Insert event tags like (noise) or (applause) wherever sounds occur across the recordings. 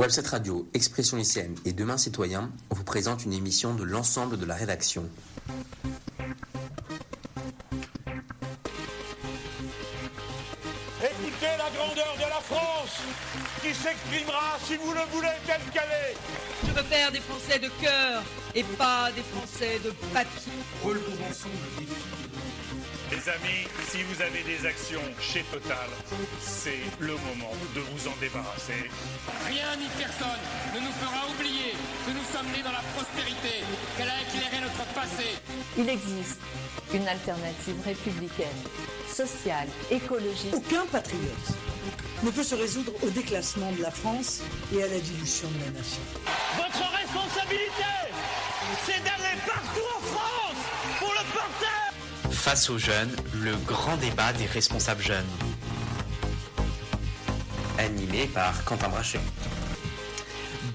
Website Radio, Expression lycéenne et Demain Citoyen vous présente une émission de l'ensemble de la rédaction. Écoutez la grandeur de la France qui s'exprimera, si vous le voulez, telle qu'elle est. Je veux faire des Français de cœur et pas des Français de papier. Relevons ensemble le défi les amis, si vous avez des actions chez Total, c'est le moment de vous en débarrasser. Rien ni personne ne nous fera oublier que nous sommes nés dans la prospérité, qu'elle a éclairé notre passé. Il existe une alternative républicaine, sociale, écologique. Aucun patriote ne peut se résoudre au déclassement de la France et à la dilution de la nation. Votre responsabilité, c'est d'aller partout en France pour le porter Face aux jeunes, le grand débat des responsables jeunes. Animé par Quentin Brachet.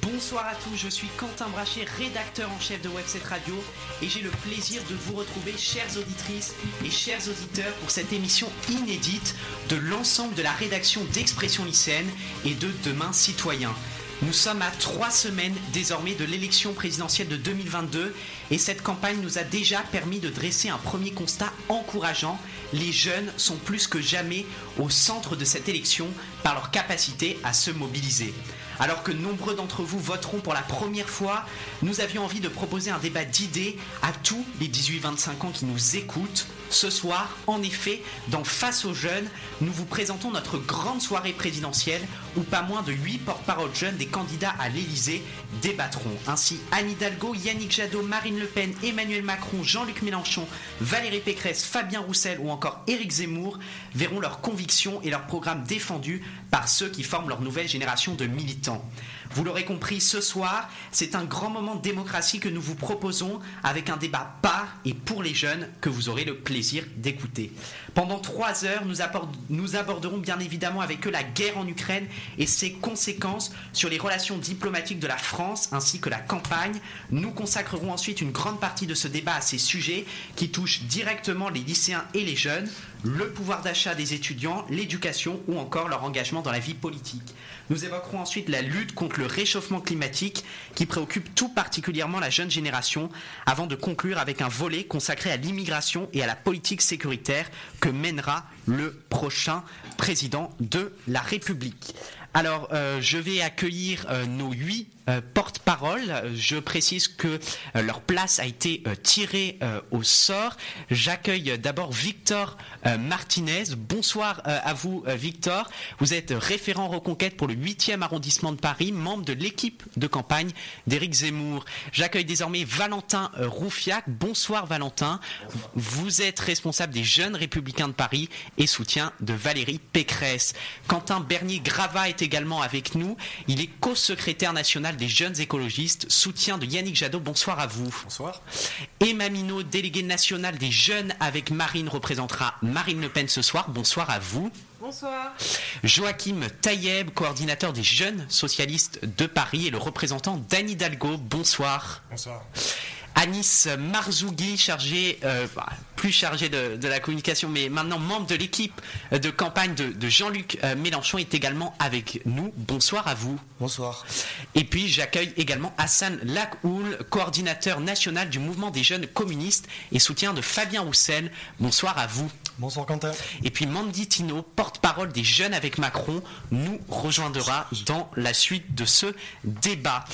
Bonsoir à tous, je suis Quentin Brachet, rédacteur en chef de Webset Radio, et j'ai le plaisir de vous retrouver, chères auditrices et chers auditeurs, pour cette émission inédite de l'ensemble de la rédaction d'Expression lycéenne et de Demain Citoyen. Nous sommes à trois semaines désormais de l'élection présidentielle de 2022 et cette campagne nous a déjà permis de dresser un premier constat encourageant. Les jeunes sont plus que jamais au centre de cette élection par leur capacité à se mobiliser. Alors que nombreux d'entre vous voteront pour la première fois, nous avions envie de proposer un débat d'idées à tous les 18-25 ans qui nous écoutent. Ce soir, en effet, dans Face aux jeunes, nous vous présentons notre grande soirée présidentielle où pas moins de 8 porte-paroles jeunes des candidats à l'Elysée débattront. Ainsi, Anne Hidalgo, Yannick Jadot, Marine Le Pen, Emmanuel Macron, Jean-Luc Mélenchon, Valérie Pécresse, Fabien Roussel ou encore Éric Zemmour verront leurs convictions et leurs programmes défendus par ceux qui forment leur nouvelle génération de militants. Vous l'aurez compris, ce soir, c'est un grand moment de démocratie que nous vous proposons avec un débat par et pour les jeunes que vous aurez le plaisir d'écouter. Pendant trois heures, nous, aborderons bien évidemment avec eux la guerre en Ukraine et ses conséquences sur les relations diplomatiques de la France ainsi que la campagne. Nous consacrerons ensuite une grande partie de ce débat à ces sujets qui touchent directement les lycéens et les jeunes, le pouvoir d'achat des étudiants, l'éducation ou encore leur engagement dans la vie politique. Nous évoquerons ensuite la lutte contre le réchauffement climatique qui préoccupe tout particulièrement la jeune génération avant de conclure avec un volet consacré à l'immigration et à la politique sécuritaire que mènera le prochain président de la République. Alors, euh, je vais accueillir euh, nos huit porte-parole. Je précise que euh, leur place a été euh, tirée au sort. J'accueille d'abord Victor Martinez. Bonsoir à vous, Victor. Vous êtes référent reconquête pour le 8e arrondissement de Paris, membre de l'équipe de campagne d'Éric Zemmour. J'accueille désormais Valentin Roufiac. Bonsoir, Valentin. Vous êtes responsable des Jeunes Républicains de Paris et soutien de Valérie Pécresse. Quentin Bernier-Grava est également avec nous. Il est co-secrétaire national des jeunes écologistes, soutien de Yannick Jadot. Bonsoir à vous. Bonsoir. Emma Minot, délégué national des jeunes avec Marine, représentera Marine Le Pen ce soir. Bonsoir à vous. Bonsoir. Joachim Taïeb, coordinateur des jeunes socialistes de Paris et le représentant d'Anne Hidalgo. Bonsoir. Bonsoir. Anis Marzougui, chargé, euh, bah, plus chargé de, la communication, mais maintenant membre de l'équipe de campagne de, Jean-Luc euh, Mélenchon, est également avec nous. Bonsoir à vous. Bonsoir. Et puis j'accueille également Hassan Lakhoul, coordinateur national du mouvement des jeunes communistes et soutien de Fabien Roussel. Bonsoir à vous. Bonsoir Quentin. Et puis Mandy Tino, porte-parole des jeunes avec Macron, nous rejoindra dans la suite de ce débat.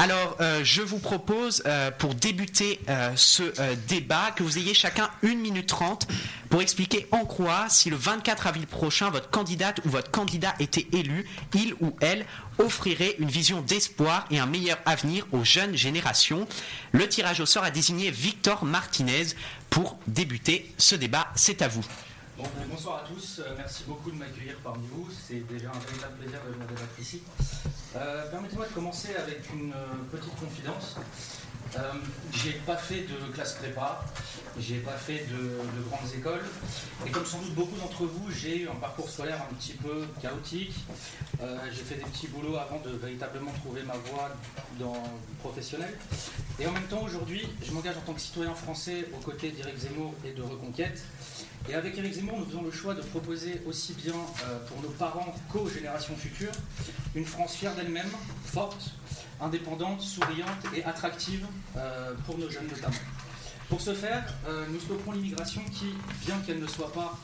Alors, euh, je vous propose, euh, pour débuter euh, ce débat, que vous ayez chacun une minute trente pour expliquer en quoi, si le 24 avril prochain, votre candidate ou votre candidat était élu, il ou elle offrirait une vision d'espoir et un meilleur avenir aux jeunes générations. Le tirage au sort a désigné Victor Martinez pour débuter ce débat. C'est à vous. Bonsoir à tous, merci beaucoup de m'accueillir parmi vous. C'est déjà un véritable plaisir de venir débattre ici. Euh, permettez-moi de commencer avec une euh, petite confidence. Euh, j'ai pas fait de classe prépa, j'ai pas fait de, grandes écoles, et comme sans doute beaucoup d'entre vous, j'ai eu un parcours scolaire un petit peu chaotique. Euh, j'ai fait des petits boulots avant de véritablement trouver ma voie dans le professionnel. Et en même temps, aujourd'hui, je m'engage en tant que citoyen français aux côtés d'Éric Zemmour et de Reconquête. Et avec Éric Zemmour, nous faisons le choix de proposer aussi bien euh, pour nos parents qu'aux générations futures une France fière d'elle-même, forte, indépendante, souriante et attractive euh, pour nos jeunes notamment. Pour ce faire, euh, nous stopperons l'immigration qui, bien qu'elle ne soit pas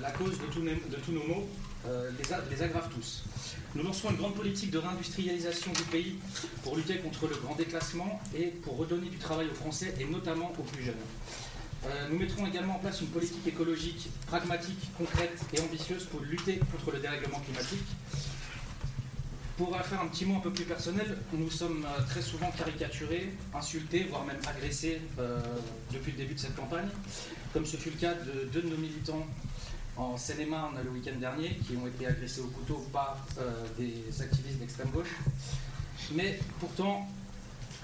la cause de tous, nos, maux, les, les, aggrave tous. Nous lancerons une grande politique de réindustrialisation du pays pour lutter contre le grand déclassement et pour redonner du travail aux Français et notamment aux plus jeunes. Euh, nous mettrons également en place une politique écologique pragmatique, concrète et ambitieuse pour lutter contre le dérèglement climatique. Pour faire un petit mot un peu plus personnel, nous sommes euh, très souvent caricaturés, insultés, voire même agressés euh, depuis le début de cette campagne, comme ce fut le cas de deux de nos militants en Seine-et-Marne le week-end dernier, qui ont été agressés au couteau par des activistes d'extrême gauche. Mais pourtant,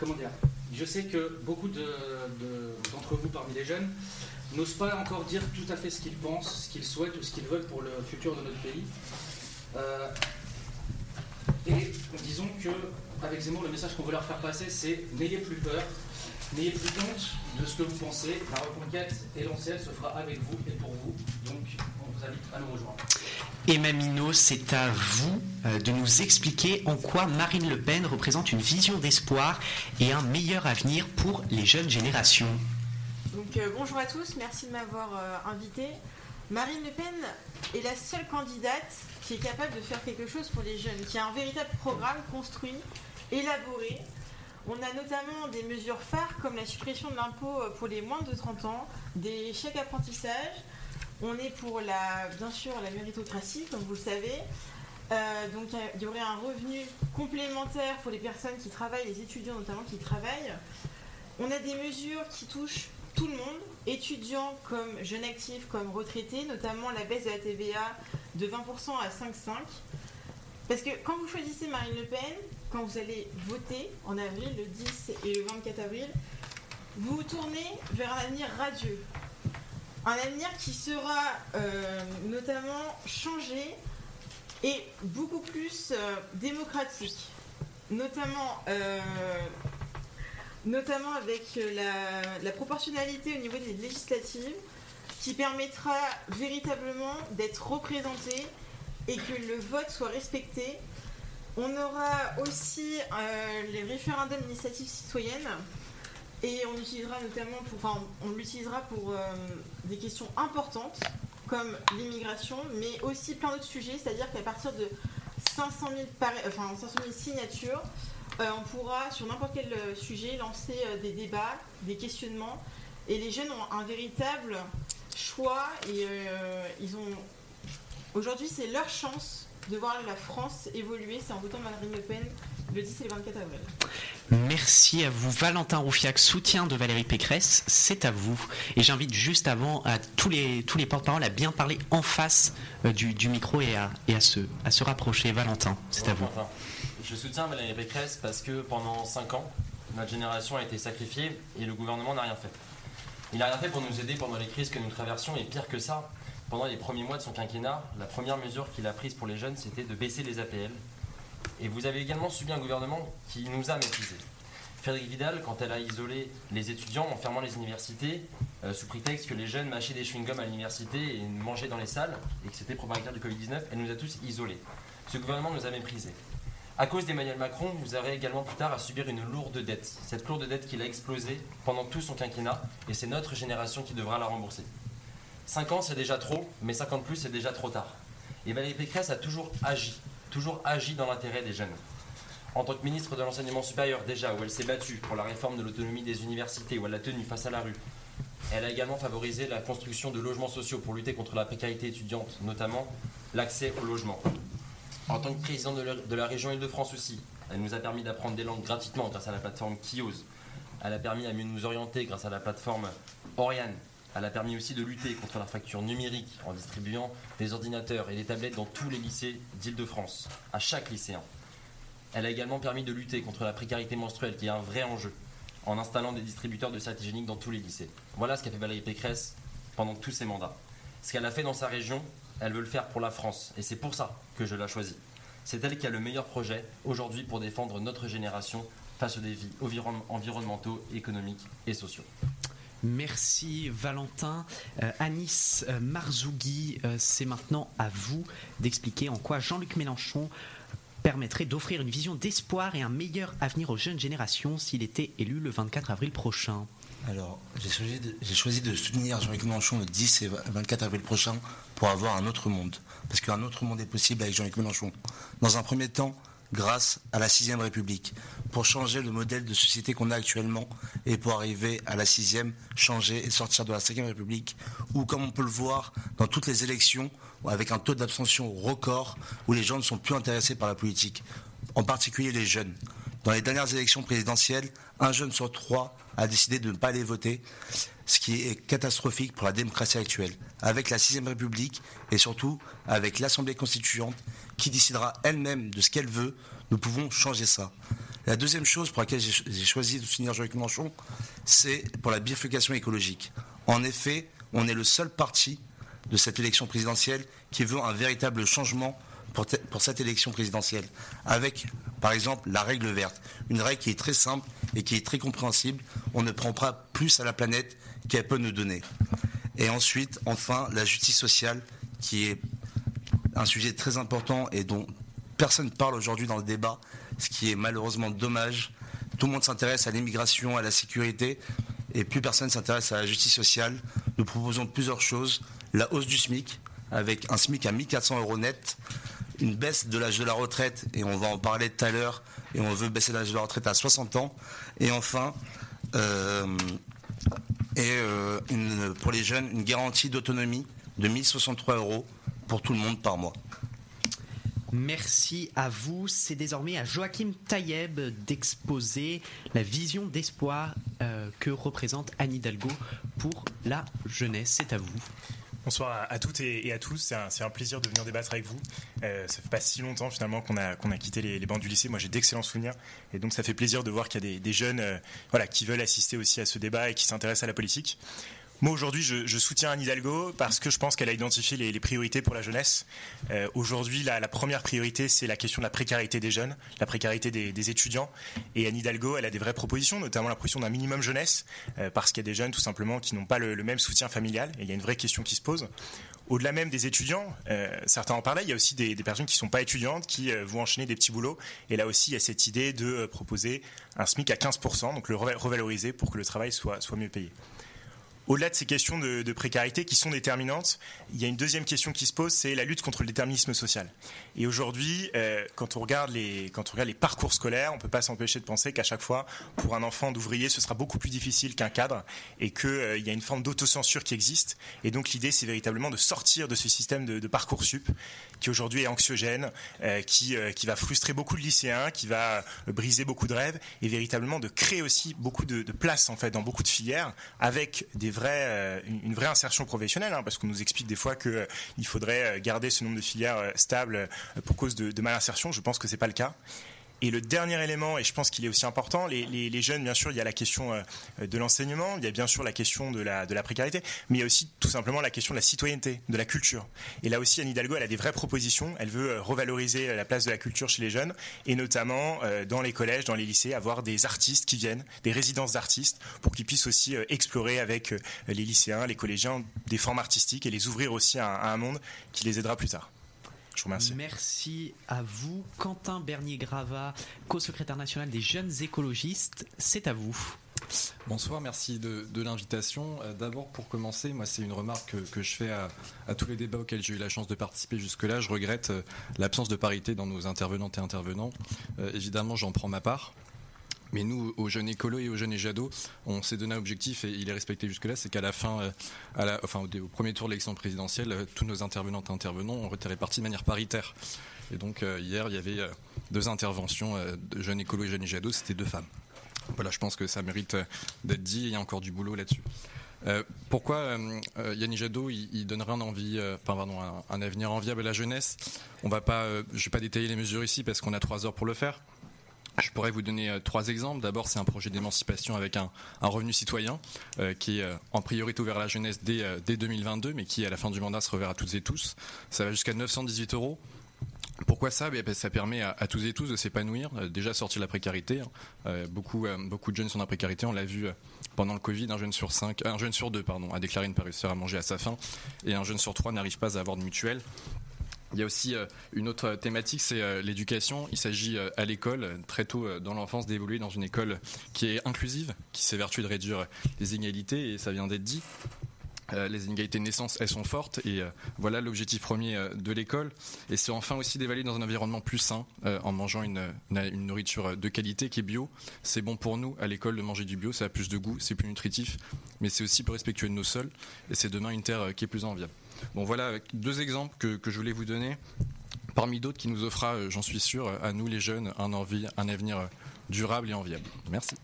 comment dire, je sais que beaucoup d'entre vous parmi les jeunes n'osent pas encore dire tout à fait ce qu'ils pensent, ce qu'ils souhaitent ou ce qu'ils veulent pour le futur de notre pays. Euh, et disons que avec Zemmour, le message qu'on veut leur faire passer, c'est n'ayez plus peur, n'ayez plus honte de ce que vous pensez. La reconquête et l'ancienne se fera avec vous et pour vous. Donc, on vous invite à nous rejoindre. Emma Minot, c'est à vous euh, de nous expliquer en quoi Marine Le Pen représente une vision d'espoir et un meilleur avenir pour les jeunes générations. Donc, euh, bonjour à tous, merci de m'avoir euh, invité. Marine Le Pen est la seule candidate qui est capable de faire quelque chose pour les jeunes, qui a un véritable programme construit, élaboré. On a notamment des mesures phares comme la suppression de l'impôt pour les moins de 30 ans, des chèques apprentissage, on est pour la, bien sûr la méritocratie, comme vous le savez. Euh, donc il y aurait un revenu complémentaire pour les personnes qui travaillent, les étudiants notamment qui travaillent. On a des mesures qui touchent tout le monde, étudiants comme jeunes actifs, comme retraités, notamment la baisse de la TVA de 20% à 5,5%. Parce que quand vous choisissez Marine Le Pen, quand vous allez voter en avril, le 10 et le 24 avril, vous vous tournez vers un avenir radieux, un avenir qui sera euh, notamment changé et beaucoup plus euh, démocratique, notamment, euh, notamment avec la, proportionnalité au niveau des législatives, qui permettra véritablement d'être représenté et que le vote soit respecté. On aura aussi les référendums d'initiative citoyenne et on utilisera notamment pour, enfin, on l'utilisera pour euh, des questions importantes comme l'immigration, mais aussi plein d'autres sujets. C'est-à-dire qu'à partir de 500 000, enfin, 500 000 signatures, euh, on pourra sur n'importe quel euh, sujet lancer des débats, des questionnements. Et les jeunes ont un véritable choix et ils ont. Aujourd'hui, c'est leur chance de voir la France évoluer. C'est en votant Marine Le Pen le 10 et le 24 avril. Merci à vous, Valentin Roufiac, soutien de Valérie Pécresse, c'est à vous. Et j'invite juste avant à tous les, tous les porte-paroles à bien parler en face euh, du, micro et, à, et à, se, à se rapprocher. Valentin, c'est à vous. Je soutiens Valérie Pécresse parce que pendant 5 ans, notre génération a été sacrifiée et le gouvernement n'a rien fait. Il n'a rien fait pour nous aider pendant les crises que nous traversions et pire que ça, pendant les premiers mois de son quinquennat, la première mesure qu'il a prise pour les jeunes, c'était de baisser les APL et vous avez également subi un gouvernement qui nous a méprisés. Frédéric Vidal, quand elle a isolé les étudiants en fermant les universités, euh, sous prétexte que les jeunes mâchaient des chewing-gums à l'université et mangeaient dans les salles, et que c'était propagateur du Covid-19, elle nous a tous isolés. Ce gouvernement nous a méprisés. À cause d'Emmanuel Macron, vous aurez également plus tard à subir une lourde dette. Cette lourde dette qu'il a explosé pendant tout son quinquennat, et c'est notre génération qui devra la rembourser. 5 ans, c'est déjà trop, mais 50 plus, c'est déjà trop tard. Et Valérie Pécresse a toujours agi toujours agi dans l'intérêt des jeunes. En tant que ministre de l'enseignement supérieur, déjà, où elle s'est battue pour la réforme de l'autonomie des universités, où elle a tenu face à la rue, elle a également favorisé la construction de logements sociaux pour lutter contre la précarité étudiante, notamment l'accès au logement. En tant que président de la région Île-de-France aussi, elle nous a permis d'apprendre des langues gratuitement grâce à la plateforme Kios. Elle a permis à mieux nous orienter grâce à la plateforme Oriane, elle a permis aussi de lutter contre la fracture numérique en distribuant des ordinateurs et des tablettes dans tous les lycées d'Île-de-France, à chaque lycéen. Elle a également permis de lutter contre la précarité menstruelle, qui est un vrai enjeu. en installant des distributeurs de serviettes hygiéniques dans tous les lycées. Voilà ce qu'a fait Valérie Pécresse pendant tous ses mandats. Ce qu'elle a fait dans sa région, elle veut le faire pour la France, et c'est pour ça que je l'ai choisie. C'est elle qui a le meilleur projet aujourd'hui pour défendre notre génération face aux défis environnementaux, économiques et sociaux. Merci Valentin. Euh, Anis euh, Marzougui, euh, c'est maintenant à vous d'expliquer en quoi Jean-Luc Mélenchon permettrait d'offrir une vision d'espoir et un meilleur avenir aux jeunes générations s'il était élu le 24 avril prochain. Alors, j'ai choisi, de, soutenir Jean-Luc Mélenchon le 10 et 24 avril prochain pour avoir un autre monde. Parce qu'un autre monde est possible avec Jean-Luc Mélenchon. Dans un premier temps, grâce à la sixième République, pour changer le modèle de société qu'on a actuellement et pour arriver à la sixième, changer et sortir de la cinquième République, où comme on peut le voir dans toutes les élections, avec un taux d'abstention record, où les gens ne sont plus intéressés par la politique, en particulier les jeunes. Dans les dernières élections présidentielles, un jeune sur trois a décidé de ne pas aller voter, ce qui est catastrophique pour la démocratie actuelle. Avec la sixième République et surtout avec l'Assemblée constituante qui décidera elle-même de ce qu'elle veut, nous pouvons changer ça. La deuxième chose pour laquelle j'ai choisi de soutenir Jean-Luc Mélenchon, c'est pour la bifurcation écologique. En effet, on est le seul parti de cette élection présidentielle qui veut un véritable changement pour, cette élection présidentielle, avec par exemple la règle verte, une règle qui est très simple et qui est très compréhensible. On ne prend pas plus à la planète qu'elle peut nous donner. Et ensuite, enfin, la justice sociale, qui est un sujet très important et dont personne ne parle aujourd'hui dans le débat, ce qui est malheureusement dommage. Tout le monde s'intéresse à l'immigration, à la sécurité, et plus personne ne s'intéresse à la justice sociale. Nous proposons plusieurs choses. La hausse du SMIC, avec un SMIC à 1400 euros net, une baisse de l'âge de la retraite, et on va en parler tout à l'heure, et on veut baisser l'âge de la retraite à 60 ans, et enfin, euh, et euh, pour les jeunes, une garantie d'autonomie de 1063 euros pour tout le monde par mois. Merci à vous. C'est désormais à Joachim Taïeb d'exposer la vision d'espoir euh, que représente Anne Hidalgo pour la jeunesse. C'est à vous. Bonsoir à, toutes et, à tous. C'est un, plaisir de venir débattre avec vous. Euh, ça fait pas si longtemps finalement qu'on a, a quitté les, bancs du lycée. Moi, j'ai d'excellents souvenirs et donc ça fait plaisir de voir qu'il y a des, jeunes, euh, voilà, qui veulent assister aussi à ce débat et qui s'intéressent à la politique. Moi aujourd'hui, je, soutiens Anne Hidalgo parce que je pense qu'elle a identifié les, priorités pour la jeunesse. Euh, aujourd'hui, la, première priorité, c'est la question de la précarité des jeunes, la précarité des, étudiants. Et Anne Hidalgo, elle a des vraies propositions, notamment la proposition d'un minimum jeunesse, euh, parce qu'il y a des jeunes tout simplement qui n'ont pas le, même soutien familial. Et il y a une vraie question qui se pose. Au-delà même des étudiants, euh, certains en parlaient, il y a aussi des, personnes qui ne sont pas étudiantes, qui vont enchaîner des petits boulots. Et là aussi, il y a cette idée de proposer un SMIC à 15%, donc le revaloriser pour que le travail soit, soit mieux payé au-delà de ces questions de, précarité qui sont déterminantes, il y a une deuxième question qui se pose, c'est la lutte contre le déterminisme social. Et aujourd'hui, euh, quand on regarde les quand on regarde les parcours scolaires, on peut pas s'empêcher de penser qu'à chaque fois, pour un enfant d'ouvrier, ce sera beaucoup plus difficile qu'un cadre, et qu'il euh, y a une forme d'autocensure qui existe. Et donc l'idée, c'est véritablement de sortir de ce système de, parcours sup qui aujourd'hui est anxiogène, euh, qui qui va frustrer beaucoup de lycéens, qui va briser beaucoup de rêves, et véritablement de créer aussi beaucoup de, de places en fait dans beaucoup de filières avec des euh, une, vraie insertion professionnelle, hein, parce qu'on nous explique des fois qu'il euh, faudrait euh, garder ce nombre de filières stables pour cause de, de malinsertion. Je pense que c'est pas le cas. Et le dernier élément, et je pense qu'il est aussi important, les, jeunes, bien sûr, il y a la question euh, de l'enseignement, il y a bien sûr la question de la, précarité, mais il y a aussi tout simplement la question de la citoyenneté, de la culture. Et là aussi, Anne Hidalgo, elle a des vraies propositions. Elle veut euh, revaloriser euh, la place de la culture chez les jeunes, et notamment dans les collèges, dans les lycées, avoir des artistes qui viennent, des résidences d'artistes, pour qu'ils puissent aussi explorer avec les lycéens, les collégiens, des formes artistiques et les ouvrir aussi à un monde qui les aidera plus tard. Merci à vous. Quentin Bernier-Grava, co-secrétaire national des jeunes écologistes, c'est à vous. Bonsoir, merci de, l'invitation. Euh, d'abord, pour commencer, moi, c'est une remarque que, je fais à, tous les débats auxquels j'ai eu la chance de participer jusque-là. Je regrette euh, l'absence de parité dans nos intervenantes et intervenants. Euh, évidemment, j'en prends ma part. Mais nous, aux jeunes écolos et aux jeunes éjados, on s'est donné un objectif et il est respecté jusque-là, c'est qu'à la fin, euh, au, premier tour de l'élection présidentielle, euh, tous nos intervenantes et intervenants ont été répartis de manière paritaire. Et donc euh, hier, il y avait deux interventions de jeunes écolos et jeunes éjados, c'était deux femmes. Voilà, je pense que ça mérite d'être dit. Il y a encore du boulot là-dessus. pourquoi Yannick Jadot il, donnera un envie, avenir enviable à la jeunesse? On va pas, je vais pas détailler les mesures ici parce qu'on a trois heures pour le faire. Je pourrais vous donner trois exemples. D'abord, c'est un projet d'émancipation avec un, revenu citoyen qui est en priorité ouvert à la jeunesse dès, dès 2022, mais qui, à la fin du mandat, se reverra à toutes et tous. Ça va jusqu'à 918 euros. Pourquoi ça? Ben, Ça permet à, tous et tous de s'épanouir, déjà sortir de la précarité. Hein. beaucoup, beaucoup de jeunes sont dans la précarité, on l'a vu pendant le Covid, un jeune sur cinq, un jeune sur deux, pardon, a déclaré ne pas réussir à manger à sa faim, et un jeune sur trois n'arrive pas à avoir de mutuelle. Il y a aussi euh, une autre thématique, c'est euh, l'éducation. Il s'agit euh, à l'école, très tôt dans l'enfance, d'évoluer dans une école qui est inclusive, qui s'évertue de réduire les inégalités, et ça vient d'être dit. Les inégalités de naissance, elles sont fortes et voilà l'objectif premier de l'école. Et c'est enfin aussi d'évaluer dans un environnement plus sain en mangeant une, nourriture de qualité qui est bio. C'est bon pour nous à l'école de manger du bio, ça a plus de goût, c'est plus nutritif, mais c'est aussi plus respectueux de nos sols et c'est demain une terre qui est plus enviable. Bon voilà deux exemples que, que je voulais vous donner parmi d'autres qui nous offrira, j'en suis sûr, à nous les jeunes, un, envie, un avenir durable et enviable. Merci.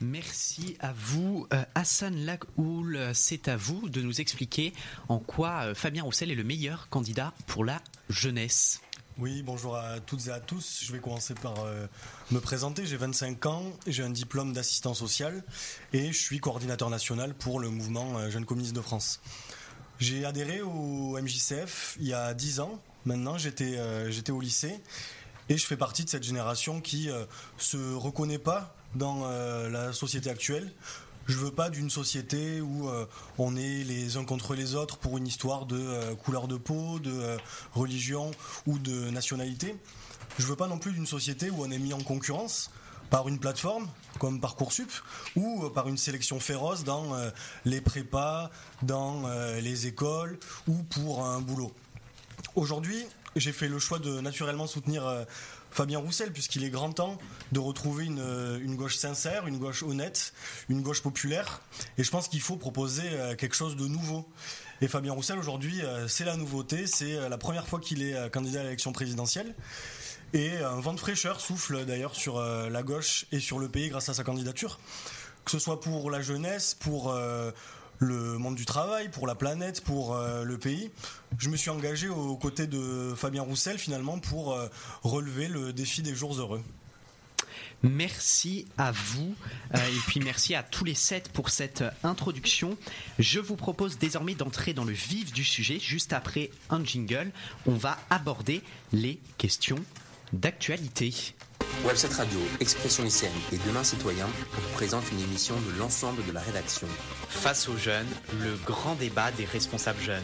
Merci à vous. Euh, Hassan Laghoul, c'est à vous de nous expliquer en quoi euh, Fabien Roussel est le meilleur candidat pour la jeunesse. Oui, bonjour à toutes et à tous. Je vais commencer par euh, me présenter. J'ai 25 ans, j'ai un diplôme d'assistant social et je suis coordinateur national pour le mouvement Jeunes communistes de France. J'ai adhéré au MJCF il y a 10 ans. Maintenant, j'étais au lycée et je fais partie de cette génération qui se reconnaît pas dans euh, la société actuelle. Je veux pas d'une société où euh, on est les uns contre les autres pour une histoire de euh, couleur de peau, de religion ou de nationalité. Je veux pas non plus d'une société où on est mis en concurrence par une plateforme comme Parcoursup ou par une sélection féroce dans les prépas, dans les écoles ou pour un boulot. Aujourd'hui, j'ai fait le choix de naturellement soutenir Fabien Roussel, puisqu'il est grand temps de retrouver euh, une, gauche sincère, une gauche honnête, une gauche populaire. Et je pense qu'il faut proposer euh, quelque chose de nouveau. Et Fabien Roussel, aujourd'hui, euh, c'est la nouveauté. C'est la première fois qu'il est candidat à l'élection présidentielle. Et un vent de fraîcheur souffle d'ailleurs sur la gauche et sur le pays grâce à sa candidature. Que ce soit pour la jeunesse, pour le monde du travail, pour la planète, pour euh, le pays. Je me suis engagé aux côtés de Fabien Roussel finalement pour euh, relever le défi des jours heureux. Merci à vous euh, et puis merci à tous les sept pour cette introduction. Je vous propose désormais d'entrer dans le vif du sujet. Juste après un jingle, on va aborder les questions d'actualité. Webset Radio, Expression lycéenne et Demain citoyen vous présente une émission de l'ensemble de la rédaction. Face aux jeunes, le grand débat des responsables jeunes.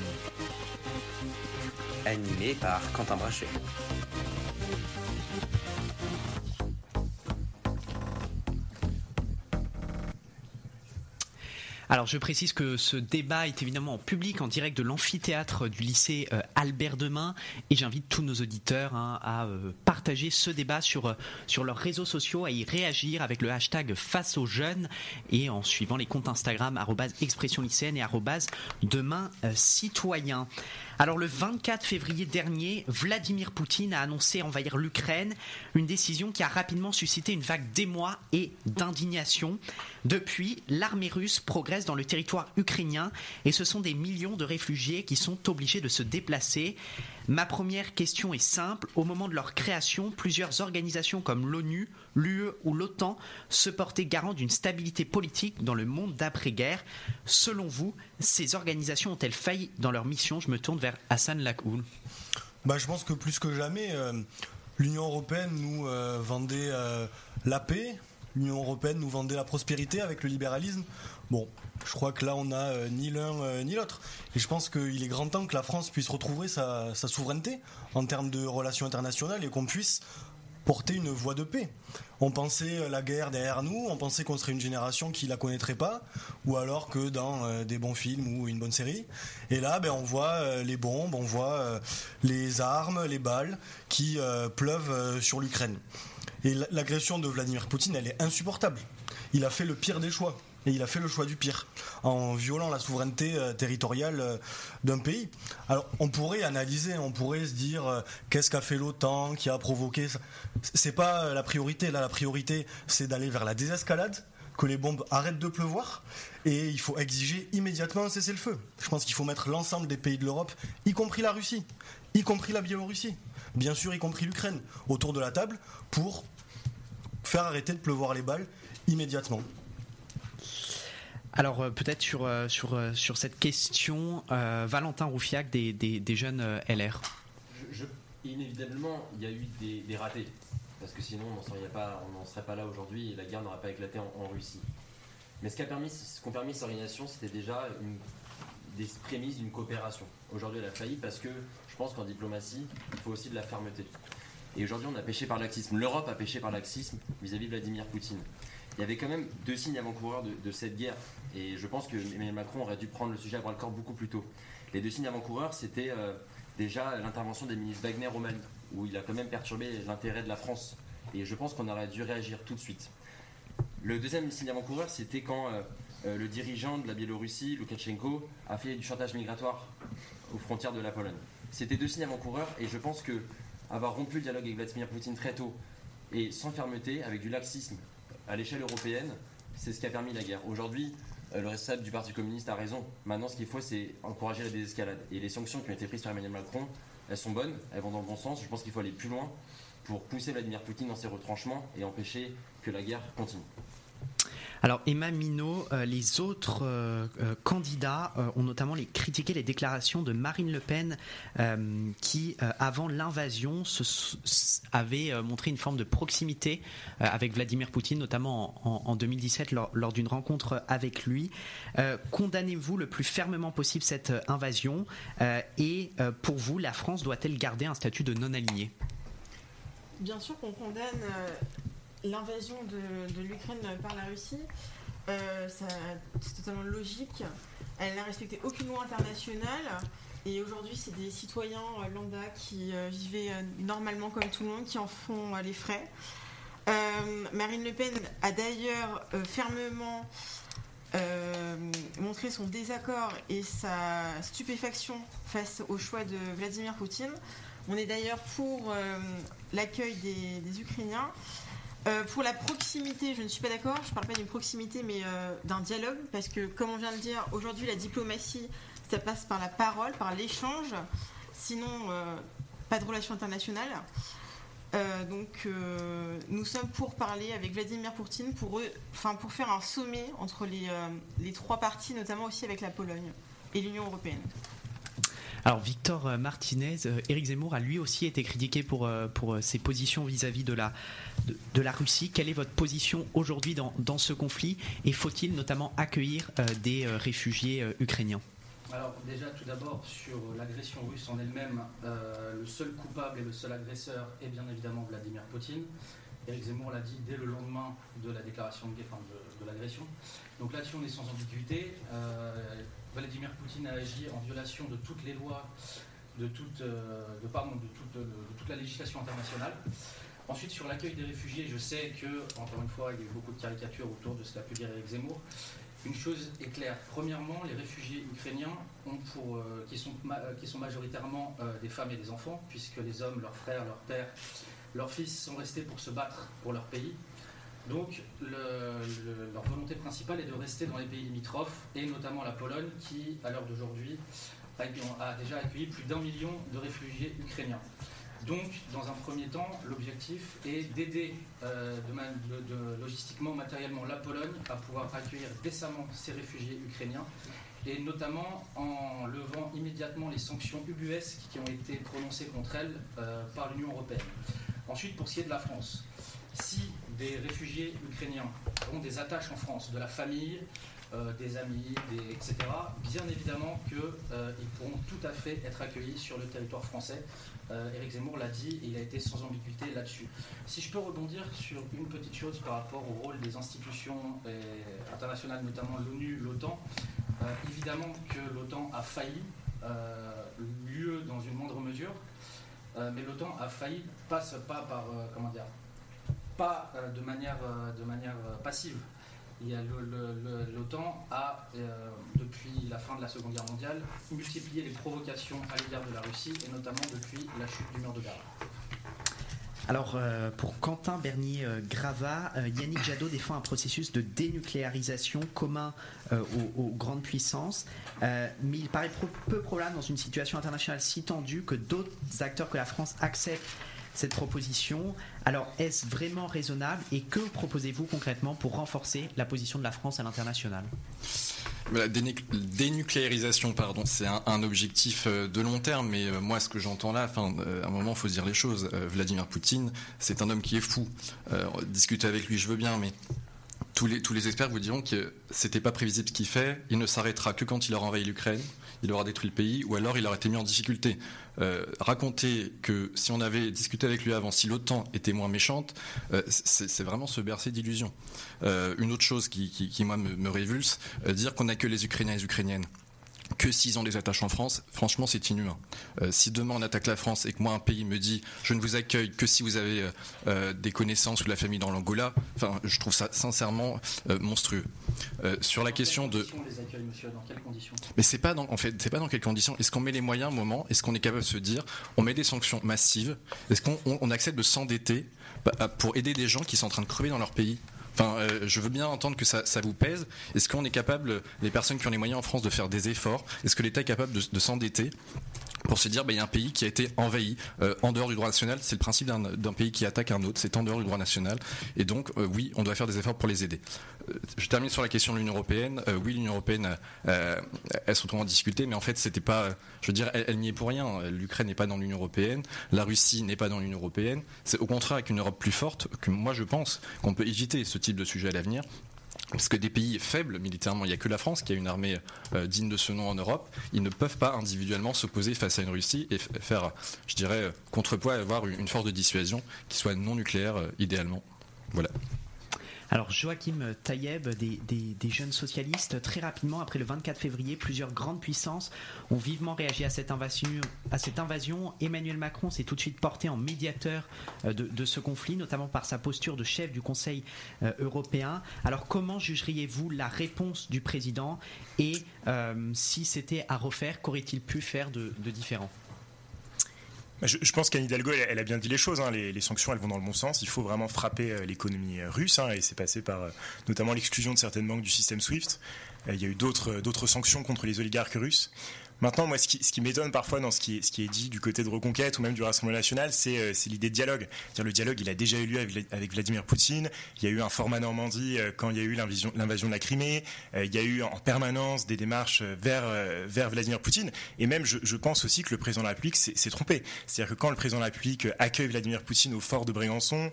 Animé par Quentin Brachet. Alors je précise que ce débat est évidemment en public, en direct de l'amphithéâtre du lycée euh, Albert Demain, et j'invite tous nos auditeurs hein, à euh, partager ce débat sur, euh, sur leurs réseaux sociaux, à y réagir avec le hashtag face aux jeunes et en suivant les comptes Instagram expression lycéenne et demain citoyen. Alors le 24 février dernier, Vladimir Poutine a annoncé envahir l'Ukraine, une décision qui a rapidement suscité une vague d'émoi et d'indignation. Depuis, l'armée russe progresse dans le territoire ukrainien et ce sont des millions de réfugiés qui sont obligés de se déplacer. Ma première question est simple. Au moment de leur création, plusieurs organisations comme l'ONU, l'UE ou l'OTAN se portaient garant d'une stabilité politique dans le monde d'après-guerre. Selon vous, ces organisations ont-elles failli dans leur mission? Je me tourne vers Hassan Lakhoul. Bah, je pense que plus que jamais, euh, l'Union européenne nous euh, vendait euh, la paix, l'Union européenne nous vendait la prospérité avec le libéralisme. Bon, je crois que là, on n'a ni l'un ni l'autre. Et je pense qu'il est grand temps que la France puisse retrouver sa souveraineté en termes de relations internationales et qu'on puisse porter une voie de paix. On pensait la guerre derrière nous, on pensait qu'on serait une génération qui la connaîtrait pas, ou alors que dans euh, des bons films ou une bonne série. Et là, ben, on voit euh, les bombes, on voit euh, les armes, les balles qui pleuvent sur l'Ukraine. Et l'agression de Vladimir Poutine, elle est insupportable. Il a fait le pire des choix et il a fait le choix du pire en violant la souveraineté euh, territoriale euh, d'un pays. Alors on pourrait analyser, on pourrait se dire euh, qu'est-ce qu'a fait l'OTAN qui a provoqué ça. C'est pas la priorité. Là, la priorité, c'est d'aller vers la désescalade, que les bombes arrêtent de pleuvoir et il faut exiger immédiatement un cessez-le-feu. Je pense qu'il faut mettre l'ensemble des pays de l'Europe, y compris la Russie, y compris la Biélorussie, bien sûr y compris l'Ukraine, autour de la table pour faire arrêter de pleuvoir les balles immédiatement. Alors euh, peut-être sur, euh, sur, euh, sur cette question, Valentin Roufiac des, des, jeunes LR. Inévitablement, il y a eu des, ratés. Parce que sinon, on n'en serait pas, là aujourd'hui et la guerre n'aurait pas éclaté en, Russie. Mais ce qui a permis, qu'ont permis ces organisations, c'était déjà des prémices d'une coopération. Aujourd'hui, elle a failli parce que je pense qu'en diplomatie, il faut aussi de la fermeté. Et aujourd'hui, on a pêché par laxisme. L'Europe a pêché par laxisme vis-à-vis de Vladimir Poutine. Il y avait quand même deux signes avant-coureurs de, cette guerre. Et je pense que Emmanuel Macron aurait dû prendre le sujet à bras le corps beaucoup plus tôt. Les deux signes avant-coureurs, c'était euh, déjà l'intervention des ministres Wagner au Mali, où il a quand même perturbé l'intérêt de la France. Et je pense qu'on aurait dû réagir tout de suite. Le deuxième signe avant-coureur, c'était quand euh, euh, le dirigeant de la Biélorussie, Loukachenko, a fait du chantage migratoire aux frontières de la Pologne. C'était deux signes avant-coureurs et je pense que avoir rompu le dialogue avec Vladimir Poutine très tôt et sans fermeté, avec du laxisme à l'échelle européenne, c'est ce qui a permis la guerre. Aujourd'hui, euh, le responsable du Parti communiste a raison. Maintenant, ce qu'il faut, c'est encourager la désescalade. Et les sanctions qui ont été prises par Emmanuel Macron, elles sont bonnes, elles vont dans le bon sens. Je pense qu'il faut aller plus loin pour pousser Vladimir Poutine dans ses retranchements et empêcher que la guerre continue. Alors Emma Minot, euh, les autres euh, euh, candidats ont notamment critiqué les déclarations de Marine Le Pen qui, avant l'invasion, avait montré une forme de proximité avec Vladimir Poutine, notamment en, en- en 2017 lors, d'une rencontre avec lui. Condamnez-vous le plus fermement possible cette invasion et pour vous, la France doit-elle garder un statut de non-aligné Bien sûr qu'on condamne l'invasion de, l'Ukraine par la Russie. Euh, c'est totalement logique. Elle n'a respecté aucune loi internationale. Et aujourd'hui, c'est des citoyens euh, lambda qui euh, vivaient normalement comme tout le monde qui en font les frais. Marine Le Pen a d'ailleurs fermement montré son désaccord et sa stupéfaction face au choix de Vladimir Poutine. On est d'ailleurs pour l'accueil des Ukrainiens. Euh, pour la proximité, je ne suis pas d'accord. Je ne parle pas d'une proximité, mais euh, d'un dialogue, parce que, comme on vient de dire, aujourd'hui, la diplomatie, ça passe par la parole, par l'échange. Sinon, euh, pas de relations internationales. Euh, donc, nous sommes pour parler avec Vladimir Poutine pour, pour faire un sommet entre les trois parties, notamment aussi avec la Pologne et l'Union européenne. Alors Victor euh, Martinez, euh, Éric Zemmour a lui aussi été critiqué pour, euh, pour euh, ses positions vis-à-vis de la, de, la Russie. Quelle est votre position aujourd'hui dans, dans ce conflit et faut-il notamment accueillir euh, des euh, réfugiés euh, ukrainiens? Alors déjà tout d'abord sur l'agression russe en elle-même, euh, le seul coupable et le seul agresseur est bien évidemment Vladimir Poutine. Eric Zemmour l'a dit dès le lendemain de la déclaration de, guerre, enfin, de, l'agression. Donc là-dessus on est sans ambiguïté. Euh, Vladimir Poutine a agi en violation de toutes les lois, de toute, euh, de, pardon, de toute, de toute la législation internationale. Ensuite, sur l'accueil des réfugiés, je sais que, encore une fois, il y a eu beaucoup de caricatures autour de ce qu'a pu dire Eric Zemmour. Une chose est claire. Premièrement, les réfugiés ukrainiens, euh, qui, sont, ma- euh, qui sont majoritairement des femmes et des enfants, puisque les hommes, leurs frères, leurs pères, leurs fils sont restés pour se battre pour leur pays. Donc, le- le- leur volonté principale est de rester dans les pays limitrophes, et notamment la Pologne, qui, à l'heure d'aujourd'hui, a, déjà accueilli plus d'un million de réfugiés ukrainiens. Donc, dans un premier temps, l'objectif est d'aider euh, logistiquement, matériellement la Pologne à pouvoir accueillir décemment ces réfugiés ukrainiens, et notamment en levant immédiatement les sanctions ubuesques qui ont été prononcées contre elle euh, par l'Union européenne. Ensuite, pour ce qui est de la France, si des réfugiés ukrainiens ont des attaches en France, de la famille, euh, des amis, etc., bien évidemment qu'ils pourront tout à fait être accueillis sur le territoire français. Euh, Éric Zemmour l'a dit et il a été sans ambiguïté là-dessus. Si je peux rebondir sur une petite chose par rapport au rôle des institutions euh, internationales, notamment l'ONU, l'OTAN, euh, évidemment que l'OTAN a failli, euh, l'UE dans une moindre mesure, euh, mais l'OTAN a failli, passe pas par, euh, comment dire, pas euh, de manière, euh, de manière euh, passive. L'OTAN a, euh, depuis la fin de la Seconde Guerre mondiale, multiplié les provocations à l'égard de la Russie, et notamment depuis la chute du mur de Berlin. Alors, euh, pour Quentin Bernier-Grava, Yannick Jadot défend un processus de dénucléarisation commun euh, aux, grandes puissances, euh, mais il paraît peu probable dans une situation internationale si tendue que d'autres acteurs que la France acceptent cette proposition. Alors, est-ce vraiment raisonnable et que proposez-vous concrètement pour renforcer la position de la France à l'international? La dénucléarisation, pardon, c'est un, objectif euh, de long terme, mais euh, moi, ce que j'entends là, enfin, à un moment, il faut se dire les choses. Vladimir Poutine, c'est un homme qui est fou. discuter avec lui, je veux bien, mais tous les, tous les experts vous diront que c'était pas prévisible ce qu'il fait. Il ne s'arrêtera que quand il aura envahi l'Ukraine, il aura détruit le pays, ou alors il aurait été mis en difficulté. Euh, raconter que si on avait discuté avec lui avant, si l'OTAN était moins méchante, euh, c'est vraiment se bercer d'illusions. Euh, une autre chose qui, moi, me, me révulse, dire qu'on n'a que les Ukrainiens et les Ukrainiennes que s'ils ont des attaches en France, franchement, c'est inhumain. Euh, si demain on attaque la France et que moi, un pays me dit je ne vous accueille que si vous avez euh, euh, des connaissances ou la famille dans l'Angola, enfin, je trouve ça sincèrement monstrueux. sur la question de. les accueille, monsieur, dans quelles conditions? Mais c'est pas dans, en fait, c'est pas dans quelles conditions. Est-ce qu'on met les moyens, un moment? Est-ce qu'on est capable de se dire on met des sanctions massives? Est-ce qu'on accepte de s'endetter bah, pour aider des gens qui sont en train de crever dans leur pays? Euh, je veux bien entendre que ça, vous pèse. Est-ce qu'on est capable, les personnes qui ont les moyens en France, de faire des efforts Est-ce que l'État est capable de, s'endetter? Pour se dire, bah, il y a un pays qui a été envahi euh, en dehors du droit national. C'est le principe d'un pays qui attaque un autre, c'est en dehors du droit national. Et donc, euh, oui, on doit faire des efforts pour les aider je termine sur la question de l'Union européenne. Euh, oui, l'Union européenne, euh, elle se retrouve en difficulté, mais en fait, c'était pas, je veux dire, elle, n'y est pour rien. L'Ukraine n'est pas dans l'Union européenne, la Russie n'est pas dans l'Union européenne. C'est au contraire avec une Europe plus forte que moi, je pense qu'on peut éviter ce type de sujet à l'avenir. Parce que des pays faibles militairement, il n'y a que la France qui a une armée euh, digne de ce nom en Europe. Ils ne peuvent pas individuellement s'opposer face à une Russie et faire, je dirais, contrepoids et avoir une force de dissuasion qui soit non nucléaire idéalement. Voilà. Alors Joachim Taïeb, des, jeunes socialistes, très rapidement, après le 24 février, plusieurs grandes puissances ont vivement réagi à cette invasion. À cette invasion. Emmanuel Macron s'est tout de suite porté en médiateur euh, de, ce conflit, notamment par sa posture de chef du Conseil euh, européen. Alors comment jugeriez-vous la réponse du président et euh, si c'était à refaire, qu'aurait-il pu faire de différent? Bah, je, pense qu'Anne Hidalgo, elle, a bien dit les choses. Hein. Les, sanctions, elles vont dans le bon sens. Il faut vraiment frapper euh, l'économie euh, russe, hein, et c'est passé par euh, notamment l'exclusion de certaines banques du système SWIFT. il y a eu d'autres sanctions contre les oligarques russes. Maintenant, moi, ce qui, m'étonne parfois dans ce qui, est, dit du côté de Reconquête ou même du Rassemblement national, c'est euh, l'idée de dialogue. le dialogue, il a déjà eu lieu avec, Vladimir Poutine. Il y a eu un format Normandie euh, quand il y a eu l'invasion de la Crimée. Euh, il y a eu en permanence des démarches vers, Vladimir Poutine. Et même, je, pense aussi que le président de la République s'est trompé. C'est-à-dire que quand le président de la République accueille Vladimir Poutine au fort de Brégançon,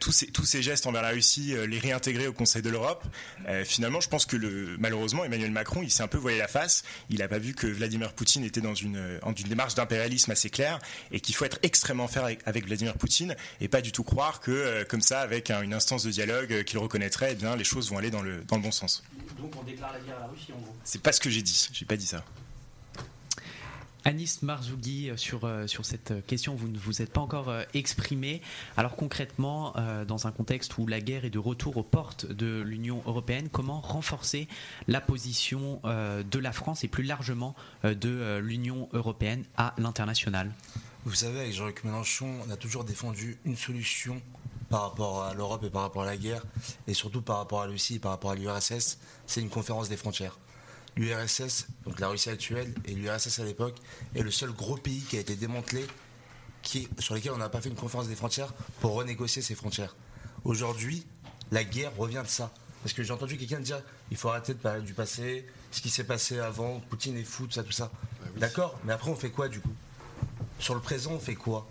tous, ces, gestes envers la Russie, les réintégrer au Conseil de l'Europe, finalement, je pense que malheureusement, Emmanuel Macron, il s'est un peu voilé la face. Il n'a pas vu que Vladimir Vladimir Poutine était dans une, une démarche d'impérialisme assez claire et qu'il faut être extrêmement ferme avec, Vladimir Poutine et pas du tout croire que, euh, comme ça, avec une instance de dialogue euh, qu'il reconnaîtrait, eh bien, les choses vont aller dans le, dans le bon sens. Donc on déclare la guerre à la Russie en gros C'est pas ce que j'ai dit, j'ai pas dit ça. Anis Marzougui, euh, sur, euh, sur cette question, vous ne vous êtes pas encore euh, exprimé. Alors concrètement, dans un contexte où la guerre est de retour aux portes de l'Union européenne, comment renforcer la position de la France et plus largement de l'Union européenne à l'international? Vous savez, avec Jean-Luc Mélenchon, on a toujours défendu une solution par rapport à l'Europe et par rapport à la guerre, et surtout par rapport à la par rapport à l'URSS, c'est une conférence des frontières l'URSS, donc la Russie actuelle, et l'URSS à l'époque, est le seul gros pays qui a été démantelé, qui, sur lequel on n'a pas fait une conférence des frontières pour renégocier ses frontières. Aujourd'hui, la guerre revient de ça. Parce que j'ai entendu quelqu'un dire il faut arrêter de parler du passé, ce qui s'est passé avant, Poutine est fou, tout ça, tout ça. Bah D'accord, mais après on fait quoi du coup? Sur le présent, on fait quoi?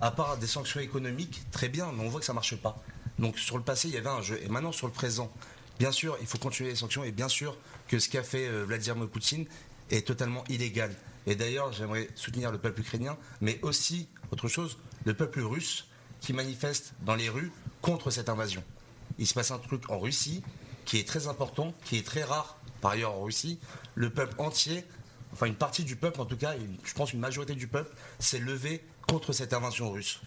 À part des sanctions économiques, très bien, mais on voit que ça marche pas. Donc sur le passé, il y avait un jeu. Et maintenant, sur le présent, bien sûr, il faut continuer les sanctions et bien sûr, que ce qu'a fait euh, Vladimir Poutine est totalement illégal. Et d'ailleurs, j'aimerais soutenir le peuple ukrainien, mais aussi, autre chose, le peuple russe qui manifeste dans les rues contre cette invasion. Il se passe un truc en Russie qui est très important, qui est très rare par ailleurs en Russie. Le peuple entier, enfin une partie du peuple en tout cas, je pense une majorité du peuple, s'est levé contre cette invasion russe.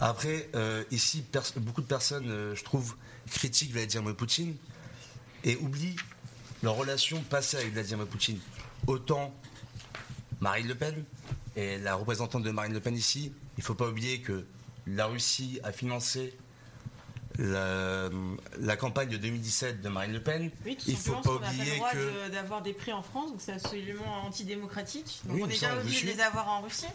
Après, euh, ici, beaucoup de personnes, euh, je trouve, critiquent Vladimir Poutine et oublient leur relation passée avec Vladimir Poutine. Autant Marine Le Pen, et la représentante de Marine Le Pen ici, il ne faut pas oublier que la Russie a financé la, campagne de 2017 de Marine Le Pen. Oui, tout il faut pas oublier le droit d'avoir des prix en France, donc c'est absolument antidémocratique. Donc on est déjà obligé de les avoir en Russie.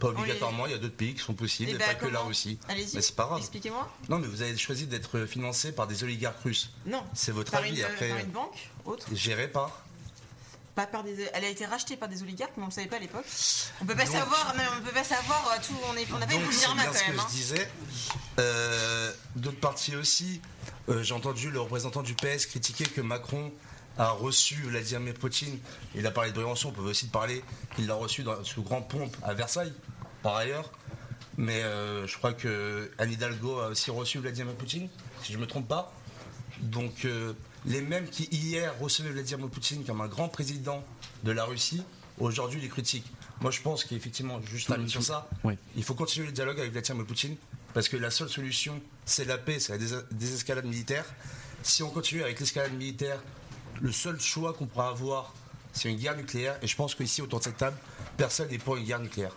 Pas obligatoirement, il y a d'autres pays qui sont possibles, Eh et ben, pas que Russie. Allez-y, Mais c'est pas grave. expliquez-moi. Non, mais vous avez choisi d'être financé par des oligarques russes. Non. C'est votre Par avis une, après. par une banque, autre. Géré par. Pas par des. Elle a été rachetée par des oligarques, mais on ne le savait pas à l'époque. On peut pas Donc- savoir, mais on peut pas savoir euh, tout. On est, on avait Donc une quand ce que même. hein. je disais. Euh, D'autres partis aussi. Euh, J'ai entendu le représentant du PS critiquer que Macron a reçu Vladimir Poutine. Il a parlé de prévention. On peut aussi parler qu'il l'a reçu dans, sous grand pompe à Versailles, par ailleurs. Mais euh, je crois que Anne Hidalgo a aussi reçu Vladimir Poutine, si je ne me trompe pas. Donc euh, les mêmes qui hier recevaient Vladimir Poutine comme un grand président de la Russie, aujourd'hui les critiquent. Moi je pense qu'effectivement, juste termine sur ça, Oui. il faut continuer le dialogue avec Vladimir Poutine parce que la seule solution c'est la paix, c'est la dés- désescalade militaire. Si on continue avec l'escalade militaire, le seul choix qu'on pourra avoir c'est une guerre nucléaire et je pense qu'ici autour de cette table, personne n'est pour une guerre nucléaire.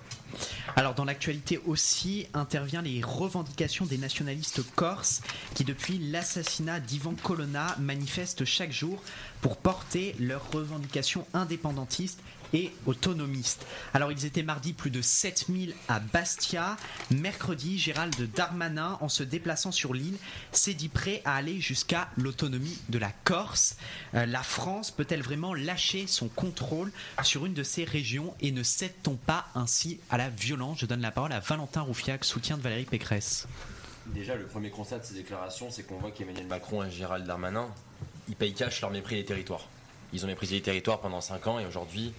Alors dans l'actualité aussi intervient les revendications des nationalistes corses qui depuis l'assassinat d'Ivan Colonna manifestent chaque jour pour porter leurs revendications indépendantistes et autonomistes. Alors ils étaient mardi plus de 7000 à Bastia. Mercredi, Gérald Darmanin, en se déplaçant sur l'île, s'est dit prêt à aller jusqu'à l'autonomie de la Corse. Euh, la France peut-elle vraiment lâcher son contrôle sur une de ces régions et ne cède-t-on pas ainsi à la violence? Je donne la parole à Valentin Roufiac, soutien de Valérie Pécresse. Déjà, le premier constat de ces déclarations, c'est qu'on voit qu'Emmanuel Macron et Gérald Darmanin, ils payent cash leur mépris des territoires. Ils ont méprisé les territoires pendant 5 ans et aujourd'hui,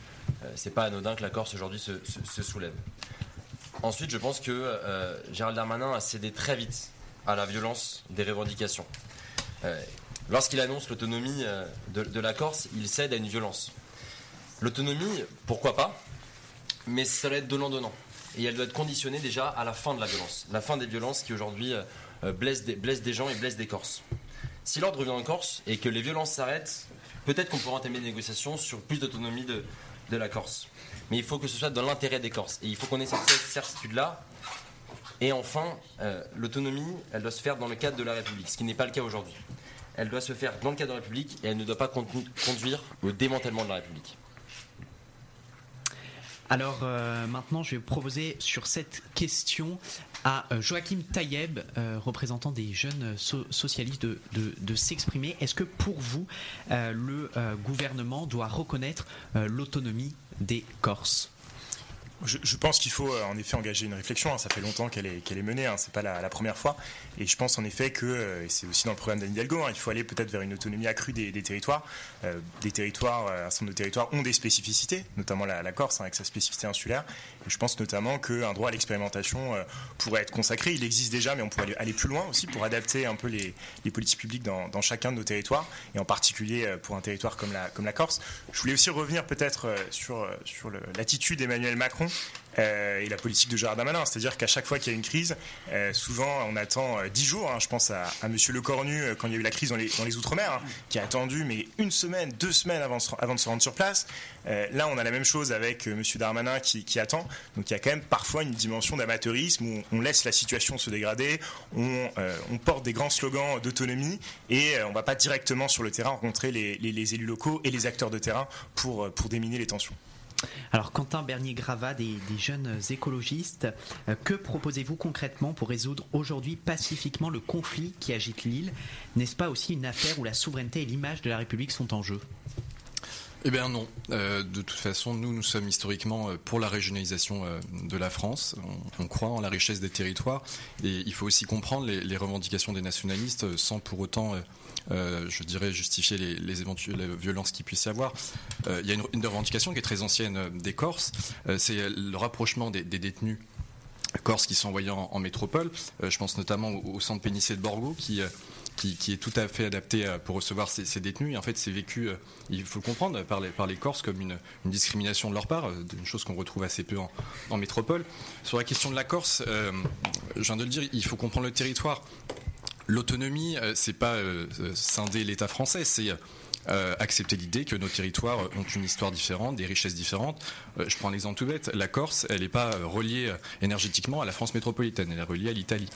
c'est pas anodin que la Corse aujourd'hui se, soulève. Ensuite, je pense que euh, Gérald Darmanin a cédé très vite à la violence des revendications. Euh, Lorsqu'il annonce l'autonomie euh, de, la Corse, il cède à une violence. L'autonomie, pourquoi pas, mais ça doit être donnant-donnant. Et elle doit être conditionnée déjà à la fin de la violence. La fin des violences qui aujourd'hui euh, euh, des, blessent des gens et blessent des Corses. Si l'ordre revient en Corse et que les violences s'arrêtent, peut-être qu'on pourra entamer des négociations sur plus d'autonomie de, de la Corse. Mais il faut que ce soit dans l'intérêt des Corses. Et il faut qu'on ait cette certitude-là. Et enfin, euh, l'autonomie, elle doit se faire dans le cadre de la République, ce qui n'est pas le cas aujourd'hui. Elle doit se faire dans le cadre de la République et elle ne doit pas con- conduire au démantèlement de la République. Alors euh, maintenant, je vais proposer sur cette question à euh, Joachim Taïeb, euh, représentant des jeunes so- socialistes, de, s'exprimer. Est-ce que pour vous, euh, le gouvernement doit reconnaître l'autonomie des Corses? Je, pense qu'il faut euh, en effet engager une réflexion. hein. Ça fait longtemps qu'elle est, menée. Hein. C'est pas la, première fois. Et je pense en effet que euh, et c'est aussi dans le programme d'Anne Hidalgo. hein, il faut aller peut-être vers une autonomie accrue des, territoires. Des territoires, euh, un certain nombre de territoires ont des spécificités, notamment la, Corse hein, avec sa spécificité insulaire. Et je pense notamment qu'un droit à l'expérimentation pourrait être consacré. Il existe déjà, mais on pourrait aller, plus loin aussi pour adapter un peu les, politiques publiques dans, chacun de nos territoires, et en particulier pour un territoire comme la, Corse. Je voulais aussi revenir peut-être sur, l'attitude d'Emmanuel Macron euh, et la politique de Gérard Darmanin. C'est-à-dire qu'à chaque fois qu'il y a une crise, euh, souvent on attend euh, 10 jours. hein. je pense à, à Monsieur Le Cornu euh, quand il y a eu la crise dans les, Outre-mer, hein, qui a attendu mais une semaine, deux semaines avant, de se rendre sur place. Euh, là, on a la même chose avec euh, Monsieur Darmanin qui, attend. Donc il y a quand même parfois une dimension d'amateurisme où on, laisse la situation se dégrader, on, euh, porte des grands slogans d'autonomie et euh, on va pas directement sur le terrain rencontrer les, élus locaux et les acteurs de terrain euh, pour déminer les tensions. Alors Quentin Bernier-Grava des, des jeunes écologistes, euh, que proposez-vous concrètement pour résoudre aujourd'hui pacifiquement le conflit qui agite l'île? N'est-ce pas aussi une affaire où la souveraineté et l'image de la République sont en jeu? Eh bien non. Euh, de toute façon, nous, nous sommes historiquement euh, pour la régionalisation de la France. On, croit en la richesse des territoires. Et il faut aussi comprendre les, revendications des nationalistes sans pour autant, euh, je dirais, justifier les, les éventuelles violences qu'il puisse y avoir. Euh, il y a une, revendication qui est très ancienne euh, des Corses. C'est le rapprochement des, détenus corses qui sont envoyés en, métropole. Je pense notamment au, centre pénitentiaire de Borgo qui, est tout à fait adapté pour recevoir ces, détenus. Et en fait, c'est vécu, il faut le comprendre, par les, Corses comme une, discrimination de leur part, une chose qu'on retrouve assez peu en, en métropole. Sur la question de la Corse, je viens de le dire, il faut comprendre le territoire. L'autonomie, euh, c'est pas euh, euh, scinder l'État français, c'est accepter l'idée que nos territoires ont une histoire différente, des richesses différentes. Je prends un exemple tout bête. La Corse, elle n'est pas reliée énergétiquement à la France métropolitaine, elle est reliée à l'Italie.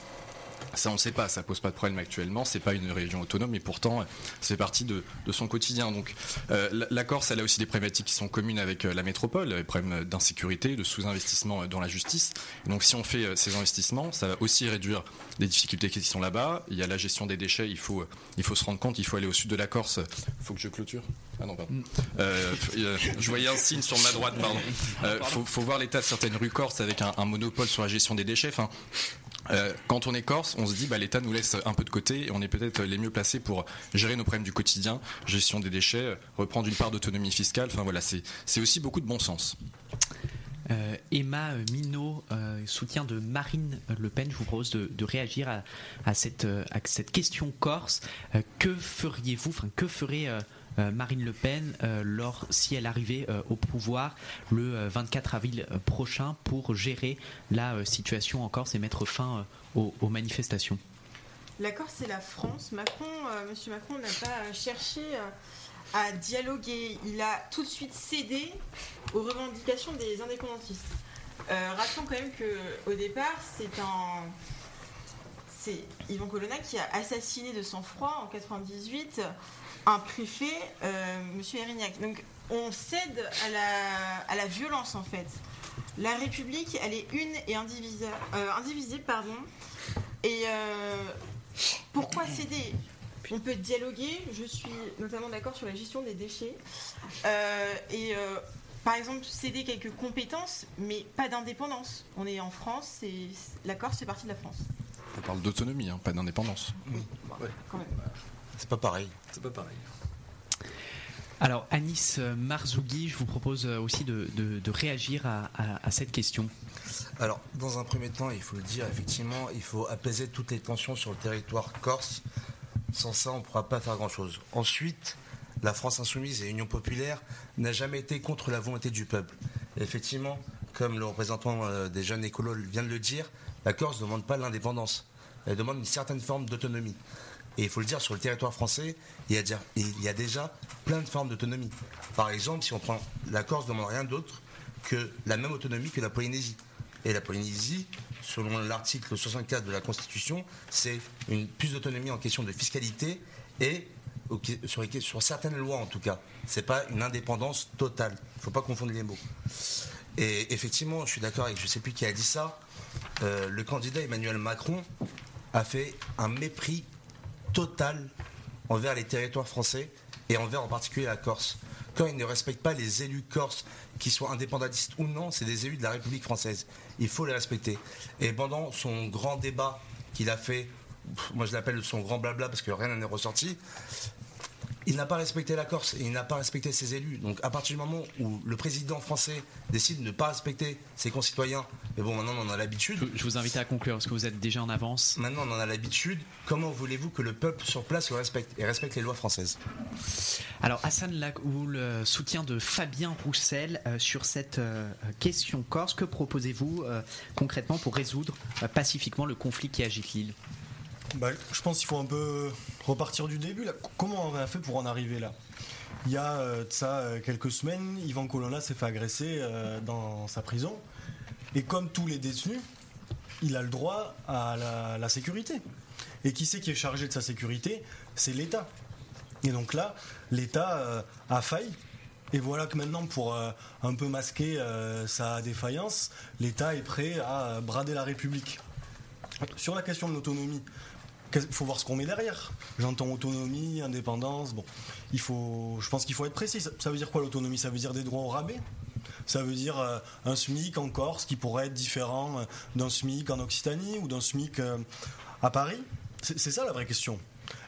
Ça, on ne sait pas, ça pose pas de problème actuellement. C'est pas une région autonome, et pourtant, c'est partie de, son quotidien. Donc, euh, la Corse, elle a aussi des problématiques qui sont communes avec euh, la métropole, des problèmes d'insécurité, de sous-investissement dans la justice. Donc, si on fait euh, ces investissements, ça va aussi réduire les difficultés qui sont là-bas. Il y a la gestion des déchets. Il faut, il faut se rendre compte. Il faut aller au sud de la Corse. Il faut que je clôture. Ah non, pardon. Je voyais un signe sur ma droite, pardon. Euh, faut, voir l'état de certaines rues corses avec un, monopole sur la gestion des déchets. Euh, quand on est corse, on se dit bah, l'État nous laisse un peu de côté et on est peut-être les mieux placés pour gérer nos problèmes du quotidien, gestion des déchets, reprendre une part d'autonomie fiscale. Enfin voilà, c'est aussi beaucoup de bon sens. Euh, Emma Minot, euh, soutien de Marine Le Pen, je vous propose de, réagir à, cette, à, cette, question corse. Euh, que feriez-vous, enfin que ferait euh, Marine Le Pen euh, si elle arrivait euh, au pouvoir le 24 avril prochain pour gérer la situation en Corse et mettre fin aux, manifestations La Corse c'est la France. Macron, Monsieur Macron n'a pas cherché à dialoguer. Il a tout de suite cédé aux revendications des indépendantistes. Euh, rappelons quand même qu'au départ, c'est un. C'est Yvan Colonna qui a assassiné de sang-froid en 98 un préfet, euh, Monsieur Erignac. Donc on cède à la, à la, violence en fait. La République, elle est une et indivisible, euh, indivisible pardon. Et euh, pourquoi céder? On peut dialoguer. Je suis notamment d'accord sur la gestion des déchets euh, et par exemple céder quelques compétences, mais pas d'indépendance. On est en France, et la Corse fait partie de la France. On parle d'autonomie, hein, pas d'indépendance. Oui, ouais. quand même. C'est pas pareil. C'est pas pareil. Alors Anis Marzougui, je vous propose aussi de, de, de réagir à, à, à, cette question. Alors, dans un premier temps, il faut le dire, effectivement, il faut apaiser toutes les tensions sur le territoire corse. Sans ça, on ne pourra pas faire grand-chose. Ensuite, la France insoumise et l'Union populaire n'a jamais été contre la volonté du peuple. Et effectivement, comme le représentant des jeunes écolos vient de le dire, la Corse ne demande pas l'indépendance. Elle demande une certaine forme d'autonomie. Et il faut le dire, sur le territoire français, il y a déjà, plein de formes d'autonomie. Par exemple, si on prend la Corse, ne demande rien d'autre que la même autonomie que la Polynésie. Et la Polynésie, selon l'article 64 de la Constitution, c'est plus d'autonomie en question de fiscalité et sur, certaines lois en tout cas. C'est pas une indépendance totale. Il ne faut pas confondre les mots. Et effectivement, je suis d'accord avec je ne sais plus qui a dit ça. Euh, le candidat Emmanuel Macron a fait un mépris total envers les territoires français et envers en particulier la Corse. Quand il ne respecte pas les élus corses, qu'ils soient indépendantistes ou non, c'est des élus de la République française. Il faut les respecter. Et pendant son grand débat qu'il a fait, moi je l'appelle son grand blabla parce que rien n'en est ressorti, il n'a pas respecté la Corse et il n'a pas respecté ses élus. Donc à partir du moment où le président français décide de ne pas respecter ses concitoyens, mais bon maintenant on en a l'habitude. Je vous invite à conclure parce que vous êtes déjà en avance. Maintenant on en a l'habitude. Comment voulez-vous que le peuple sur place le respecte et respecte les lois françaises? Alors Hassan Lagoul, soutien de Fabien Roussel euh, sur cette euh, question corse. Que proposez-vous euh, concrètement pour résoudre pacifiquement le conflit qui agite l'île? Bah, je pense qu'il faut un peu repartir du début. Comment on a fait pour en arriver là? Il y a euh, ça euh, quelques semaines, Yvan Colonna s'est fait agresser euh, dans sa prison. Et comme tous les détenus, il a le droit à la sécurité. Et qui c'est qui est chargé de sa sécurité? C'est l'État. Et donc là, l'État a failli. Et voilà que maintenant, pour un peu masquer sa défaillance, l'État est prêt à brader la République. Sur la question de l'autonomie, il faut voir ce qu'on met derrière. J'entends autonomie, indépendance. Je pense qu'il faut être précis. Ça, veut dire quoi l'autonomie? Ça veut dire des droits au rabais? Ça veut dire euh, un SMIC en Corse qui pourrait être différent euh, d'un SMIC en Occitanie ou d'un SMIC euh, à Paris? C'est ça la vraie question.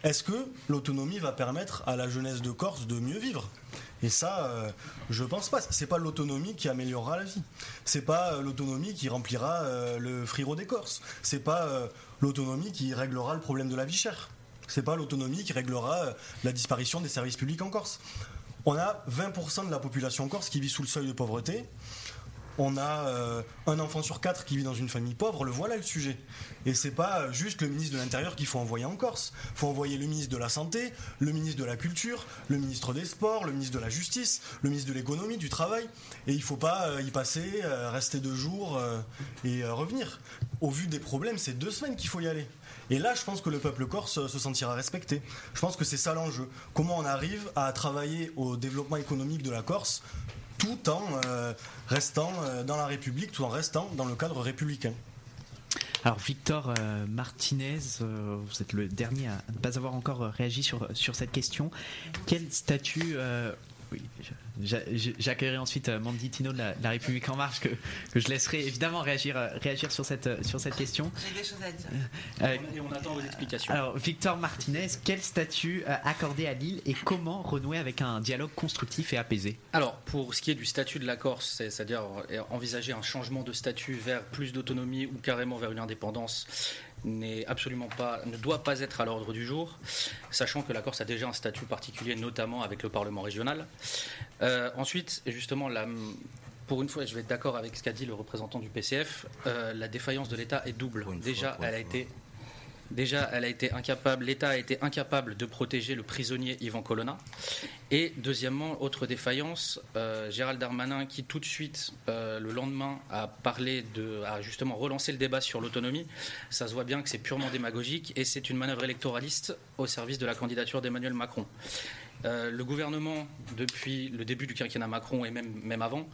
Est-ce que l'autonomie va permettre à la jeunesse de Corse de mieux vivre? Et ça, je pense pas. C'est pas l'autonomie qui améliorera la vie. C'est pas l'autonomie qui remplira le friro des Corses. C'est pas l'autonomie qui réglera le problème de la vie chère. C'est pas l'autonomie qui réglera la disparition des services publics en Corse. On a 20% de la population corse qui vit sous le seuil de pauvreté. On a euh, un enfant sur quatre qui vit dans une famille pauvre, le voilà le sujet. Et c'est pas juste le ministre de l'Intérieur qu'il faut envoyer en Corse. Il faut envoyer le ministre de la Santé, le ministre de la Culture, le ministre des Sports, le ministre de la Justice, le ministre de l'Économie, du Travail. Et il faut pas euh, y passer, euh, rester deux jours euh, et euh, revenir. Au vu des problèmes, c'est deux semaines qu'il faut y aller. Et là, je pense que le peuple corse euh, se sentira respecté. Je pense que c'est ça l'enjeu. Comment on arrive à travailler au développement économique de la Corse tout en euh, restant euh, dans la République, tout en restant dans le cadre républicain. Alors Victor euh, Martinez, vous êtes le dernier à ne pas avoir encore réagi sur, sur cette question. Quel statut... oui, j'a- j'a- j'accueillerai ensuite euh, Mandy Tino de la, de la République En Marche que, que je laisserai évidemment réagir, euh, réagir sur, cette, euh, sur cette question. J'ai des choses à dire. Euh, Et on attend vos explications. alors Victor Martinez, quel statut accorder à Lille et comment renouer avec un dialogue constructif et apaisé? Alors, pour ce qui est du statut de la Corse, c'est- c'est-à-dire envisager un changement de statut vers plus d'autonomie ou carrément vers une indépendance, n'est absolument pas, ne doit pas être à l'ordre du jour, sachant que la Corse a déjà un statut particulier, notamment avec le Parlement régional. Euh, ensuite, justement, la, pour une fois, je vais être d'accord avec ce qu'a dit le représentant du PCF, euh, la défaillance de l'État est double. Déjà, elle a été Déjà, l'État a été incapable de protéger le prisonnier Yvan Colonna. Et deuxièmement, autre défaillance, euh, Gérald Darmanin, qui tout de suite, euh, le lendemain, a parlé de, a justement relancé le débat sur l'autonomie. Ça se voit bien que c'est purement démagogique et c'est une manœuvre électoraliste au service de la candidature d'Emmanuel Macron. Euh, le gouvernement, depuis le début du quinquennat Macron et même, avant,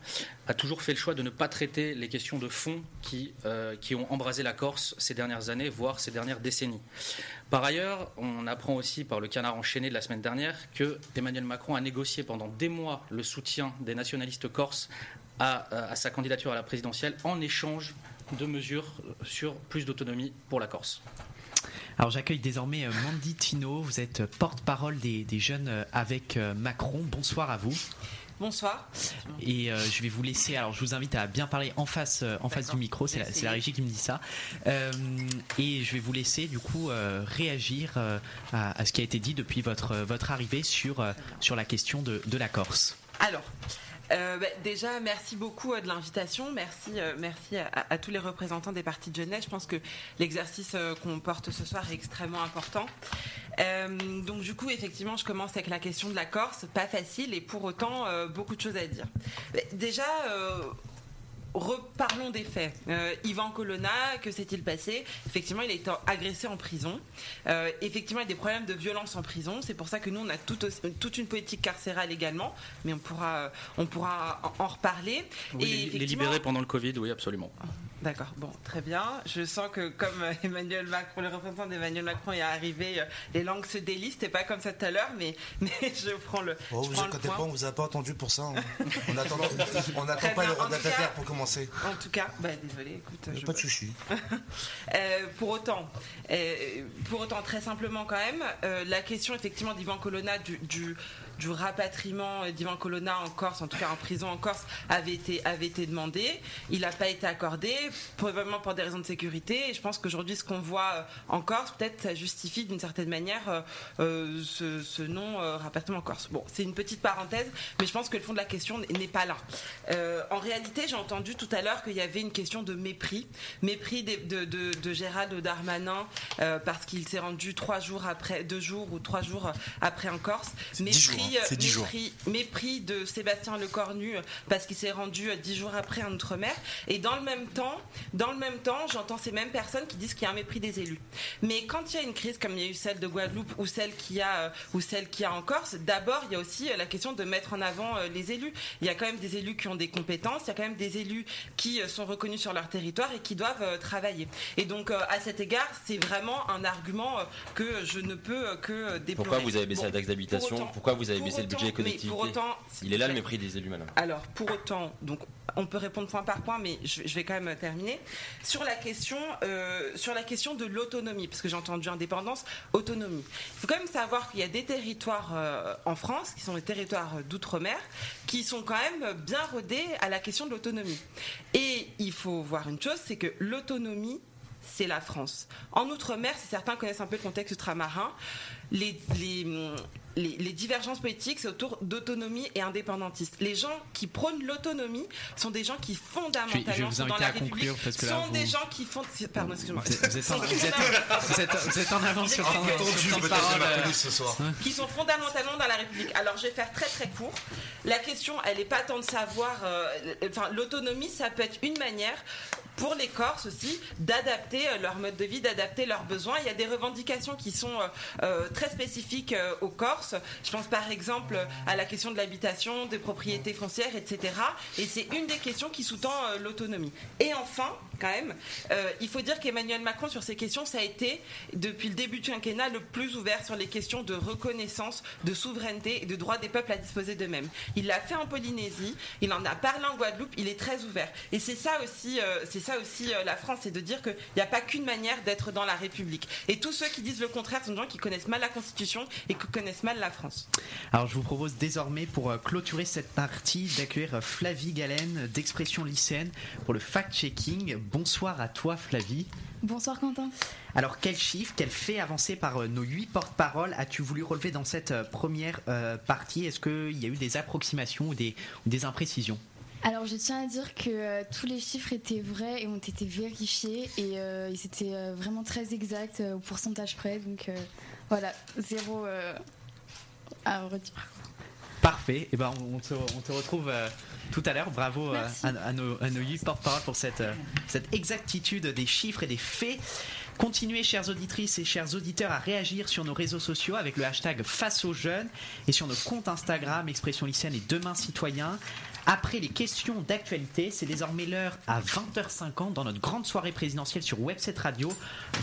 a toujours fait le choix de ne pas traiter les questions de fond qui, euh, qui ont embrasé la Corse ces dernières années, voire ces dernières décennies. Par ailleurs, on apprend aussi par le canard enchaîné de la semaine dernière que Emmanuel Macron a négocié pendant des mois le soutien des nationalistes corses à, à sa candidature à la présidentielle en échange de mesures sur plus d'autonomie pour la Corse. Alors j'accueille désormais euh, Mandy Tino, vous êtes porte-parole des, des jeunes euh, avec euh, Macron. Bonsoir à vous. Bonsoir. Et euh, je vais vous laisser. Alors, je vous invite à bien parler en face, euh, en face du micro. C'est la, régie qui me dit ça. Euh, et je vais vous laisser du coup euh, réagir euh, à, à ce qui a été dit depuis votre votre arrivée sur euh, sur la question de, de la Corse. Alors, euh, bah, déjà, merci beaucoup euh, de l'invitation. Merci, euh, merci à, tous les représentants des partis de jeunesse. Je pense que l'exercice qu'on porte ce soir est extrêmement important. Donc, du coup, effectivement, je commence avec la question de la Corse. Pas facile et pour autant, beaucoup de choses à dire. Mais déjà, Reparlons des faits. Euh, Yvan Colonna, que s'est-il passé? Effectivement, il a été agressé en prison. Euh, effectivement, il y a des problèmes de violence en prison. C'est pour ça que nous, on a toute une politique carcérale également, mais on pourra, on pourra en, en reparler. Oui, Et les, libérer pendant le Covid, oui, absolument. D'accord, bon, très bien. Je sens que comme euh, Emmanuel Macron, le représentant d'Emmanuel Macron est arrivé, euh, les langues se délient. C'était pas comme ça tout à l'heure, mais, mais (laughs) je prends le. Oh, je vous inquiétez pas, on vous a pas attendu pour ça. hein. (laughs) On n'attend pas le retardataire pour commencer. En tout cas, bah, désolé, écoute. Je- pas de souci. (laughs) Euh, pour autant, euh, pour autant, très simplement quand même, euh, la question effectivement d'Ivan Colonna du, du, du rapatriement d'Ivan Colonna en Corse, en tout cas en prison en Corse, avait été, avait été demandé. Il n'a pas été accordé, probablement pour des raisons de sécurité. Et je pense qu'aujourd'hui, ce qu'on voit euh, en Corse, peut-être ça justifie d'une certaine manière euh, euh, ce, ce non euh, rapatriement en Corse. Bon, c'est une petite parenthèse, mais je pense que le fond de la question n'est pas là. Euh, en réalité, j'ai entendu tout à l'heure qu'il y avait une question de mépris, mépris de, de, de Gérald Darmanin euh, parce qu'il s'est rendu trois jours après, deux jours ou trois jours après en Corse. dix hein. Jours. mépris, de Sébastien Lecornu euh, parce qu'il s'est rendu euh, dix jours après en outre-mer. Et dans le même temps, dans le même temps, j'entends ces mêmes personnes qui disent qu'il y a un mépris des élus. Mais quand il y a une crise comme il y a eu celle de Guadeloupe ou celle qu'il y a euh, ou celle qu'il y a en Corse, d'abord il y a aussi la question de mettre en avant les élus. Il y a quand même des élus qui ont des compétences, il y a quand même des élus qui sont reconnus sur leur territoire et qui doivent travailler. Et donc à cet égard, c'est vraiment un argument que je ne peux que déplorer. Pourquoi vous avez baissé Bon, la taxe d'habitation? Pourquoi vous avez pour baissé le budget des collectivités pour autant, Il est là le mépris des élus, madame. alors, pour autant, donc, on peut répondre point par point, mais je, je vais quand même terminer sur la question, euh, sur la question de l'autonomie, parce que j'ai entendu indépendance, autonomie. Il faut quand même savoir qu'il y a des territoires euh, en France, qui sont les territoires d'outre-mer, qui sont quand même bien rodés à la question de l'autonomie. Et il faut voir une chose, c'est que l'autonomie, c'est la France. En outre-mer, si certains connaissent un peu le contexte ultramarin, les, les, les, les divergences politiques, c'est autour d'autonomie et indépendantistes. Les gens qui prônent l'autonomie sont des gens qui fondamentalement sont dans la République, parce que là, sont vous- des gens qui font. Pardon, excuse-moi. Vous êtes- vous en- vous êtes- avance sur temps- sur temps de parole, euh, qui sont fondamentalement dans la République. Alors je vais faire très très court. La question, elle n'est pas tant de savoir, euh, enfin l'autonomie, ça peut être une manière pour les Corses aussi d'adapter euh, leur mode de vie, d'adapter leurs besoins. Il y a des revendications qui sont euh, euh, très spécifiques euh, aux Corses. Je pense par exemple à la question de l'habitation, des propriétés foncières, etc. Et c'est une des questions qui sous-tend euh, l'autonomie. Et enfin, quand même, euh, il faut dire qu'Emmanuel Macron sur ces questions, ça a été depuis le début du quinquennat le plus ouvert sur les questions de reconnaissance, de souveraineté et de droit des peuples à disposer d'eux-mêmes. Il l'a fait en Polynésie, il en a parlé en Guadeloupe, il est très ouvert. Et c'est ça aussi, euh, ça aussi euh, la France, c'est de dire qu'il n'y a pas qu'une manière d'être dans la République. Et tous ceux qui disent le contraire sont des gens qui connaissent mal la Constitution et qui connaissent mal la France. Alors je vous propose désormais pour clôturer cette partie d'accueillir Flavie Galen d'Expression lycéenne pour le fact-checking. Bonsoir à toi Flavie. Bonsoir Quentin. Alors quel chiffre, quel fait avancé par euh, nos huit porte-paroles as-tu voulu relever dans cette euh, première euh, partie? Est-ce qu'il y a eu des approximations ou des, ou des imprécisions? Alors je tiens à dire que euh, tous les chiffres étaient vrais et ont été vérifiés et euh, ils étaient euh, vraiment très exacts au pourcentage près. Donc voilà, zéro à redire. Parfait, et ben on, te, on te retrouve euh, tout à l'heure. Bravo euh, à, à nos, à nos porte-paroles pour cette, euh, cette exactitude des chiffres et des faits. Continuez, chères auditrices et chers auditeurs, à réagir sur nos réseaux sociaux avec le hashtag Face aux jeunes et sur nos comptes Instagram, Expression lycéenne et Demain Citoyen. Après les questions d'actualité, c'est désormais l'heure à 20h50 dans notre grande soirée présidentielle sur Web7 Radio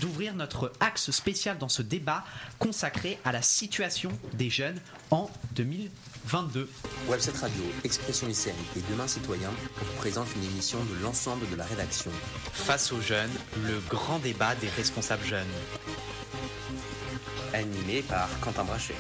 d'ouvrir notre axe spécial dans ce débat consacré à la situation des jeunes en 2022. Web7 Radio, Expression lycéenne et Demain citoyen vous présente une émission de l'ensemble de la rédaction. Face aux jeunes, le grand débat des responsables jeunes. Animé par Quentin Brachet.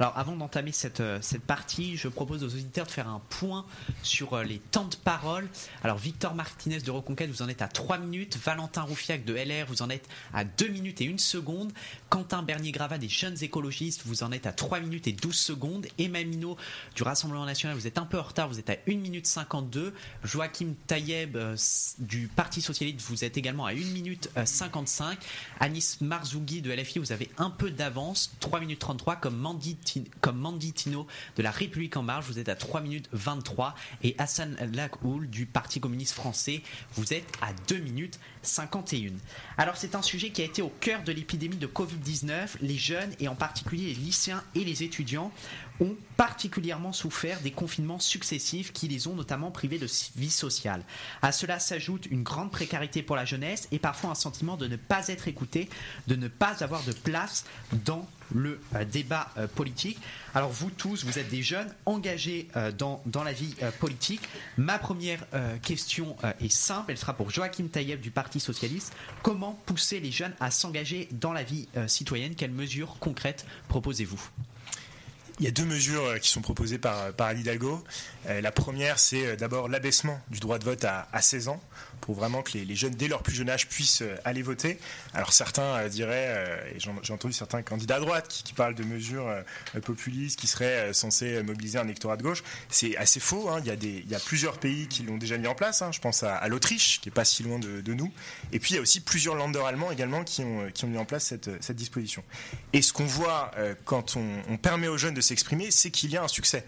Alors avant d'entamer cette, euh, cette partie, je propose aux auditeurs de faire un point sur euh, les temps de parole. Alors Victor Martinez de Reconquête, vous en êtes à 3 minutes. Valentin Roufiac de LR, vous en êtes à 2 minutes et 1 seconde. Quentin Bernier-Grava des Jeunes Écologistes, vous en êtes à 3 minutes et 12 secondes. Emma Minot du Rassemblement National, vous êtes un peu en retard, vous êtes à 1 minute 52. Joachim Taïeb euh, du Parti Socialiste, vous êtes également à 1 minute euh, 55. Anis Marzougui de LFI, vous avez un peu d'avance, 3 minutes 33, comme Mandy, Ti- comme Mandy Tino de La République En Marche, vous êtes à 3 minutes 23. Et Hassan Lakhoul du Parti communiste français, vous êtes à 2 minutes 51. Alors c'est un sujet qui a été au cœur de l'épidémie de Covid-19. Les jeunes, et en particulier les lycéens et les étudiants, ont particulièrement souffert des confinements successifs qui les ont notamment privés de vie sociale. À cela s'ajoute une grande précarité pour la jeunesse et parfois un sentiment de ne pas être écouté, de ne pas avoir de place dans le euh, débat euh, politique. Alors vous tous, vous êtes des jeunes engagés euh, dans, la vie politique. Ma première question est simple, elle sera pour Joachim Taïeb du Parti Socialiste. Comment pousser les jeunes à s'engager dans la vie citoyenne? Quelles mesures concrètes proposez-vous? Il y a deux mesures euh, qui sont proposées par, par Hidalgo. Euh, la première, c'est euh, d'abord l'abaissement du droit de vote à, à 16 ans, pour vraiment que les, jeunes, dès leur plus jeune âge, puissent euh, aller voter. Alors certains euh, diraient, euh, et j'ai entendu certains candidats à droite qui, parlent de mesures populistes qui seraient censées mobiliser un électorat de gauche. C'est assez faux. hein. Il, y a plusieurs pays qui l'ont déjà mis en place. hein. Je pense à, l'Autriche, qui est pas si loin de, nous. Et puis il y a aussi plusieurs landers allemands également qui ont, mis en place cette, disposition. Et ce qu'on voit quand on, permet aux jeunes de s'exprimer, c'est qu'il y a un succès.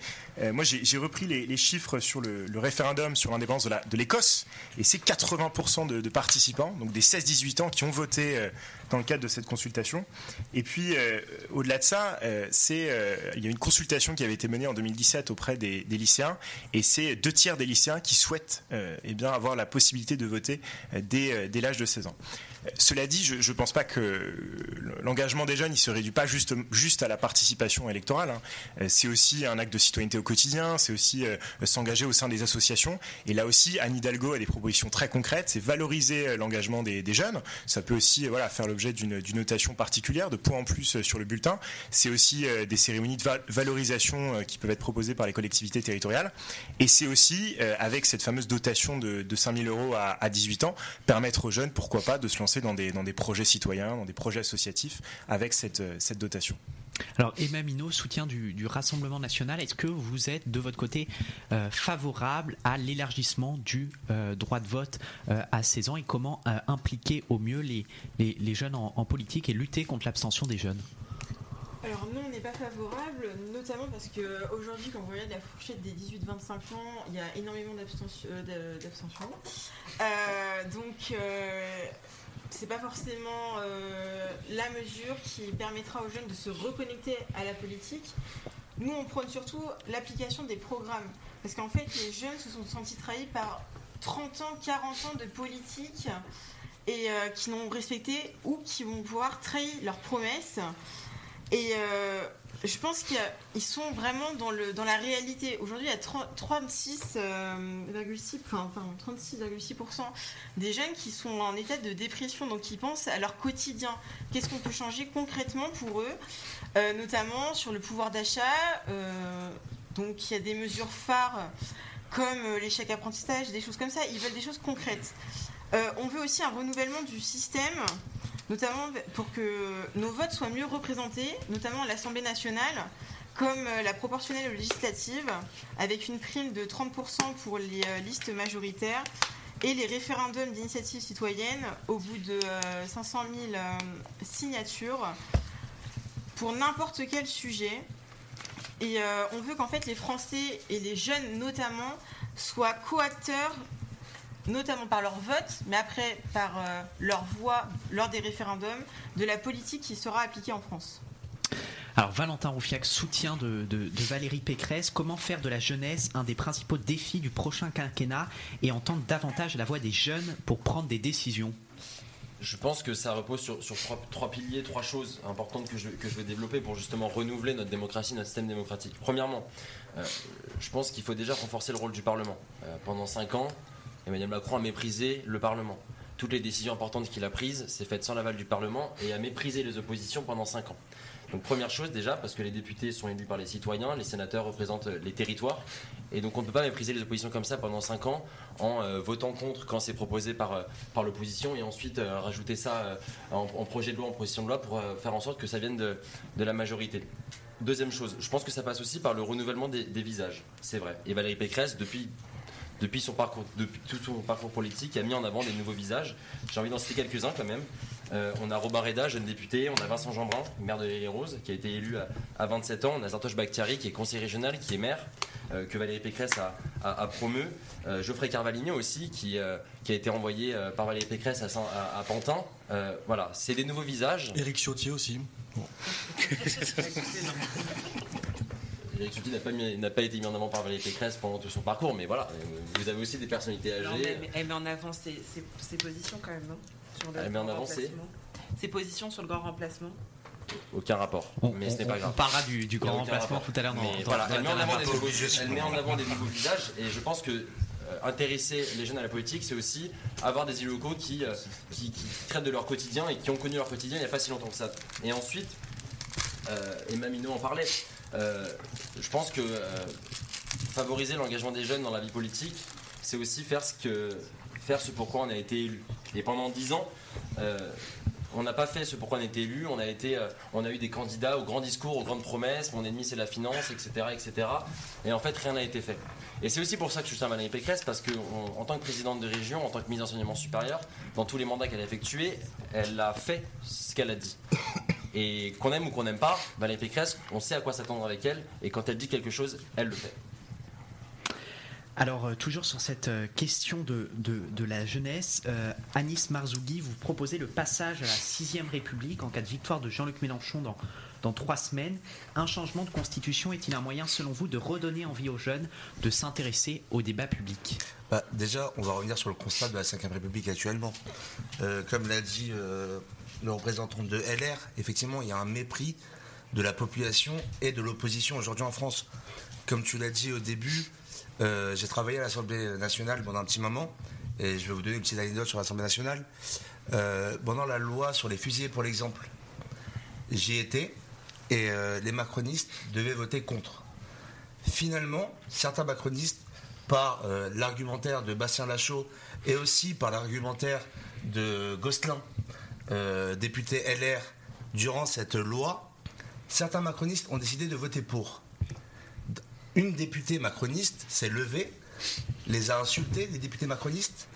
Moi, j'ai repris les, chiffres sur le, référendum sur l'indépendance de l'Écosse, et c'est 80% de, participants, donc des 16-18 ans, qui ont voté euh, dans le cadre de cette consultation. Et puis, euh, au-delà de ça, euh, c'est il y a une consultation qui avait été menée en 2017 auprès des, lycéens, et c'est deux tiers des lycéens qui souhaitent eh bien, avoir la possibilité de voter dès, dès l'âge de 16 ans. Cela dit, je ne pense pas que l'engagement des jeunes, il se réduit pas juste, juste à la participation électorale. hein. Euh, C'est aussi un acte de citoyenneté au quotidien, c'est aussi euh, s'engager au sein des associations. Et là aussi, Anne Hidalgo a des propositions très concrètes, c'est valoriser euh, l'engagement des, jeunes. Ça peut aussi voilà, faire l'objet d'une notation particulière, de points en plus sur le bulletin. C'est aussi des cérémonies de val- valorisation qui peuvent être proposées par les collectivités territoriales. Et c'est aussi, avec cette fameuse dotation de, de 5 000 euros à, à 18 ans, permettre aux jeunes, pourquoi pas, de se lancer dans des, dans des projets citoyens, dans des projets associatifs avec cette, euh, cette dotation. Alors Emma Minot, soutien du, du Rassemblement national, est-ce que vous êtes de votre côté euh, favorable à l'élargissement du euh, droit de vote euh, à 16 ans et comment euh, impliquer au mieux les, les, les jeunes en, en politique et lutter contre l'abstention des jeunes? Alors nous, on n'est pas favorable, notamment parce que aujourd'hui, quand vous regardez la fourchette des 18-25 ans, il y a énormément d'abstention. euh. Euh, donc, euh, c'est pas forcément euh, la mesure qui permettra aux jeunes de se reconnecter à la politique. Nous, on prône surtout l'application des programmes, parce qu'en fait, les jeunes se sont sentis trahis par 30 ans, 40 ans de politique et euh, qui n'ont respecté ou qui vont voir trahir leurs promesses. Et euh, je pense qu'ils sont vraiment dans, la réalité. Aujourd'hui, il y a 30 36,6 euh, enfin, pardon, 36,6% des jeunes qui sont en état de dépression, donc qui pensent à leur quotidien. Qu'est-ce qu'on peut changer concrètement pour eux, Euh, notamment sur le pouvoir d'achat. euh, donc il y a des mesures phares comme chèques apprentissage, des choses comme ça. Ils veulent des choses concrètes. On veut aussi un renouvellement du système, notamment pour que nos votes soient mieux représentés, notamment à l'Assemblée nationale, comme euh, la proportionnelle aux législatives, avec une prime de 30% pour les euh, listes majoritaires et les référendums d'initiative citoyenne au bout de euh, 500 000 euh, signatures pour n'importe quel sujet. Et on veut qu'en fait les Français et les jeunes notamment soient coacteurs, notamment par leur vote, mais après par euh, leur voix lors des référendums, de la politique qui sera appliquée en France. Alors Valentin Roufiac, soutien de, de- de Valérie Pécresse, comment faire de la jeunesse un des principaux défis du prochain quinquennat et entendre davantage la voix des jeunes pour prendre des décisions? Je pense que ça repose sur, sur trois, trois piliers, trois choses importantes que je, que je vais développer pour justement renouveler notre démocratie, notre système démocratique. Premièrement, euh, je pense qu'il faut déjà renforcer le rôle du Parlement. Euh, pendant cinq ans, Emmanuel Macron a méprisé le Parlement. Toutes les décisions importantes qu'il a prises, c'est faites sans l'aval du Parlement et a méprisé les oppositions pendant cinq ans. Donc première chose déjà, parce que les députés sont élus par les citoyens, les sénateurs représentent les territoires, et donc on ne peut pas mépriser les oppositions comme ça pendant 5 ans en euh, votant contre quand c'est proposé par, euh, par l'opposition, et ensuite euh, rajouter ça en, projet de loi, en proposition de loi, pour faire en sorte que ça vienne de, de la majorité. Deuxième chose, je pense que ça passe aussi par le renouvellement des, des visages, c'est vrai. Et Valérie Pécresse, depuis depuis son parcours, depuis tout son parcours politique, a mis en avant des nouveaux visages. J'ai envie d'en citer quelques-uns quand même. Euh, on a Robin Reda, jeune député. On a Vincent Jeanbrun, maire de les Roses, qui a été élu à, à 27 ans. On a Zartoche Bakhtiari, qui est conseiller régional, qui est maire, euh, que Valérie Pécresse a, a, a promu. Euh, Geoffrey Carvalino aussi, qui, euh, qui a été envoyé euh, par Valérie Pécresse à, Saint- à- à Pantin. Euh, voilà, c'est des nouveaux visages. Éric Ciotti aussi. Bon. (laughs) Éric Ciotti n'a pas, mis- n'a pas été mis en avant par Valérie Pécresse pendant tout son parcours, mais voilà, vous avez aussi des personnalités Non, âgées. mais elle, met en avant ses, ses- ses positions quand même, non? Sur le Elle met en avant ses- positions sur le grand remplacement? Aucun rapport. mais ce n'est pas on- grave. on parlera du- grand remplacement rapport. tout à l'heure voilà, elle, met en avant des nouveaux, partie. elle met en avant des nouveaux visages et je pense que euh, intéresser les jeunes à la politique, c'est aussi avoir des élus locaux qui, euh, qui, qui traitent de leur quotidien et qui ont connu leur quotidien il n'y a pas si longtemps que ça. Et ensuite, euh, Emma Minot en parlait, je pense que euh, favoriser l'engagement des jeunes dans la vie politique, c'est aussi faire ce, que, faire ce pourquoi on a été élu. Et pendant dix ans, euh, on n'a pas fait ce pourquoi on a été élu, on a, été, euh, on a eu des candidats aux grands discours, aux grandes promesses, mon ennemi c'est la finance, etc., etc. Et en fait, rien n'a été fait. Et c'est aussi pour ça que je soutiens Valérie Pécresse, parce qu'en tant que présidente de région, en tant que ministre d'enseignement supérieur, dans tous les mandats qu'elle a effectués, elle a fait ce qu'elle a dit. Et qu'on aime ou qu'on n'aime pas, Valérie Pécresse, on sait à quoi s'attendre avec elle, et quand elle dit quelque chose, elle le fait. Alors, euh, toujours sur cette euh, question de, de- de la jeunesse, euh, Anis Marzougi, vous proposez le passage à la 6ème République en cas de victoire de Jean-Luc Mélenchon dans, dans trois semaines. Un changement de constitution est-il un moyen, selon vous, de redonner envie aux jeunes de s'intéresser au débat public? Bah, déjà, on va revenir sur le constat de la 5ème République actuellement. Euh, comme l'a dit euh, le représentant de LR, effectivement, il y a un mépris de la population et de l'opposition aujourd'hui en France. Comme tu l'as dit au début, euh, j'ai travaillé à l'Assemblée nationale pendant un petit moment et je vais vous donner une petite anecdote sur l'Assemblée nationale. Euh, pendant la loi sur les fusillés, pour l'exemple, j'y étais et euh, les macronistes devaient voter contre. Finalement, certains macronistes, par l'argumentaire de Bastien Lachaud et aussi par l'argumentaire de Gosselin, euh, député LR, durant cette loi, certains macronistes ont décidé de voter pour. Une députée macroniste s'est levée, les a insultés, les députés macronistes,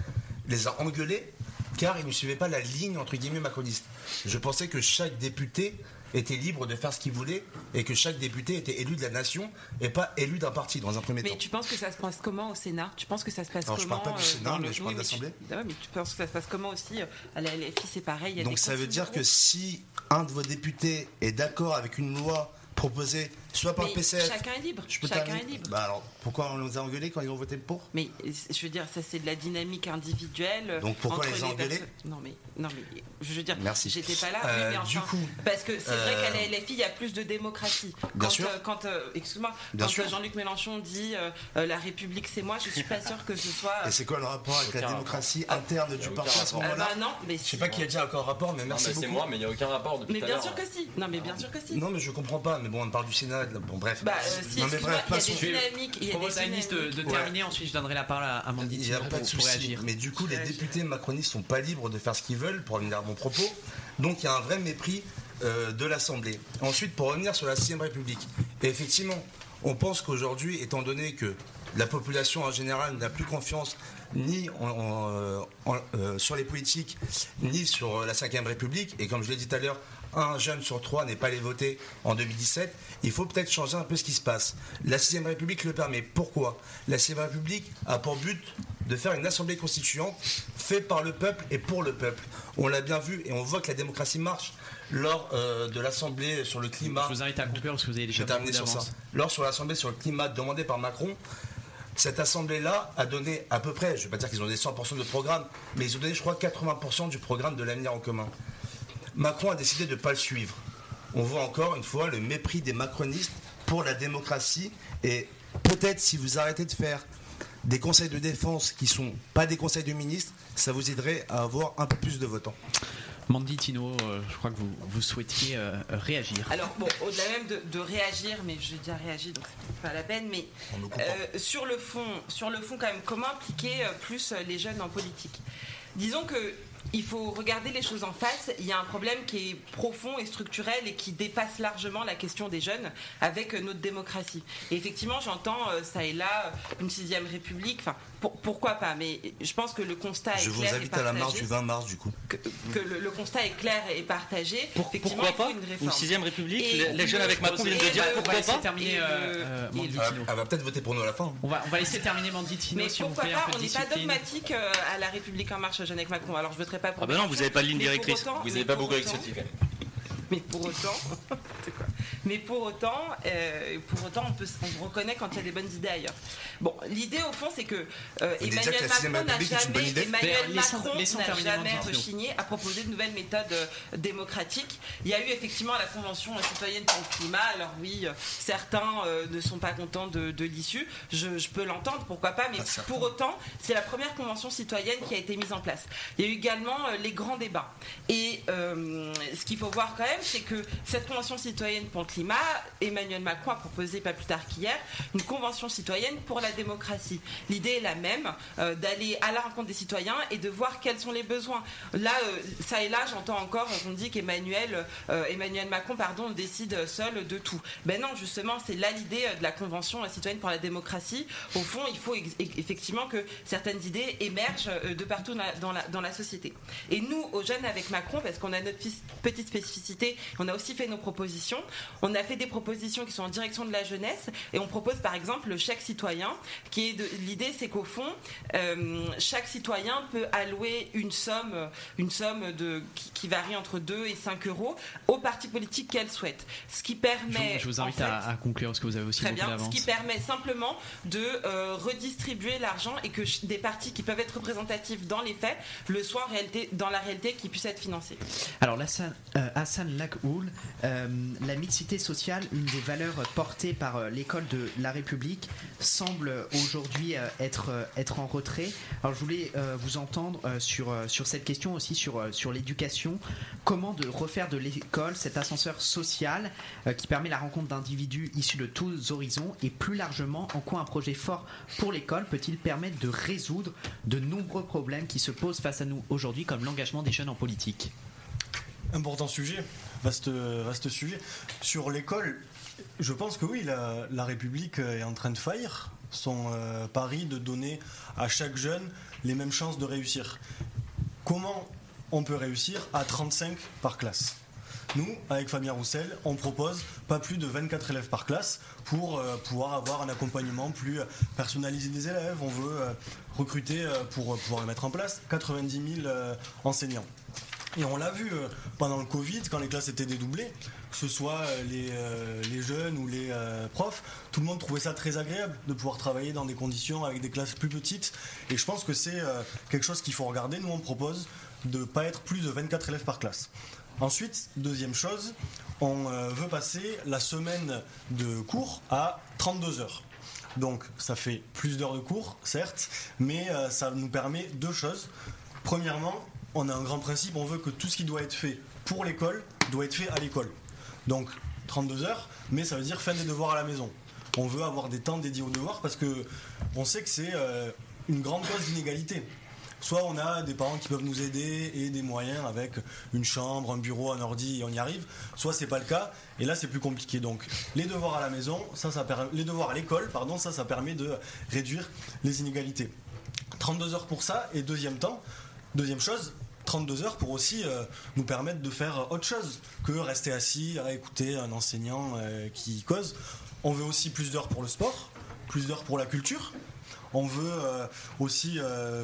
les a engueulés, car ils ne suivaient pas la ligne entre guillemets macroniste. Je pensais que chaque député était libre de faire ce qu'il voulait et que chaque député était élu de la nation et pas élu d'un parti dans un premier Mais temps. tu penses que ça se passe comment au Sénat? Tu penses que ça se passe Alors, je comment parle pas du euh, Sénat, mais le- je parle de mais tu- l'Assemblée. Ah mais tu penses que ça se passe comment aussi euh, à la LFI C'est pareil. il y a Donc des ça veut dire que si un de vos députés est d'accord avec une loi proposée soit par Mais le PCF, chacun est libre, je peux chacun est libre. Bah alors pourquoi on nous a engueulés quand ils ont voté pour? Mais je veux dire, ça c'est de la dynamique individuelle. Donc, pourquoi entre les engueuler? Non mais, non mais, je veux dire, Merci. j'étais pas là. Euh, mais du enfin, coup, parce que c'est vrai qu'à la LFI, il y a plus de démocratie. Bien quand, sûr. euh, quand, euh, excuse-moi, Bien quand sûr. Jean-Luc Mélenchon dit euh, euh, la République c'est moi, je suis pas sûr que ce soit. Et c'est quoi le rapport avec la démocratie interne du parti à ce moment-là? Ah bah non, mais Je sais pas qui a dit encore rapport, mais merci c'est moi, mais il n'y a aucun rapport depuis Mais bien sûr que si. Non mais bien sûr que si. Non mais je comprends pas, mais bon on parle du Sénat, de la- bon bref. Bah, euh, si, non mais excuse-moi, bref, il y a des dynamiques. Il y Je a des de, terminer, ensuite je donnerai la parole à Amandine Il n'y a pas de souci. réagir. Mais du coup, les députés macronistes sont pas libres de faire ce qu'ils veulent, pour revenir à mon propos. Donc il y a un vrai mépris euh, de l'Assemblée. Ensuite, pour revenir sur la 6 République, et effectivement, on pense qu'aujourd'hui, étant donné que la population en général n'a plus confiance ni en- en, euh, en- euh, sur les politiques, ni sur la 5 République, et comme je l'ai dit tout à l'heure, un jeune sur trois n'est pas allé voter en 2017, il faut peut-être changer un peu ce qui se passe. La 6 République le permet. Pourquoi? La 6 République a pour but de faire une assemblée constituante faite par le peuple et pour le peuple. On l'a bien vu et on voit que la démocratie marche lors euh, de l'assemblée sur le climat. Je vous invite à conclure parce que vous avez déjà beaucoup sur ça. Lors sur l'assemblée sur le climat demandé par Macron, cette assemblée-là a donné à peu près, je ne vais pas dire qu'ils ont donné 100% de programme, mais ils ont donné, je crois, 80% du programme de l'avenir en commun. Macron a décidé de ne pas le suivre. On voit encore une fois le mépris des macronistes pour la démocratie et peut-être si vous arrêtez de faire des conseils de défense qui sont pas des conseils de ministres, ça vous aiderait à avoir un peu plus de votants. Mandy Tino, euh, je crois que vous, vous souhaitiez euh, réagir. Alors bon, au-delà même de, de réagir, mais j'ai déjà réagi donc c'est pas la peine. Mais euh, sur le fond, sur le fond quand même, comment impliquer euh, plus euh, les jeunes en politique? Disons que il faut regarder les choses en face. Il y a un problème qui est profond et structurel et qui dépasse largement la question des jeunes avec notre démocratie. Et effectivement, j'entends euh, ça et là une sixième république. Pour- pourquoi pas Mais je pense que le constat est Je vous clair et invite à la marche du 20 mars du coup. que, que le, le constat est clair et partagé. Effectivement, pourquoi pas une réforme. Une sixième république Et Les- les jeunes avec Macron viennent de dire pourquoi on va pas laisser terminer, euh, euh, Elle, va peut-être voter pour nous à la fin. On va, on va laisser terminer Mandy Tino Mais si pourquoi pas On n'est pas dogmatique euh, à la République en marche, Jeanne avec Macron. Alors je voterai pas pour. Ah bah non, vous avez pas de ligne pour directrice. autant- Vous mais n'avez pas pour beaucoup avec autant- ce type. Mais pour autant, c'est (laughs) quoi mais pour autant, euh, pour autant, on, peut, on reconnaît quand il y a des bonnes idées ailleurs. Bon, l'idée au fond, c'est que euh, Emmanuel Macron n'a jamais, Emmanuel Macron laissons n'a jamais rechigné à proposer de nouvelles méthodes euh, démocratiques. Il y a eu effectivement la Convention citoyenne pour le climat. Alors oui, certains euh, ne sont pas contents de, de l'issue. Je, je peux l'entendre, pourquoi pas, mais pour autant, c'est la première convention citoyenne qui a été mise en place. Il y a eu également euh, les grands débats. Et euh, ce qu'il faut voir quand même, c'est que cette convention citoyenne pour climat, Emmanuel Macron a proposé pas plus tard qu'hier une convention citoyenne pour la démocratie. L'idée est la même, euh, d'aller à la rencontre des citoyens et de voir quels sont les besoins. Là, euh, ça et là, j'entends encore, on dit qu'Emmanuel euh, Emmanuel Macron pardon, décide seul de tout. Ben non, justement, c'est là l'idée de la convention citoyenne pour la démocratie. Au fond, il faut effectivement que certaines idées émergent de partout dans la, dans la- société. Et nous, aux jeunes avec Macron, parce qu'on a notre petite spécificité, on a aussi fait nos propositions. On a fait des propositions qui sont en direction de la jeunesse et on propose par exemple le chèque citoyen, qui est de l'idée, c'est qu'au fond, euh, chaque citoyen peut allouer une somme, une somme de, qui, qui varie entre 2 et 5 euros aux partis politiques qu'elle souhaite. Ce qui Je, permet. vous- je vous en invite fait, à, à conclure parce que vous avez aussi Très bien, ce qui permet simplement de euh, redistribuer l'argent et que des partis qui peuvent être représentatifs dans les faits le soient en réalité, dans la réalité qui puissent être financés. Alors Hassan, euh, Hassan euh, la, mi- mixité sociale, une des valeurs portées par euh, l'école de la République, semble aujourd'hui euh, être, euh, être en retrait. Alors je voulais vous entendre sur, sur cette question aussi, sur, sur l'éducation. Comment de refaire de l'école cet ascenseur social qui permet la rencontre d'individus issus de tous horizons et plus largement, en quoi un projet fort pour l'école peut-il permettre de résoudre de nombreux problèmes qui se posent face à nous aujourd'hui, comme l'engagement des jeunes en politique? Important sujet, vaste, vaste sujet. Sur l'école, je pense que oui, la, République est en train de faillir. Son euh, pari de donner à chaque jeune les mêmes chances de réussir. Comment on peut réussir à 35 par classe? Nous, avec Fabien Roussel, on propose pas plus de 24 élèves par classe pour euh, pouvoir avoir un accompagnement plus personnalisé des élèves. On veut euh, recruter pour pouvoir le mettre en place 90 000 euh, enseignants. Et on l'a vu euh, pendant le Covid, quand les classes étaient dédoublées, que ce soit euh, les, euh, les jeunes ou les profs, tout le monde trouvait ça très agréable de pouvoir travailler dans des conditions avec des classes plus petites. Et je pense que c'est quelque chose qu'il faut regarder. Nous, on propose de ne pas être plus de 24 élèves par classe. Ensuite, deuxième chose, on veut passer la semaine de cours à 32 heures. Donc ça fait plus d'heures de cours, certes, mais ça nous permet deux choses. Premièrement, on a un grand principe, on veut que tout ce qui doit être fait pour l'école doit être fait à l'école. Donc 32 heures, mais ça veut dire fin des devoirs à la maison. On veut avoir des temps dédiés aux devoirs parce que on sait que c'est euh, une grande cause d'inégalité. Soit on a des parents qui peuvent nous aider et des moyens avec une chambre, un bureau, un ordi et on y arrive. Soit c'est pas le cas et là c'est plus compliqué. Donc les devoirs à la maison, ça, ça les devoirs à l'école, pardon, ça, ça permet de réduire les inégalités. 32 heures pour ça et deuxième temps, deuxième chose, 32 heures pour aussi euh, nous permettre de faire autre chose que rester assis à écouter un enseignant euh, qui cause. On veut aussi plus d'heures pour le sport, plus d'heures pour la culture. On veut euh, aussi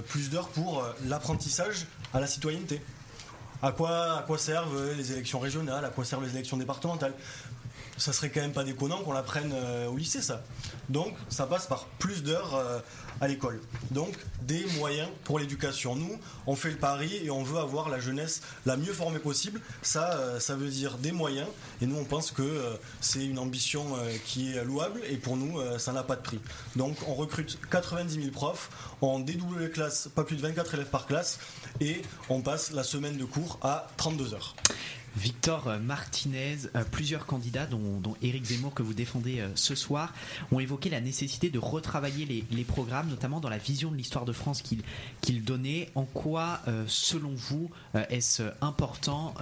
plus d'heures pour l'apprentissage à la citoyenneté. À quoi, à quoi servent les élections régionales À quoi servent les élections départementales? Ça serait quand même pas déconnant qu'on l'apprenne au lycée, ça. Donc, ça passe par plus d'heures euh, à l'école. Donc, des moyens pour l'éducation. Nous, on fait le pari et on veut avoir la jeunesse la mieux formée possible. Ça, euh, ça veut dire des moyens. Et nous, on pense que euh, c'est une ambition qui est louable et pour nous, ça n'a pas de prix. Donc, on recrute 90 000 profs, on dédouble les classes, pas plus de 24 élèves par classe, et on passe la semaine de cours à 32 heures. Victor Martinez, euh, plusieurs candidats, dont, dont Éric Zemmour que vous défendez euh, ce soir, ont évoqué la nécessité de retravailler les, programmes, notamment dans la vision de l'histoire de France qu'ils qu'ils donnaient. En quoi, euh, selon vous, est-ce important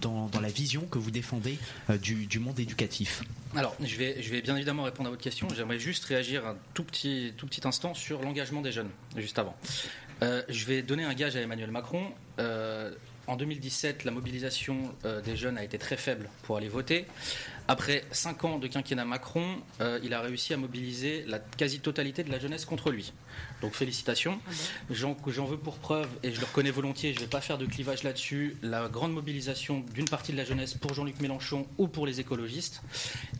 dans, la vision que vous défendez du, monde éducatif? Alors, je vais, bien évidemment répondre à votre question. J'aimerais juste réagir un tout petit, instant sur l'engagement des jeunes, juste avant. Je vais donner un gage à Emmanuel Macron. En 2017, la mobilisation euh, des jeunes a été très faible pour aller voter. Après 5 ans de quinquennat Macron, euh, il a réussi à mobiliser la quasi-totalité de la jeunesse contre lui. Donc félicitations. J'en j'en veux pour preuve, et je le reconnais volontiers, je ne vais pas faire de clivage là-dessus, la grande mobilisation d'une partie de la jeunesse pour Jean-Luc Mélenchon ou pour les écologistes,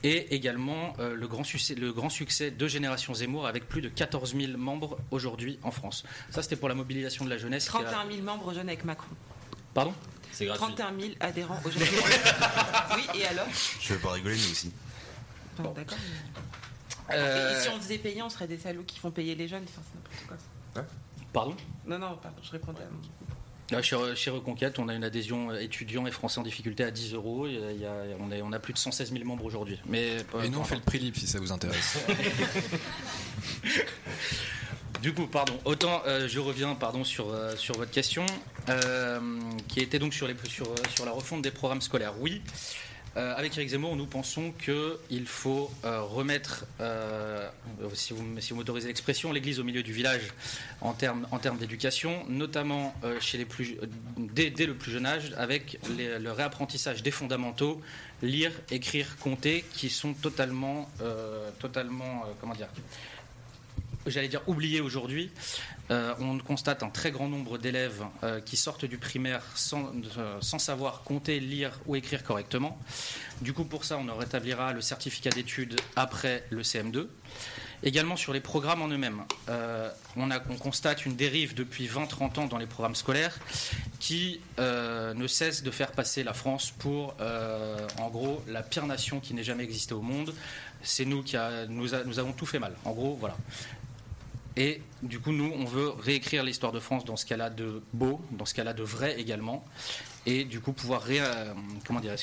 et également euh, le, grand succès, le grand succès de Génération Zemmour avec plus de 14 000 membres aujourd'hui en France. Ça, c'était pour la mobilisation de la jeunesse. qui a- 31 000 membres jeunes avec Macron. Pardon C'est 31 000 adhérents au jeunes. (laughs) oui, et alors Je vais pas rigoler, nous aussi. Bon, D'accord. Euh, Et si on faisait payer, on serait des salauds qui font payer les jeunes. Enfin, c'est n'importe quoi. ça. Pardon Non, non, pardon, je répondais à mon- Là, chez, chez Reconquête, on a une adhésion euh, étudiants et français en difficulté à 10 euros. Il y a- on, est- on a plus de 116 000 membres aujourd'hui. Mais, Et nous, on fait le prix libre si ça vous intéresse. (laughs) (laughs) Du coup, pardon. Autant euh, je reviens, pardon, sur euh, sur votre question, euh, qui était donc sur les sur, sur la refonte des programmes scolaires. Oui. Avec Eric Zemmour, nous pensons qu'il faut remettre, si vous, si vous m'autorisez l'expression, l'église au milieu du village en termes en d'éducation, notamment chez les plus, dès, dès le plus jeune âge, avec le réapprentissage des fondamentaux, lire, écrire, compter, qui sont totalement, totalement, comment dire, j'allais dire oubliés aujourd'hui. Euh, on constate un très grand nombre d'élèves euh, qui sortent du primaire sans, euh, sans savoir compter, lire ou écrire correctement. Du coup, pour ça, on rétablira le certificat d'études après le CM2. Également sur les programmes en eux-mêmes. On, constate une dérive depuis 20-30 ans dans les programmes scolaires qui ne cesse de faire passer la France pour, en gros, la pire nation qui n'ait jamais existé au monde. C'est nous qui nous avons tout fait mal. En gros, voilà. Et du coup, nous, on veut réécrire l'histoire de France dans ce qu'elle a de beau, dans ce qu'elle a de vrai également, et du coup pouvoir ré- euh, comment dire,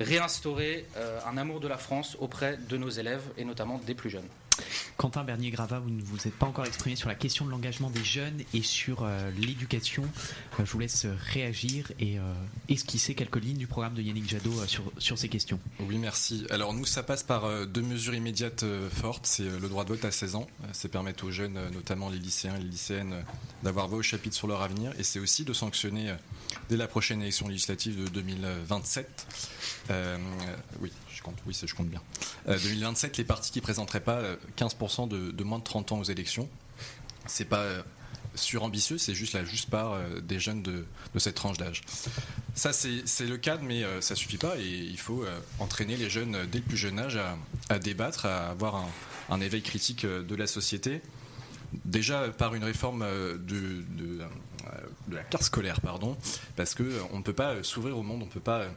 réinstaurer euh, un amour de la France auprès de nos élèves et notamment des plus jeunes. Quentin Bernier-Grava, vous ne vous êtes pas encore exprimé sur la question de l'engagement des jeunes et sur euh, l'éducation. Euh, je vous laisse euh, réagir et esquisser quelques lignes du programme de Yannick Jadot sur, sur ces questions. Oui, merci. Alors nous, ça passe par deux mesures immédiates fortes. C'est le droit de vote à 16 ans. C'est permettre aux jeunes, notamment les lycéens et les lycéennes, d'avoir voix au chapitre sur leur avenir. Et c'est aussi de sanctionner, dès la prochaine élection législative de 2027, euh, oui, oui, je compte bien, Euh, 2027, les partis qui présenteraient pas euh, 15% de, de moins de 30 ans aux élections. C'est pas euh, surambitieux, c'est juste la juste part euh, des jeunes de, cette tranche d'âge. Ça, c'est le cadre, mais euh, ça suffit pas et il faut euh, entraîner les jeunes euh, dès le plus jeune âge à, débattre, à avoir un, éveil critique euh, de la société. Déjà euh, par une réforme euh, de, euh, la carte scolaire, pardon, parce que euh, on ne peut pas euh, s'ouvrir au monde, on ne peut pas euh,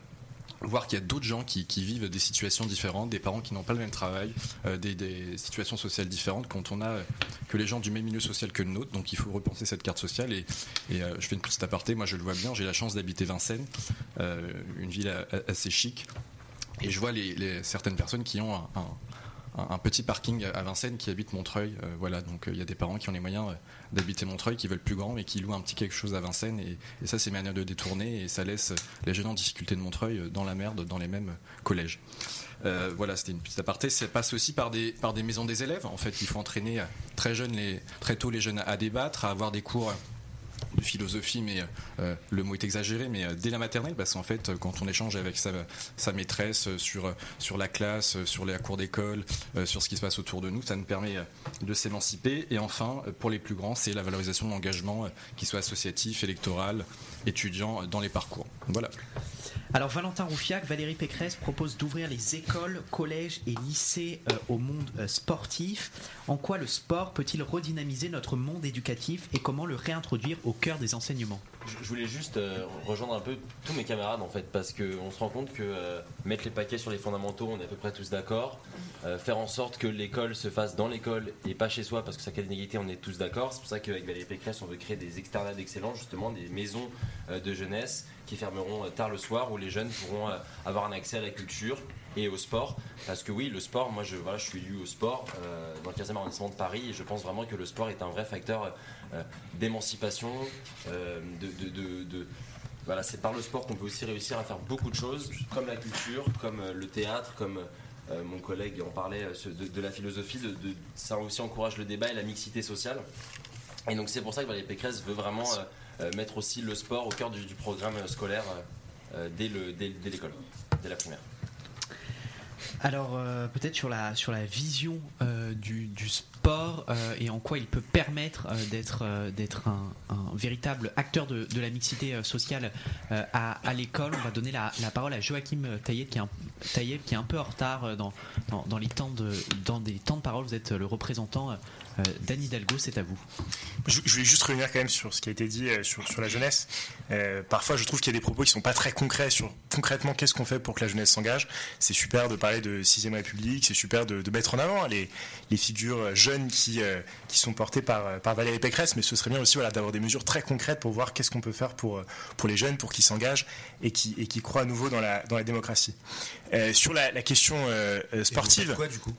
voir qu'il y a d'autres gens qui, vivent des situations différentes, des parents qui n'ont pas le même travail, euh, des, situations sociales différentes quand on a euh, que les gens du même milieu social que le nôtre. Donc il faut repenser cette carte sociale et, euh, je fais une petite aparté. Moi je le vois bien, j'ai la chance d'habiter Vincennes, une ville assez chic, et je vois les, certaines personnes qui ont un- un- petit parking à Vincennes qui habite Montreuil. Euh, voilà, donc euh, il y a des parents qui ont les moyens euh, d'habiter Montreuil, qui veulent plus grand et qui louent un petit quelque chose à Vincennes. Et, ça, c'est manière de détourner et ça laisse les jeunes en difficulté de Montreuil dans la merde, dans les mêmes collèges. Voilà, c'était une petite aparté. Ça passe aussi par des, par des maisons des élèves. En fait, il faut entraîner très, jeunes très tôt les jeunes à débattre, à avoir des cours philosophie, mais euh, le mot est exagéré, mais euh, dès la maternelle, parce qu'en fait, quand on échange avec sa, maîtresse sur, euh, sur la classe, sur la cour d'école, sur ce qui se passe autour de nous, ça nous permet de s'émanciper. Et enfin, pour les plus grands, c'est la valorisation de l'engagement, qu'il soit associatif, électoral, étudiant, dans les parcours. Voilà. Alors Valentin Roufiac, Valérie Pécresse propose d'ouvrir les écoles, collèges et lycées au monde sportif. En quoi le sport peut-il redynamiser notre monde éducatif et comment le réintroduire au cœur des enseignements Je voulais juste euh, rejoindre un peu tous mes camarades en fait, parce qu'on se rend compte que euh, mettre les paquets sur les fondamentaux, on est à peu près tous d'accord. Euh, faire en sorte que l'école se fasse dans l'école et pas chez soi, parce que ça crée l'inégalité, on est tous d'accord. C'est pour ça qu'avec Valérie Pécresse, on veut créer des externats d'excellence, justement, des maisons de jeunesse qui fermeront tard le soir, où les jeunes pourront avoir un accès à la culture et au sport. Parce que oui, le sport, moi je, voilà, je suis élu au sport dans le 15e arrondissement de Paris et je pense vraiment que le sport est un vrai facteur d'émancipation, euh, de, de- de- voilà, c'est par le sport qu'on peut aussi réussir à faire beaucoup de choses, comme la culture, comme euh, le théâtre, comme euh, mon collègue en parlait euh, de, la philosophie. De, ça aussi encourage le débat et la mixité sociale. Et donc c'est pour ça que Valérie Pécresse veut vraiment euh, euh, mettre aussi le sport au cœur du, programme scolaire euh, euh, dès le- dès- dès l'école, dès la primaire. Alors euh, peut-être sur la, sur la vision euh, du, sport euh, et en quoi il peut permettre d'être un, véritable acteur de, la mixité sociale à, l'école. On va donner la, parole à Joachim Taïeb qui est un, peu en retard dans, les dans des temps de parole. Vous êtes le représentant euh, d'Anne Hidalgo, c'est à vous. Je, je voulais juste revenir quand même sur ce qui a été dit euh, sur, sur la jeunesse. Euh, parfois, je trouve qu'il y a des propos qui sont pas très concrets sur concrètement qu'est-ce qu'on fait pour que la jeunesse s'engage. C'est super de parler de 6ème République, c'est super de, de mettre en avant les, les figures jeunes qui, euh, qui sont portées par, par Valérie Pécresse, mais ce serait bien aussi voilà, d'avoir des mesures très concrètes pour voir qu'est-ce qu'on peut faire pour, pour les jeunes, pour qu'ils s'engagent et qui, et qui croient à nouveau dans la, dans la démocratie. Euh, sur la, la question sportive. quoi du coup?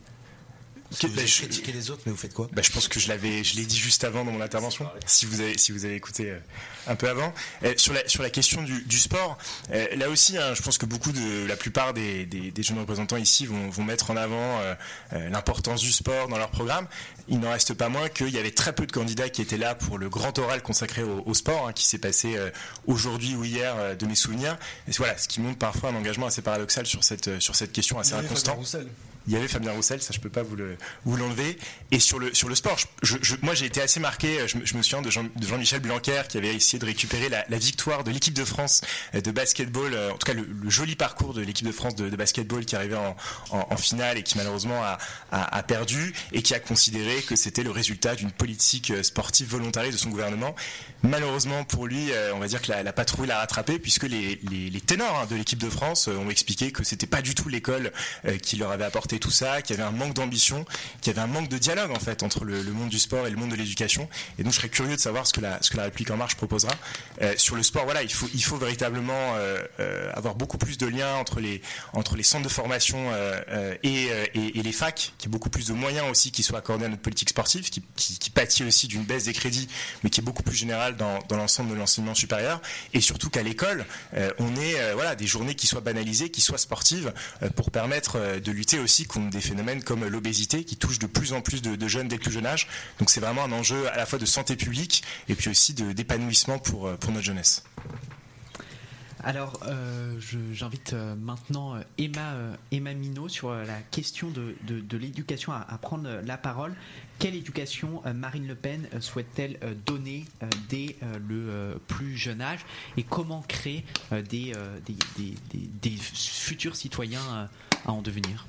Que- vous bah, avez je- critiqué les autres, mais vous faites quoi bah, je pense que je l'avais, je l'ai dit juste avant dans mon intervention. Si vous avez, si vous avez écouté euh, un peu avant, Euh, sur la sur la question du, du sport, euh, là aussi, hein, je pense que beaucoup de, la plupart des, des, des jeunes représentants ici vont, vont mettre en avant euh, euh, l'importance du sport dans leur programme. Il n'en reste pas moins qu'il y avait très peu de candidats qui étaient là pour le grand oral consacré au, au sport, hein, qui s'est passé euh, aujourd'hui ou hier euh, de mes souvenirs. Et voilà, ce qui montre parfois un engagement assez paradoxal sur cette sur cette question assez Il y avait inconstant. Fabien Roussel. Il y avait Fabien Roussel, ça je peux pas vous le, vous l'enlevez. Et sur le, sur le sport, je, je, moi j'ai été assez marqué, je, me souviens de, Jean, de Jean-Michel Blanquer qui avait essayé de récupérer la, la victoire de l'équipe de France de basketball, en tout cas le, joli parcours de l'équipe de France de, de, basketball qui arrivait en, en, en, finale et qui malheureusement a, a, a perdu et qui a considéré que c'était le résultat d'une politique sportive volontariste de son gouvernement. Malheureusement pour lui, on va dire que la, la patrouille l'a rattrapé puisque les, les, ténors hein, de l'équipe de France ont expliqué que c'était pas du tout l'école qui leur avait apporté tout ça, qu'il y avait un manque d'ambition, qu'il y avait un manque de dialogue en fait entre le, monde du sport et le monde de l'éducation. Et donc je serais curieux de savoir ce que la, ce que la République en marche proposera. Euh, sur le sport, voilà, il faut, il faut véritablement euh, euh, avoir beaucoup plus de liens entre les, entre les centres de formation et, et, et, les facs, qu'il y ait beaucoup plus de moyens aussi qui soient accordés à notre politique sportive, qui, pâtit aussi d'une baisse des crédits, mais qui est beaucoup plus générale dans, l'ensemble de l'enseignement supérieur. Et surtout qu'à l'école, on ait voilà, des journées qui soient banalisées, qui soient sportives, pour permettre de lutter aussi contre des phénomènes comme l'obésité qui touche de plus en plus de, jeunes dès le plus jeune âge. Donc c'est vraiment un enjeu à la fois de santé publique et puis aussi d'épanouissement pour notre jeunesse. Alors, euh, j'invite euh, maintenant Emma, euh, Emma Minot sur la question de, l'éducation à, prendre la parole. Quelle éducation Marine Le Pen souhaite-t-elle donner dès le plus jeune âge? Et comment créer des, futurs citoyens à en devenir?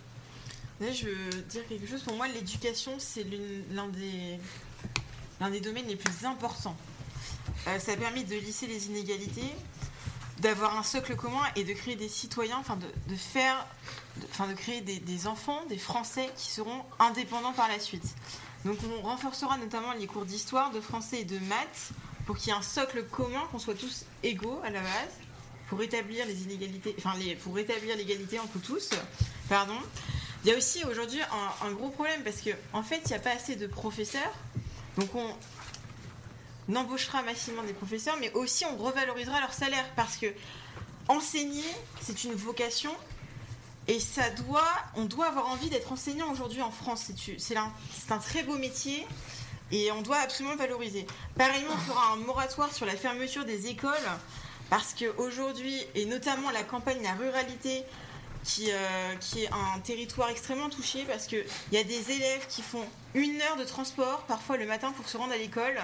Je veux dire quelque chose. Pour moi, l'éducation, c'est l'un des, domaines les plus importants. Ça a permis de lisser les inégalités, d'avoir un socle commun et de créer des citoyens, enfin de, faire, enfin de, créer des, enfants, des Français qui seront indépendants par la suite. Donc on renforcera notamment les cours d'histoire, de français et de maths pour qu'il y ait un socle commun, qu'on soit tous égaux à la base, pour rétablir les inégalités, enfin pour rétablir l'égalité entre tous. Pardon. Il y a aussi aujourd'hui un, un, gros problème parce qu'en en fait, il n'y a pas assez de professeurs. Donc on embauchera massivement des professeurs, mais aussi on revalorisera leur salaire parce que enseigner, c'est une vocation et ça doit, on doit avoir envie d'être enseignant aujourd'hui en France. C'est un, un très beau métier et on doit absolument le valoriser. Pareillement, on fera un moratoire sur la fermeture des écoles parce qu'aujourd'hui, et notamment la campagne La Ruralité, qui, euh, qui, est un territoire extrêmement touché parce qu'il y a des élèves qui font une heure de transport, parfois le matin, pour se rendre à l'école.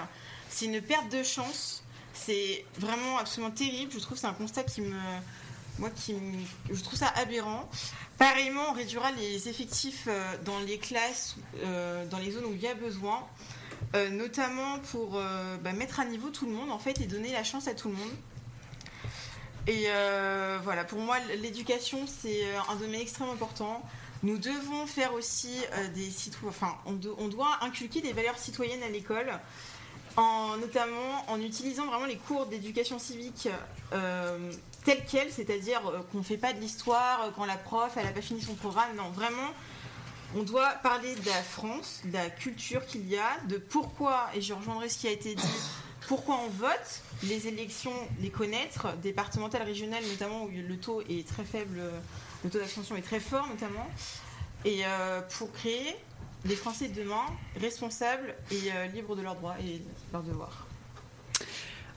C'est une perte de chance. C'est vraiment absolument terrible. Je trouve que c'est un constat qui me. Moi, qui je trouve ça aberrant. Pareillement, on réduira les effectifs euh, dans les classes, euh, dans les zones où il y a besoin, euh, notamment pour bah, mettre à niveau tout le monde, en fait, et donner la chance à tout le monde. Et voilà, pour moi, l'éducation, c'est un domaine extrêmement important. Nous devons faire aussi des citoyens, enfin, on, doit inculquer des valeurs citoyennes à l'école, en, notamment en utilisant vraiment les cours d'éducation civique euh, tels quels, c'est-à-dire qu'on ne fait pas de l'histoire quand la prof, elle n'a pas fini son programme. Non, vraiment, on doit parler de la France, de la culture qu'il y a, de pourquoi, et je rejoindrai ce qui a été dit, pourquoi on vote, les élections, les connaître, départementales, régionales notamment où le taux est très faible, le taux d'abstention est très fort notamment, et euh, pour créer les Français de demain responsables et euh, libres de leurs droits et leurs devoirs.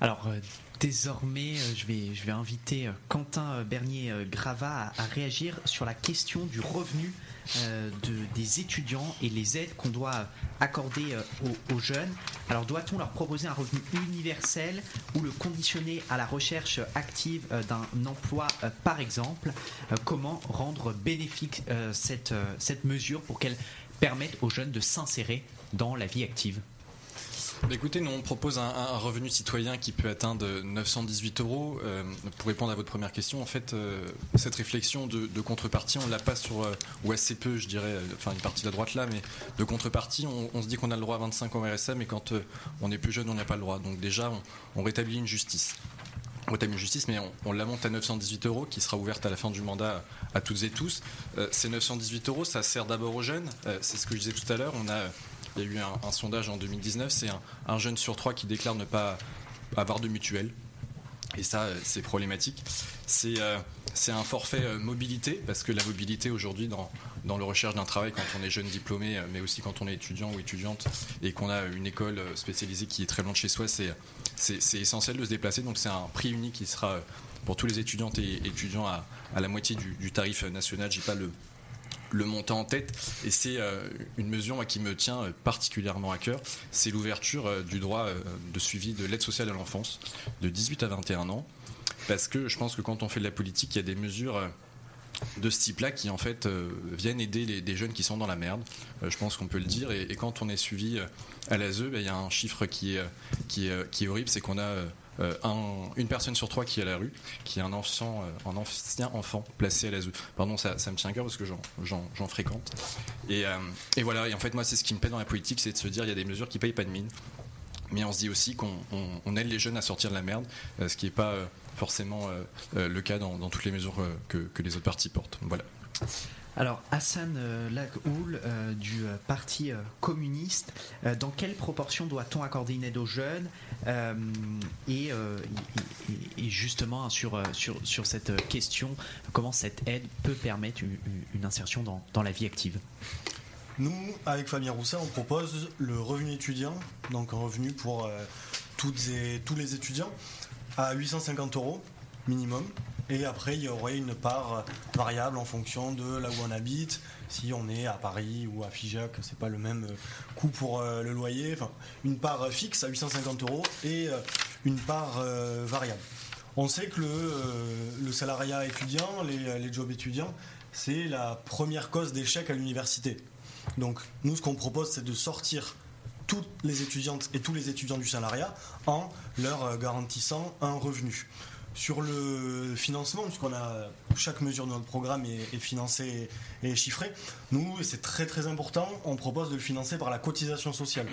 Alors, euh, désormais, je vais, je vais inviter Quentin Bernier-Grava à, à, réagir sur la question du revenu euh, de, des étudiants et les aides qu'on doit accorder euh, aux, jeunes. Alors doit-on leur proposer un revenu universel ou le conditionner à la recherche active euh, d'un emploi par exemple? Comment rendre bénéfique cette mesure pour qu'elle permette aux jeunes de s'insérer dans la vie active Écoutez, nous on propose un, revenu citoyen qui peut atteindre 918 euros. Euh, pour répondre à votre première question, en fait, euh, cette réflexion de, contrepartie, on l'a pas sur, euh, ou assez peu, je dirais, enfin une partie de la droite là, mais de contrepartie, on, se dit qu'on a le droit à 25 ans RSA, mais quand on est plus jeune, on n'a pas le droit. Donc déjà, on rétablit une justice. Rétablit une justice, mais on, la monte à 918 euros, qui sera ouverte à la fin du mandat à toutes et tous. ces 918 euros, ça sert d'abord aux jeunes. C'est ce que je disais tout à l'heure. On a il y a eu un, sondage en 2019, c'est un, un, jeune sur trois qui déclare ne pas avoir de mutuelle. Et ça, c'est problématique. C'est euh, un forfait euh, mobilité, parce que la mobilité aujourd'hui, dans, dans le recherche d'un travail, quand on est jeune diplômé, mais aussi quand on est étudiant ou étudiante, et qu'on a une école spécialisée qui est très loin de chez soi, c'est essentiel de se déplacer. Donc c'est un prix unique qui sera pour tous les étudiantes et étudiants à, la moitié du, tarif national. J'ai pas le, le montant en tête et c'est une mesure qui me tient particulièrement à cœur, c'est l'ouverture du droit de suivi de l'aide sociale à l'enfance de 18 à 21 ans parce que je pense que quand on fait de la politique, il y a des mesures de ce type-là qui en fait euh, viennent aider des jeunes qui sont dans la merde. Euh, je pense qu'on peut le dire. Et, quand on est suivi euh, à l'ASE, ben, il y a un chiffre qui est, qui est, qui est horrible, c'est qu'on a une personne sur trois qui est à la rue, qui est un enfant, un ancien enfant placé à l'ASE. Pardon, ça, ça, me tient à cœur parce que j'en fréquente. Et, et, voilà. Et en fait, moi, c'est ce qui me plaît dans la politique, c'est de se dire il y a des mesures qui payent pas de mine. Mais on se dit aussi qu'on aide les jeunes à sortir de la merde, ce qui n'est pas forcément euh, euh, le cas dans, toutes les mesures euh, que, les autres partis portent. Voilà. Alors Hassan Laghoul du Parti communiste, dans quelle proportion doit-on accorder une aide aux jeunes et, justement sur, sur, sur, cette question, comment cette aide peut permettre une, insertion dans, la vie active? Nous, avec Fabien Rousset, on propose le revenu étudiant, donc un revenu pour toutes et, tous les étudiants à 850 euros minimum. Et après, il y aurait une part variable en fonction de là où on habite. Si on est à Paris ou à Figeac, c'est pas le même coût pour euh, le loyer. Une part fixe à 850 euros et euh, une part euh, variable. On sait que le, salariat étudiant, les, les jobs étudiants, c'est la première cause d'échec à l'université. Donc, nous, ce qu'on propose, c'est de sortir toutes les étudiantes et tous les étudiants du salariat en leur euh, garantissant un revenu. Sur le financement, puisqu'on a chaque mesure de notre programme est, financée et, chiffrée, nous, c'est très très important, on propose de le financer par la cotisation sociale.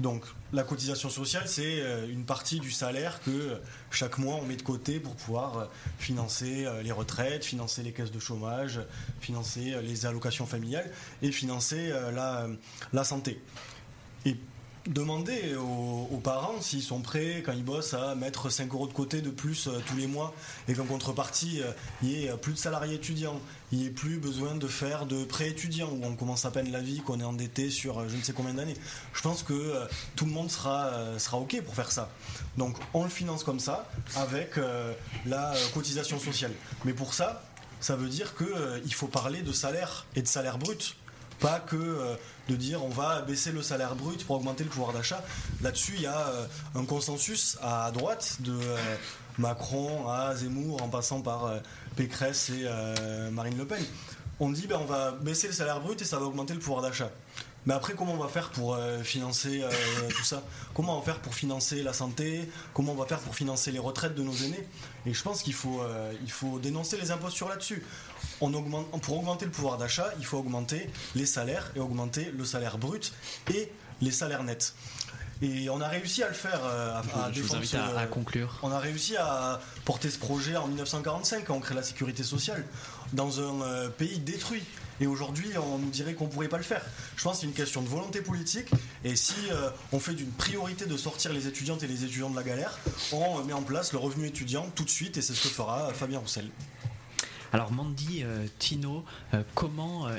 Donc la cotisation sociale, c'est euh, une partie du salaire que chaque mois on met de côté pour pouvoir euh, financer les retraites, financer les caisses de chômage, financer les allocations familiales et financer la, la santé. Et demander aux, parents s'ils sont prêts, quand ils bossent, à mettre 5 euros de côté de plus euh, tous les mois et qu'en contrepartie, euh, il n'y ait plus de salariés étudiants, il n'y ait plus besoin de faire de prêts étudiants où on commence à peine la vie, qu'on est endetté sur euh, je ne sais combien d'années. Je pense que tout le monde sera, sera OK pour faire ça. Donc on le finance comme ça avec la cotisation sociale. Mais pour ça, ça veut dire qu'il faut parler de salaire et de salaire brut pas que euh, de dire on va baisser le salaire brut pour augmenter le pouvoir d'achat. Là-dessus, il y a euh, un consensus à droite de euh, Macron à Zemmour en passant par Pécresse et Marine Le Pen. On dit ben, on va baisser le salaire brut et ça va augmenter le pouvoir d'achat. Mais après, comment on va faire pour financer tout ça? Comment on va faire pour financer la santé? Comment on va faire pour financer les retraites de nos aînés? Et je pense qu'il faut, faut dénoncer les impostures là-dessus on augmente, pour augmenter le pouvoir d'achat, il faut augmenter les salaires et augmenter le salaire brut et les salaires nets. Et on a réussi à le faire. Euh, à, je, vous invite à, conclure. On a réussi à porter ce projet en 1945 quand on crée la sécurité sociale dans un euh, pays détruit. Et aujourd'hui, on nous dirait qu'on ne pourrait pas le faire. Je pense que c'est une question de volonté politique. Et si euh, on fait d'une priorité de sortir les étudiantes et les étudiants de la galère, on met en place le revenu étudiant tout de suite. Et c'est ce que fera Fabien Roussel. Alors Mandy euh, Tino, euh, comment euh,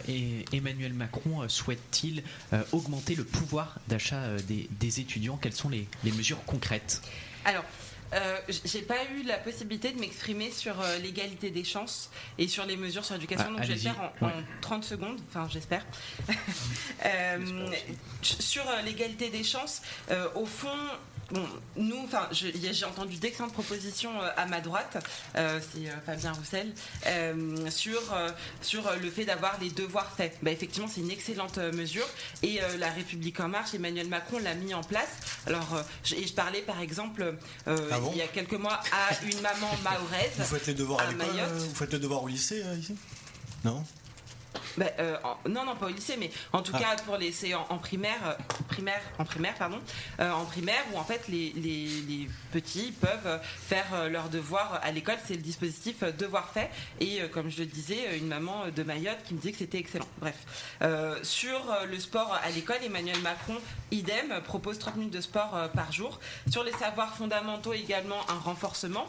Emmanuel Macron souhaite-t-il augmenter le pouvoir d'achat des, étudiants? Quelles sont les, mesures concrètes? Alors, j'ai pas eu la possibilité de m'exprimer sur l'égalité des chances et sur les mesures sur l'éducation, ah, donc je vais le faire en, 30 secondes, enfin j'espère. (laughs) sur l'égalité des chances, au fond, Bon, nous, enfin, j'ai entendu d'excellentes propositions euh, à ma droite, euh, c'est euh, Fabien Roussel, sur, sur le fait d'avoir les devoirs faits. Bah, effectivement, c'est une excellente mesure et la République en marche, Emmanuel Macron l'a mis en place. Alors, je, et je parlais par exemple ah il y a quelques mois à une maman (laughs) mahoraise. Vous faites les devoirs à, l'école Vous faites les devoirs au lycée ici? Non? Bah, euh, non, non, pas au lycée, mais en tout ah. cas pour les c'est en, primaire, euh, primaire, en primaire, pardon, euh, en primaire où en fait les, les, petits peuvent faire leurs devoirs à l'école. C'est le dispositif devoir fait. Et comme je le disais, une maman de Mayotte qui me disait que c'était excellent. Bref, sur le sport à l'école, Emmanuel Macron, idem, propose 30 minutes de sport par jour. Sur les savoirs fondamentaux également un renforcement.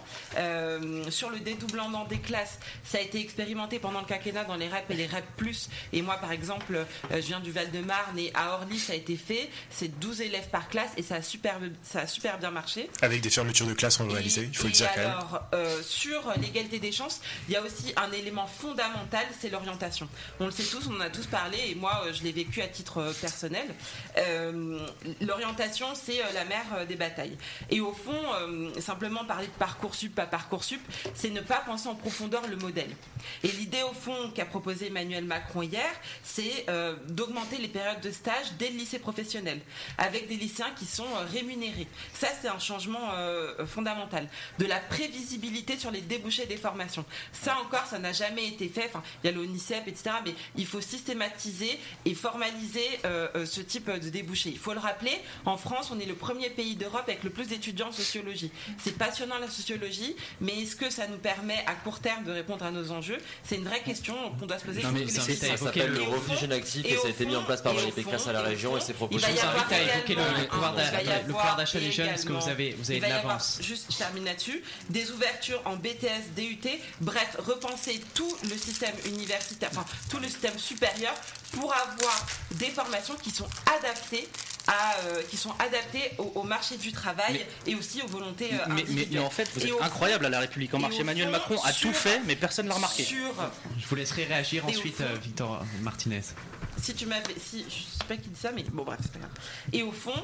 sur le dédoublement des classes, ça a été expérimenté pendant le quinquennat dans les REP et les REP plus. Et moi, par exemple, euh, je viens du Val-de-Marne et à Orly, ça a été fait. C'est 12 élèves par classe et ça a super, ça a super bien marché. Avec des fermetures de classe en lycée, il faut le dire quand même. Alors, euh, sur l'égalité des chances, il y a aussi un élément fondamental, c'est l'orientation. On le sait tous, on en a tous parlé, et moi, euh, je l'ai vécu à titre euh, personnel. Euh, l'orientation, c'est la mère des batailles. Et au fond, simplement parler de parcoursup, pas parcoursup, c'est ne pas penser en profondeur le modèle. Et l'idée, au fond, qu'a proposé Emmanuel Macron hier, c'est euh, d'augmenter les périodes de stage dès le lycée professionnel, avec des lycéens qui sont euh, rémunérés. Ça, c'est un changement euh, fondamental. De la prévisibilité sur les débouchés des formations. Ça encore, ça n'a jamais été fait. Enfin, il y a le ONICEP, etc. Mais il faut systématiser et formaliser euh, euh, ce type de débouchés. Il faut le rappeler, en France, on est le premier pays d'Europe avec le plus d'étudiants en sociologie. C'est passionnant la sociologie, mais est-ce que ça nous permet à court terme de répondre à nos enjeux? C'est une vraie question qu'on doit se poser. Lycéens- s'appelle le revenu jeune actif et et ça a été mis en place par Valérie Pécresse à la région et ses propositions. Je vous invite à évoquer le- pouvoir d'achat des jeunes, parce que vous avez- de l'avance. Juste, je termine là-dessus. Des ouvertures en BTS, DUT, bref, repenser tout le système universitaire, enfin tout le système supérieur pour avoir des formations qui sont adaptées à, euh, qui sont adaptées au, au marché du travail et aussi aux volontés euh, Mais, mais- individuelles. mais en fait, vous Et êtes incroyable à la République en marche. Emmanuel Macron a sur- tout fait, mais personne ne l'a remarqué. Sur Je vous laisserai réagir ensuite, fond- euh, Victor Martinez. Si tu m'avais, si je sais pas qui dit ça, mais bon bref, c'est pas grave. Et au fond,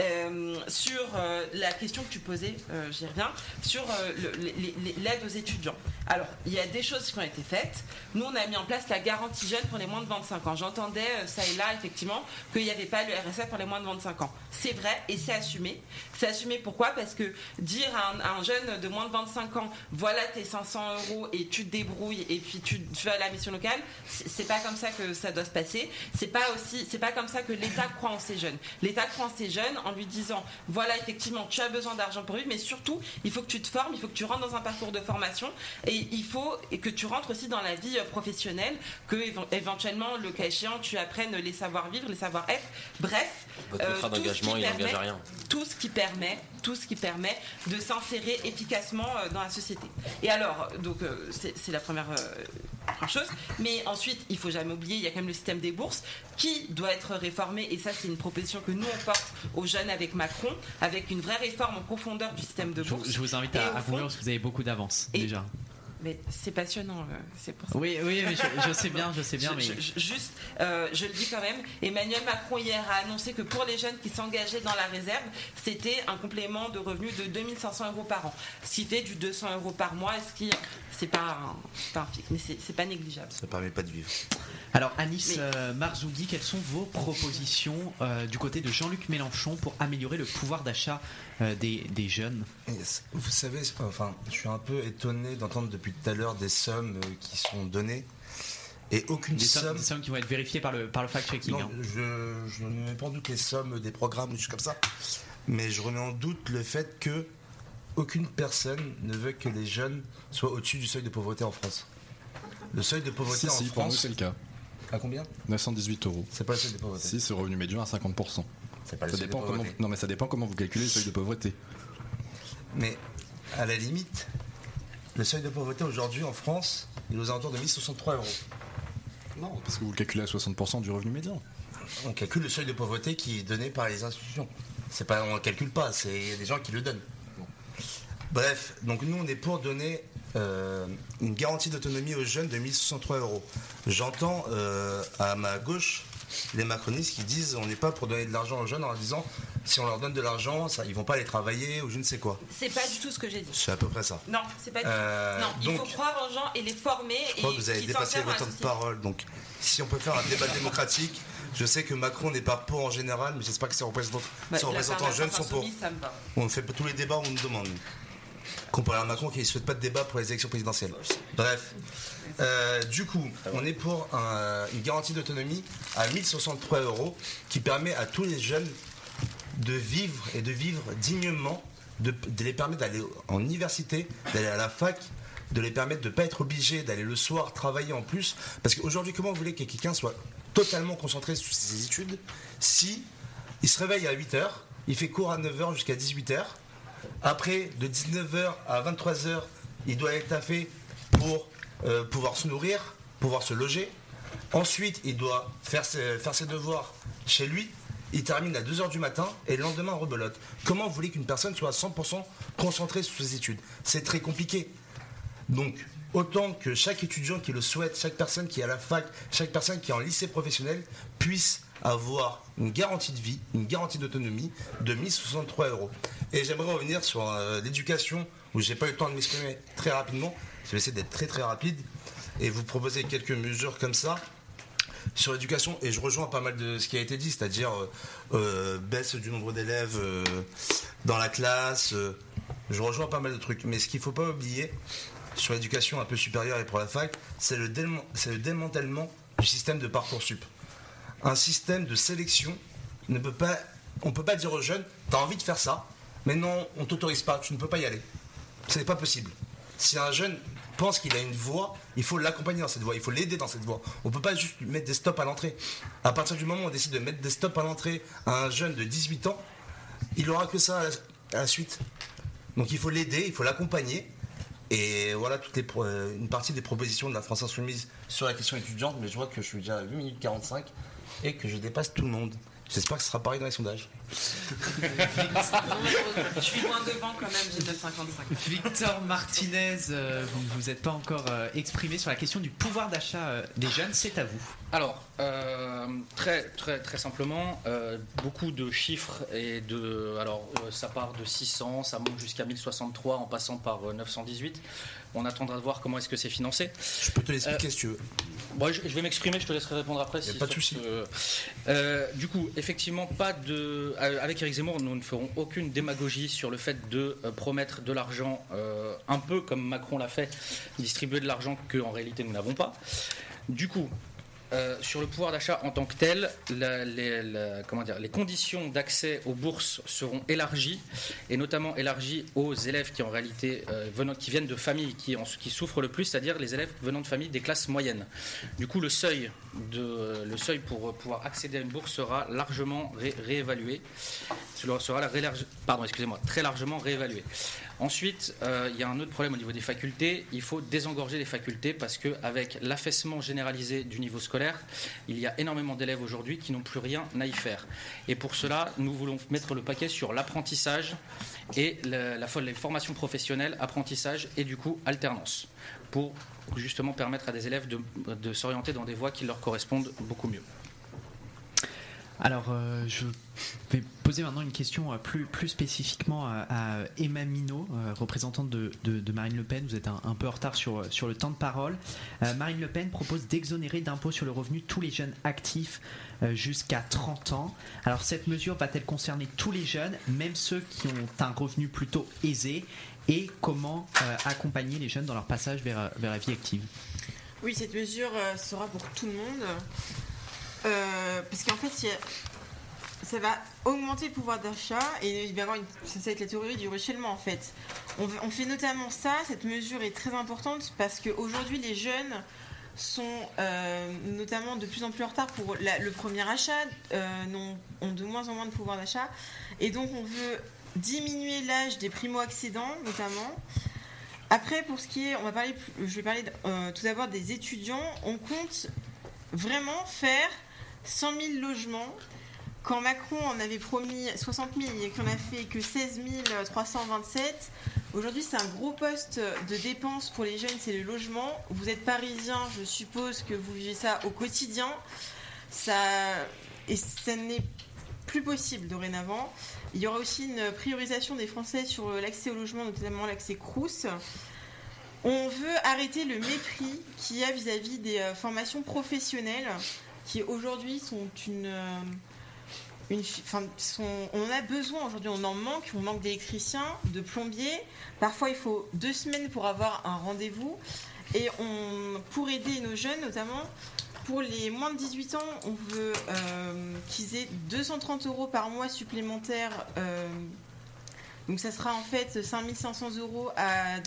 euh, sur euh, la question que tu posais, euh, j'y reviens, sur euh, l'aide aux étudiants. Alors, il y a des choses qui ont été faites. Nous, on a mis en place la garantie jeune pour les moins de 25 ans. J'entendais ça et là, effectivement, qu'il n'y avait pas le RSA pour les moins de 25 ans. C'est vrai et c'est assumé. C'est assumé pourquoi? Parce que dire à un, jeune de moins de 25 ans, voilà tes 500 euros et tu te débrouilles et puis tu, tu vas à la mission locale, c'est pas comme ça que ça doit se passer. C'est pas aussi, c'est pas comme ça que l'État croit en ces jeunes. L'État croit en ces jeunes en lui disant, voilà effectivement, tu as besoin d'argent pour vivre, mais surtout, il faut que tu te formes, il faut que tu rentres dans un parcours de formation et il faut que tu rentres aussi dans la vie euh, professionnelle, que éve- éventuellement, le cas échéant, tu apprennes les savoir-vivre, les savoir-être. Bref, Votre contrat tout ce qui permet- rien. Tout ce qui permet, tout ce qui permet de s'insérer efficacement euh, dans la société. Et alors, donc euh, c'est la première, euh, première chose. Mais ensuite, il faut jamais oublier, il y a quand même le système des bourses qui doit être réformé. Et ça, c'est une proposition que nous on porte aux jeunes avec Macron, avec une vraie réforme en profondeur du système de bourse. je vous invite à, à fond- parce que vous avez beaucoup d'avance déjà. Mais c'est passionnant, euh, c'est pour ça. Oui, oui, mais je, je sais bien, je sais bien, Je- mais je- je- juste, euh, je le dis quand même, Emmanuel Macron hier a annoncé que pour les jeunes qui s'engageaient dans la réserve, c'était un complément de revenus de 2500 euros par an, ce qui fait du 200 euros par mois, ce qui c'est pas un, c'est pas un fixe, mais c'est c'est pas négligeable. Ça permet pas de vivre. Alors Anis euh, Marzougui, quelles sont vos propositions euh, du côté de Jean-Luc Mélenchon pour améliorer le pouvoir d'achat euh, des, des jeunes? Yes. Vous savez, enfin, je suis un peu étonné d'entendre depuis tout à l'heure des sommes euh, qui sont données et aucune des, sommes, somme. des sommes qui vont être vérifiées par le, par le fact-checking. Non, hein. je, je ne mets pas en doute les sommes des programmes ou des choses comme ça, mais je remets en doute le fait que aucune personne ne veut que les jeunes soient au-dessus du seuil de pauvreté en France. Le seuil de pauvreté Si, en si, pour nous, France, c'est le cas. À combien 918 euros. C'est pas le seuil de pauvreté. Si, c'est revenu médian à 50%. C'est pas le ça seuil de dépend comment, pauvreté. Non, mais ça dépend comment vous calculez le seuil de pauvreté. Mais à la limite, le seuil de pauvreté aujourd'hui en France, il est aux alentours de 1063 euros. Non, parce que vous le calculez à 60% du revenu médian. On calcule le seuil de pauvreté qui est donné par les institutions. C'est pas, on ne calcule pas, c'est des gens qui le donnent. Bref, donc nous on est pour donner euh, une garantie d'autonomie aux jeunes de 1063 euros. J'entends euh, à ma gauche les macronistes qui disent on n'est pas pour donner de l'argent aux jeunes en leur disant si on leur donne de l'argent, ça, ils vont pas aller travailler ou je ne sais quoi. C'est pas du tout ce que j'ai dit. C'est à peu près ça. Non, c'est pas du Euh, tout. Non, il faut croire aux gens et les former Je crois et que vous avez dépassé votre temps de parole. Donc, si on peut faire un débat démocratique, je sais que Macron n'est pas pour en général, mais j'espère que ses représentants, Bah, ses représentants jeunes sont pour. Insoumise, ça me va. On fait tous les débats où on nous demande. Comparé à Macron qui ne souhaite pas de débat pour les élections présidentielles. Bref. Euh, du coup, on est pour un- une garantie d'autonomie à 1063 euros qui permet à tous les jeunes de vivre et de vivre dignement, de, de les permettre d'aller en université, d'aller à la fac, de les permettre de ne pas être obligés d'aller le soir travailler en plus. Parce qu'aujourd'hui, comment vous voulez que quelqu'un soit totalement concentré sur ses études si il se réveille à 8h, il fait cours à 9h jusqu'à 18h, après de 19h à 23h, il doit être taffé pour euh, pouvoir se nourrir, pouvoir se loger. Ensuite, il doit faire ses, devoirs chez lui. Il termine à 2h du matin et le lendemain rebelote. Comment vous qu'une personne soit à 100% concentrée sur ses études? C'est très compliqué. Donc, autant que chaque étudiant qui le souhaite, chaque personne qui est à la fac, chaque personne qui est en lycée professionnel puisse avoir une garantie de vie, une garantie d'autonomie de 1063 euros. Et j'aimerais revenir sur euh, l'éducation, où j'ai pas eu le temps de m'exprimer très rapidement. Je vais essayer d'être très très rapide et vous proposer quelques mesures comme ça sur l'éducation et je rejoins pas mal de ce qui a été dit, c'est-à-dire euh, euh, baisse du nombre d'élèves dans la classe. je rejoins pas mal de trucs, mais ce qu'il faut pas oublier sur l'éducation un peu supérieure et pour la fac, c'est le, le démantèlement du système de parcoursup. Un système de sélection ne peut pas, on peut pas dire aux jeunes, t'as envie de faire ça, mais non, on t'autorise pas, tu ne peux pas y aller. Ce n'est pas possible. Si un jeune pense qu'il a une voie, il faut l'accompagner dans cette voie, il faut l'aider dans cette voie. On ne peut pas juste mettre des stops à l'entrée. À partir du moment où on décide de mettre des stops à l'entrée à un jeune de 18 ans, il aura que ça à la, suite. Donc il faut l'aider, il faut l'accompagner. Et voilà toutes les euh, une partie des propositions de la France Insoumise sur la question étudiante, mais je vois que je suis déjà à 8 minutes 45 et que je dépasse tout le monde. J'espère que ce sera pareil dans les sondages. (laughs) Je suis loin devant quand même, j'ai 9,55. Victor Martinez, euh, vous ne vous êtes pas encore euh, exprimé sur la question du pouvoir d'achat euh, des jeunes, c'est à vous. Alors, euh, très, très, très simplement, euh, beaucoup de chiffres et de. Alors, euh, ça part de 600, ça monte jusqu'à 1063 en passant par euh, 918. On attendra de voir comment est-ce que c'est financé. Je peux te l'expliquer si tu veux. Bon, je, je vais m'exprimer, je te laisserai répondre après. Si- pas de souci. ce- Euh, du coup, effectivement, pas de. euh, Avec Eric Zemmour, nous ne ferons aucune démagogie sur le fait de euh, promettre de l'argent, euh, un peu comme Macron l'a fait, distribuer de l'argent qu'en réalité nous n'avons pas. Du coup, euh, sur le pouvoir d'achat en tant que tel, les, conditions d'accès aux bourses seront élargies, et notamment élargies aux élèves qui en réalité euh, qui viennent de familles qui, en- souffrent le plus, c'est-à-dire les élèves venant de familles des classes moyennes. Du coup, le seuil, pour pouvoir accéder à une bourse sera largement ré- réévalué, pardon, excusez-moi, très largement réévalué. Ensuite, euh, il y a un autre problème au niveau des facultés. Il faut désengorger les facultés parce qu'avec l'affaissement généralisé du niveau scolaire, il y a énormément d'élèves aujourd'hui qui n'ont plus rien à y faire. Et pour cela, nous voulons mettre le paquet sur l'apprentissage et la, les formations professionnelles, apprentissage et du coup alternance, pour justement permettre à des élèves de s'orienter dans des voies qui leur correspondent beaucoup mieux. Alors, euh, je vais poser maintenant une question euh, plus, plus spécifiquement à, Emma Minot, euh, représentante de, Marine Le Pen. Vous êtes un, peu en retard sur, le temps de parole. Marine Le Pen propose d'exonérer d'impôt sur le revenu tous les jeunes actifs jusqu'à 30 ans. Alors, cette mesure va-t-elle concerner tous les jeunes, même ceux qui ont un revenu plutôt aisé? Et comment accompagner les jeunes dans leur passage vers, vers la vie active? Oui, cette mesure sera pour tout le monde. Euh, parce qu'en fait, ça va augmenter le pouvoir d'achat et ça va être la théorie du ruissellement en fait. On, fait notamment ça, cette mesure est très importante parce qu'aujourd'hui les jeunes sont euh, notamment de plus en plus en retard pour le premier achat, euh, ont de moins en moins de pouvoir d'achat et donc on veut diminuer l'âge des primo-accédants notamment. Après, pour ce qui est, on va parler, je vais parler tout d'abord des étudiants. On compte vraiment faire 100 000 logements. Quand Macron en avait promis 60 000 et qu'on a fait que 16 327, aujourd'hui c'est un gros poste de dépenses pour les jeunes, c'est le logement. Vous êtes parisien, je suppose que vous vivez ça au quotidien. Ça, et ça n'est plus possible dorénavant. Il y aura aussi une priorisation des Français sur l'accès au logement, notamment l'accès Crous. On veut arrêter le mépris qu'il y a vis-à-vis des euh, formations professionnelles qui aujourd'hui sont une. euh, une fi- enfin, on a besoin aujourd'hui, on en manque, on manque d'électriciens, de plombiers. Parfois, il faut deux semaines pour avoir un rendez-vous. Et on, pour aider nos jeunes, notamment, pour les moins de 18 ans, on veut euh, qu'ils aient 230 euros par mois supplémentaires. euh, donc ça sera en fait 5500 euros à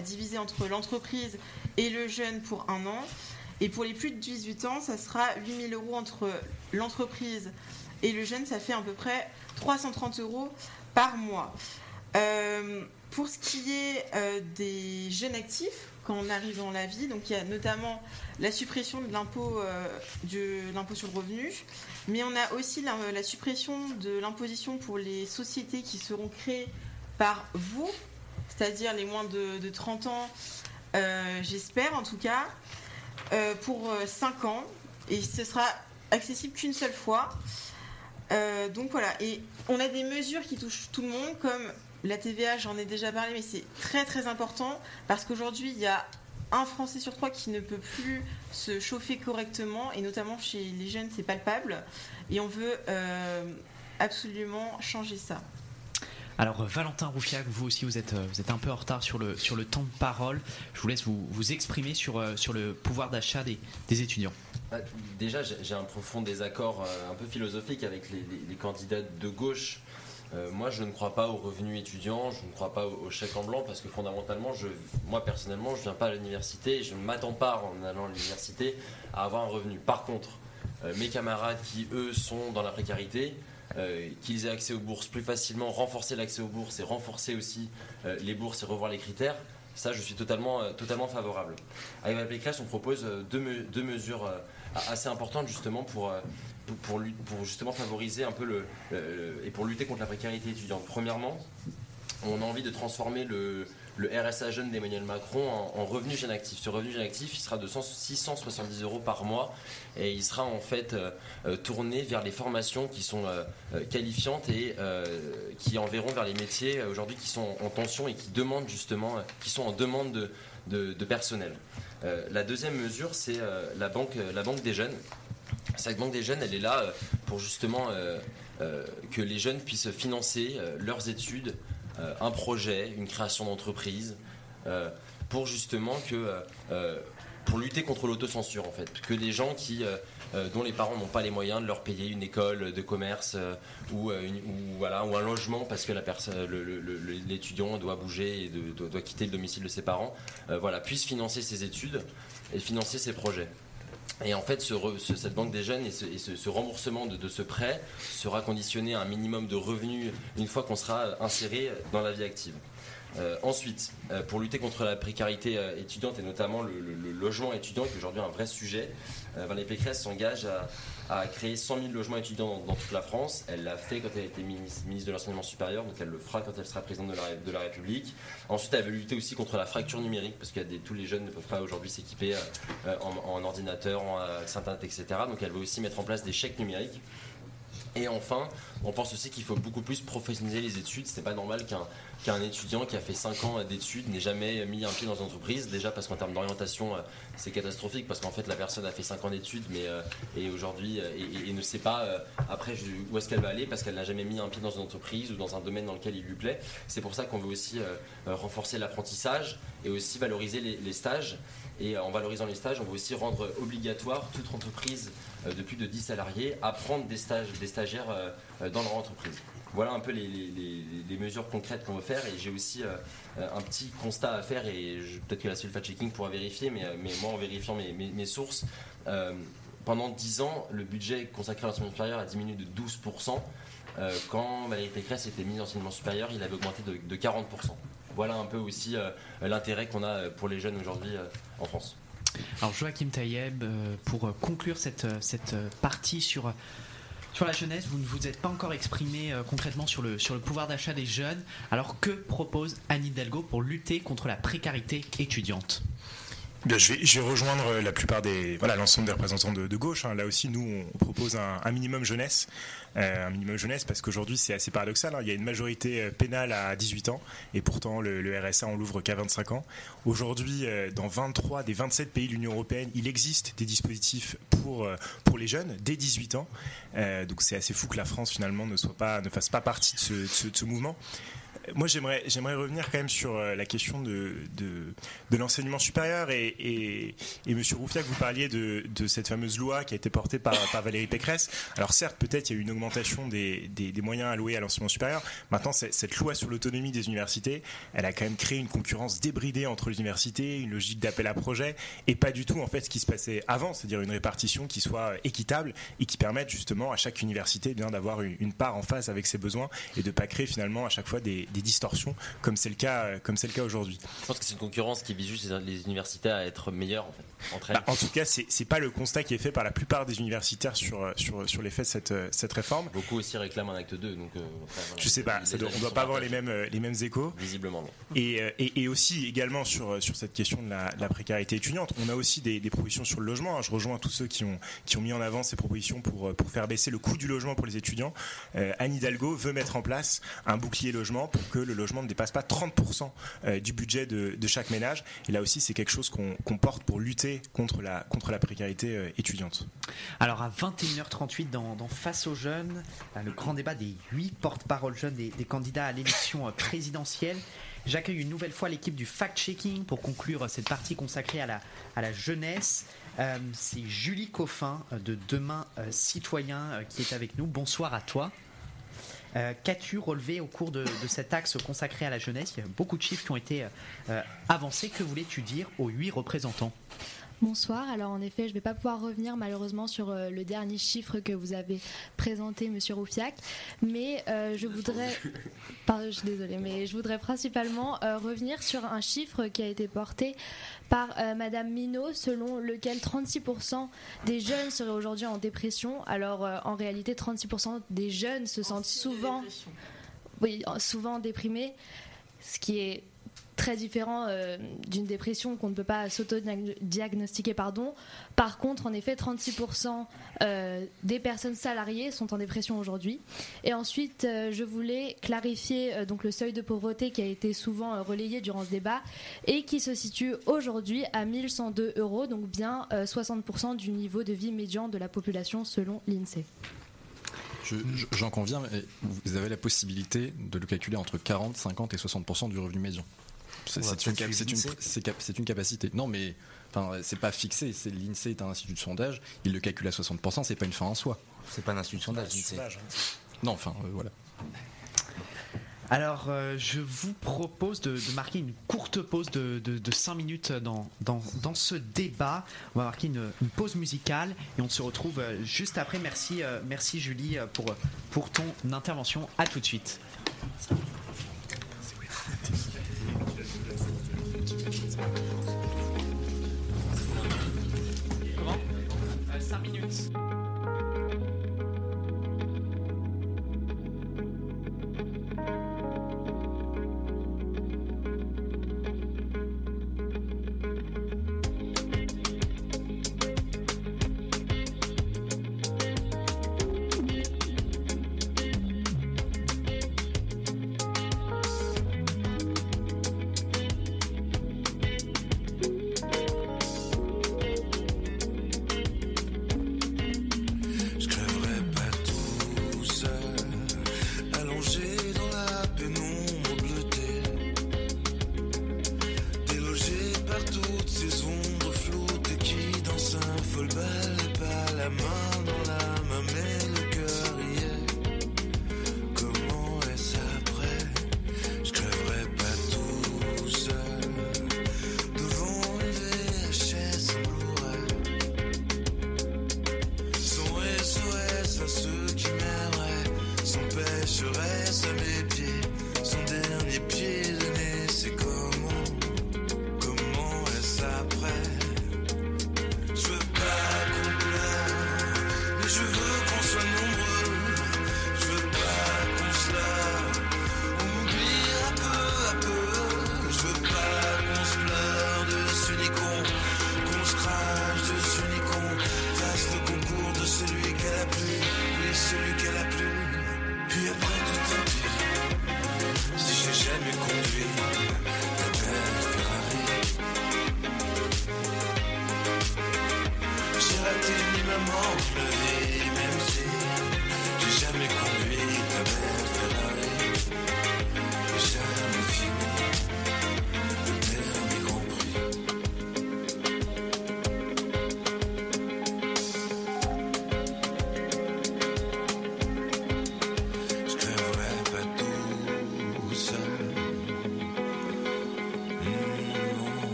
diviser entre l'entreprise et le jeune pour un an. Et pour les plus de 18 ans, ça sera 8000 euros entre l'entreprise et le jeune. Ça fait à peu près 330 euros par mois. Euh, pour ce qui est euh, des jeunes actifs, quand on arrive dans la vie, donc il y a notamment la suppression de l'impôt euh, sur le revenu, mais on a aussi la, suppression de l'imposition pour les sociétés qui seront créées par vous, c'est-à-dire les moins de, de 30 ans, j'espère en tout cas, euh, pour 5 ans, et ce sera accessible qu'une seule fois. Euh, donc voilà, et on a des mesures qui touchent tout le monde, comme la TVA, j'en ai déjà parlé, mais c'est très très important parce qu'aujourd'hui, il y a un Français sur trois qui ne peut plus se chauffer correctement, et notamment chez les jeunes, c'est palpable. Et on veut euh, absolument changer ça. Alors euh, Valentin Roufiac, vous aussi vous êtes, euh, un peu en retard sur le, temps de parole. Je vous laisse vous, exprimer sur, euh, sur le pouvoir d'achat des, étudiants. Bah, Déjà, j'ai un profond désaccord un peu philosophique avec les, les- les candidats de gauche. Moi, je ne crois pas au revenu étudiant, je ne crois pas au, au chèque en blanc parce que fondamentalement, je, moi personnellement, je ne viens pas à l'université je ne m'attends pas en allant à l'université à avoir un revenu. Par contre, mes camarades qui, eux, sont dans la précarité, qu'ils aient accès aux bourses plus facilement, renforcer l'accès aux bourses et renforcer aussi euh, les bourses et revoir les critères, ça, je suis totalement, euh, totalement favorable. Avec Valérie Pécresse, on propose euh, deux, me- deux mesures euh, assez importantes justement pour, euh, pour, justement favoriser un peu et pour lutter contre la précarité étudiante. Premièrement, on a envie de transformer le, le RSA jeune d'Emmanuel Macron en, en revenu jeune actif. Ce revenu jeune actif, il sera de 100 670 euros par mois et il sera en fait euh, euh, tourné vers les formations qui sont euh, qualifiantes et qui enverront vers les métiers aujourd'hui qui sont en tension et qui demandent justement, qui sont en demande de, de- personnel. La deuxième mesure, c'est la, banque, la banque des jeunes. Cette banque des jeunes, elle est là pour justement que les jeunes puissent financer leurs études, un projet, une création d'entreprise, euh, pour justement que, euh, euh, pour lutter contre l'autocensure en fait, que des gens euh, euh, dont les parents n'ont pas les moyens de leur payer une école de commerce euh, ou, euh, un logement parce que l'étudiant doit bouger et doit, quitter le domicile de ses parents, euh, voilà, puissent financer ses études et financer ses projets. Et en fait, cette banque des jeunes et ce, remboursement de, ce prêt sera conditionné à un minimum de revenus une fois qu'on sera inséré dans la vie active. Euh, ensuite, euh, pour lutter contre la précarité euh, étudiante et notamment le, logement étudiant, qui est aujourd'hui un vrai sujet, Valérie Pécresse s'engage à, à créer 100 000 logements étudiants dans, toute la France. Elle l'a fait quand elle était ministre, de l'enseignement supérieur, donc elle le fera quand elle sera présidente de la, République. Ensuite, elle veut lutter aussi contre la fracture numérique, parce que tous les jeunes ne peuvent pas aujourd'hui s'équiper euh, en, ordinateur, en euh, Internet, etc. Donc elle veut aussi mettre en place des chèques numériques. Et enfin, on pense aussi qu'il faut beaucoup plus professionnaliser les études. C'est pas normal qu'un qu'un étudiant qui a fait 5 ans d'études n'ait jamais mis un pied dans une entreprise. Déjà parce qu'en termes d'orientation, euh, c'est catastrophique parce qu'en fait la personne a fait 5 ans d'études mais euh, et aujourd'hui euh, et, ne sait pas après où est-ce qu'elle va aller parce qu'elle n'a jamais mis un pied dans une entreprise ou dans un domaine dans lequel il lui plaît. C'est pour ça qu'on veut aussi renforcer l'apprentissage et aussi valoriser les, stages. Et en valorisant les stages, on veut aussi rendre obligatoire toute entreprise de plus de 10 salariés à prendre des, stages, des stagiaires dans leur entreprise. Voilà un peu les, mesures concrètes qu'on veut faire. Et j'ai aussi euh, un petit constat à faire, et peut-être que la Sulfat Checking pourra vérifier, mais, euh, mais moi en vérifiant mes, sources, euh, pendant 10 ans, le budget consacré à l'enseignement supérieur a diminué de 12%. Euh, quand Valérie Pécresse était de l'enseignement supérieur, il avait augmenté de, de 40%. Voilà un peu aussi l'intérêt qu'on a pour les jeunes aujourd'hui en France. Alors Joachim Taïeb, pour conclure cette, cette partie sur, sur la jeunesse, vous ne vous êtes pas encore exprimé euh, concrètement sur le, sur le pouvoir d'achat des jeunes. Alors que propose Anne Hidalgo pour lutter contre la précarité étudiante? Bien, je, vais, rejoindre euh, la plupart des voilà l'ensemble des représentants de, gauche. hein. Là aussi, nous, on propose un, minimum jeunesse, Euh, un minimum jeunesse parce qu'aujourd'hui c'est assez paradoxal. hein. Il y a une majorité euh, pénale à 18 ans et pourtant le, RSA on l'ouvre qu'à 25 ans. Aujourd'hui, dans 23 des 27 pays de l'Union européenne, il existe des dispositifs pour pour les jeunes dès 18 ans. Donc c'est assez fou que la France finalement ne soit pas ne fasse pas partie de ce mouvement. Moi, j'aimerais, revenir quand même sur euh, la question de, l'enseignement supérieur. Et, et, et Monsieur vous parliez de, cette fameuse loi qui a été portée par, Valérie Pécresse. Alors certes, peut-être il y a eu une augmentation des, moyens alloués à l'enseignement supérieur. Maintenant, cette loi sur l'autonomie des universités, elle a quand même créé une concurrence débridée entre les universités, une logique d'appel à projet, et pas du tout en fait ce qui se passait avant, c'est-à-dire une répartition qui soit équitable et qui permette justement à chaque université bien d'avoir une part en face avec ses besoins et de pas créer finalement à chaque fois des, des distorsions comme c'est le cas comme c'est le cas aujourd'hui. Je pense que c'est une concurrence qui vise juste les universités à être meilleures en fait. Entre elles. Bah, en tout cas, c'est pas le constat qui est fait par la plupart des universitaires sur sur sur l'effet de cette cette réforme. Beaucoup aussi réclament un acte 2 donc. Euh, enfin, je sais pas, ça doit, on doit pas avoir les mêmes les mêmes échos. Visiblement. Non. Et, et, et aussi également sur sur cette question de la, de la précarité étudiante, on a aussi des, des propositions sur le logement. Je rejoins tous ceux qui ont qui ont mis en avant ces propositions pour pour faire baisser le coût du logement pour les étudiants. Euh, Anne Hidalgo veut mettre en place un bouclier logement pour que le logement ne dépasse pas 30% du budget de, chaque ménage. Et là aussi, c'est quelque chose qu'on qu porte pour lutter contre la, contre la précarité euh, étudiante. Alors à 21h38 dans, Face aux jeunes, le grand débat des huit porte-parole jeunes des, candidats à l'élection euh, présidentielle. J'accueille une nouvelle fois l'équipe du fact-checking pour conclure cette partie consacrée à la, à la jeunesse. Euh, c'est Julie Coffin de Demain euh, Citoyen euh, qui est avec nous. Bonsoir à toi. Euh, Qu'as-tu relevé au cours de, cet axe consacré à la jeunesse? Il y a beaucoup de chiffres qui ont été euh, avancés. Que voulais-tu dire aux huit représentants? Bonsoir. Alors en effet, je ne vais pas pouvoir revenir malheureusement sur euh, le dernier chiffre que vous avez présenté, Monsieur Roufiac, mais euh, je voudrais, (laughs) pardon, je suis désolée, mais je voudrais principalement euh, revenir sur un chiffre qui a été porté par Madame Minot, selon lequel 36% des jeunes seraient aujourd'hui en dépression. Alors en réalité, 36% des jeunes se sentent souvent, oui, souvent déprimés, ce qui est très différent euh, d'une dépression qu'on ne peut pas s'auto-diagnostiquer. Pardon. Par contre, en effet, 36% euh, des personnes salariées sont en dépression aujourd'hui. Et ensuite, euh, je voulais clarifier donc le seuil de pauvreté qui a été souvent relayé durant ce débat et qui se situe aujourd'hui à 1102 euros, donc bien 60% du niveau de vie médian de la population selon l'INSEE. J'en je, conviens, mais vous avez la possibilité de le calculer entre 40, 50 et 60% du revenu médian. C'est une, une, une, capacité. Non, mais enfin, c'est pas fixé. L'INSEE est un institut de sondage. Il le calcule à 60%. C'est pas une fin en soi. C'est pas un institut de sondage. sondage hein. Non, enfin, euh, voilà. Alors, euh, je vous propose de, de, marquer une courte pause de, de, de 5 minutes dans, dans, dans, ce débat. On va marquer une, une, pause musicale et on se retrouve euh, juste après. Merci, euh, merci Julie pour, pour ton intervention. À tout de suite. Comment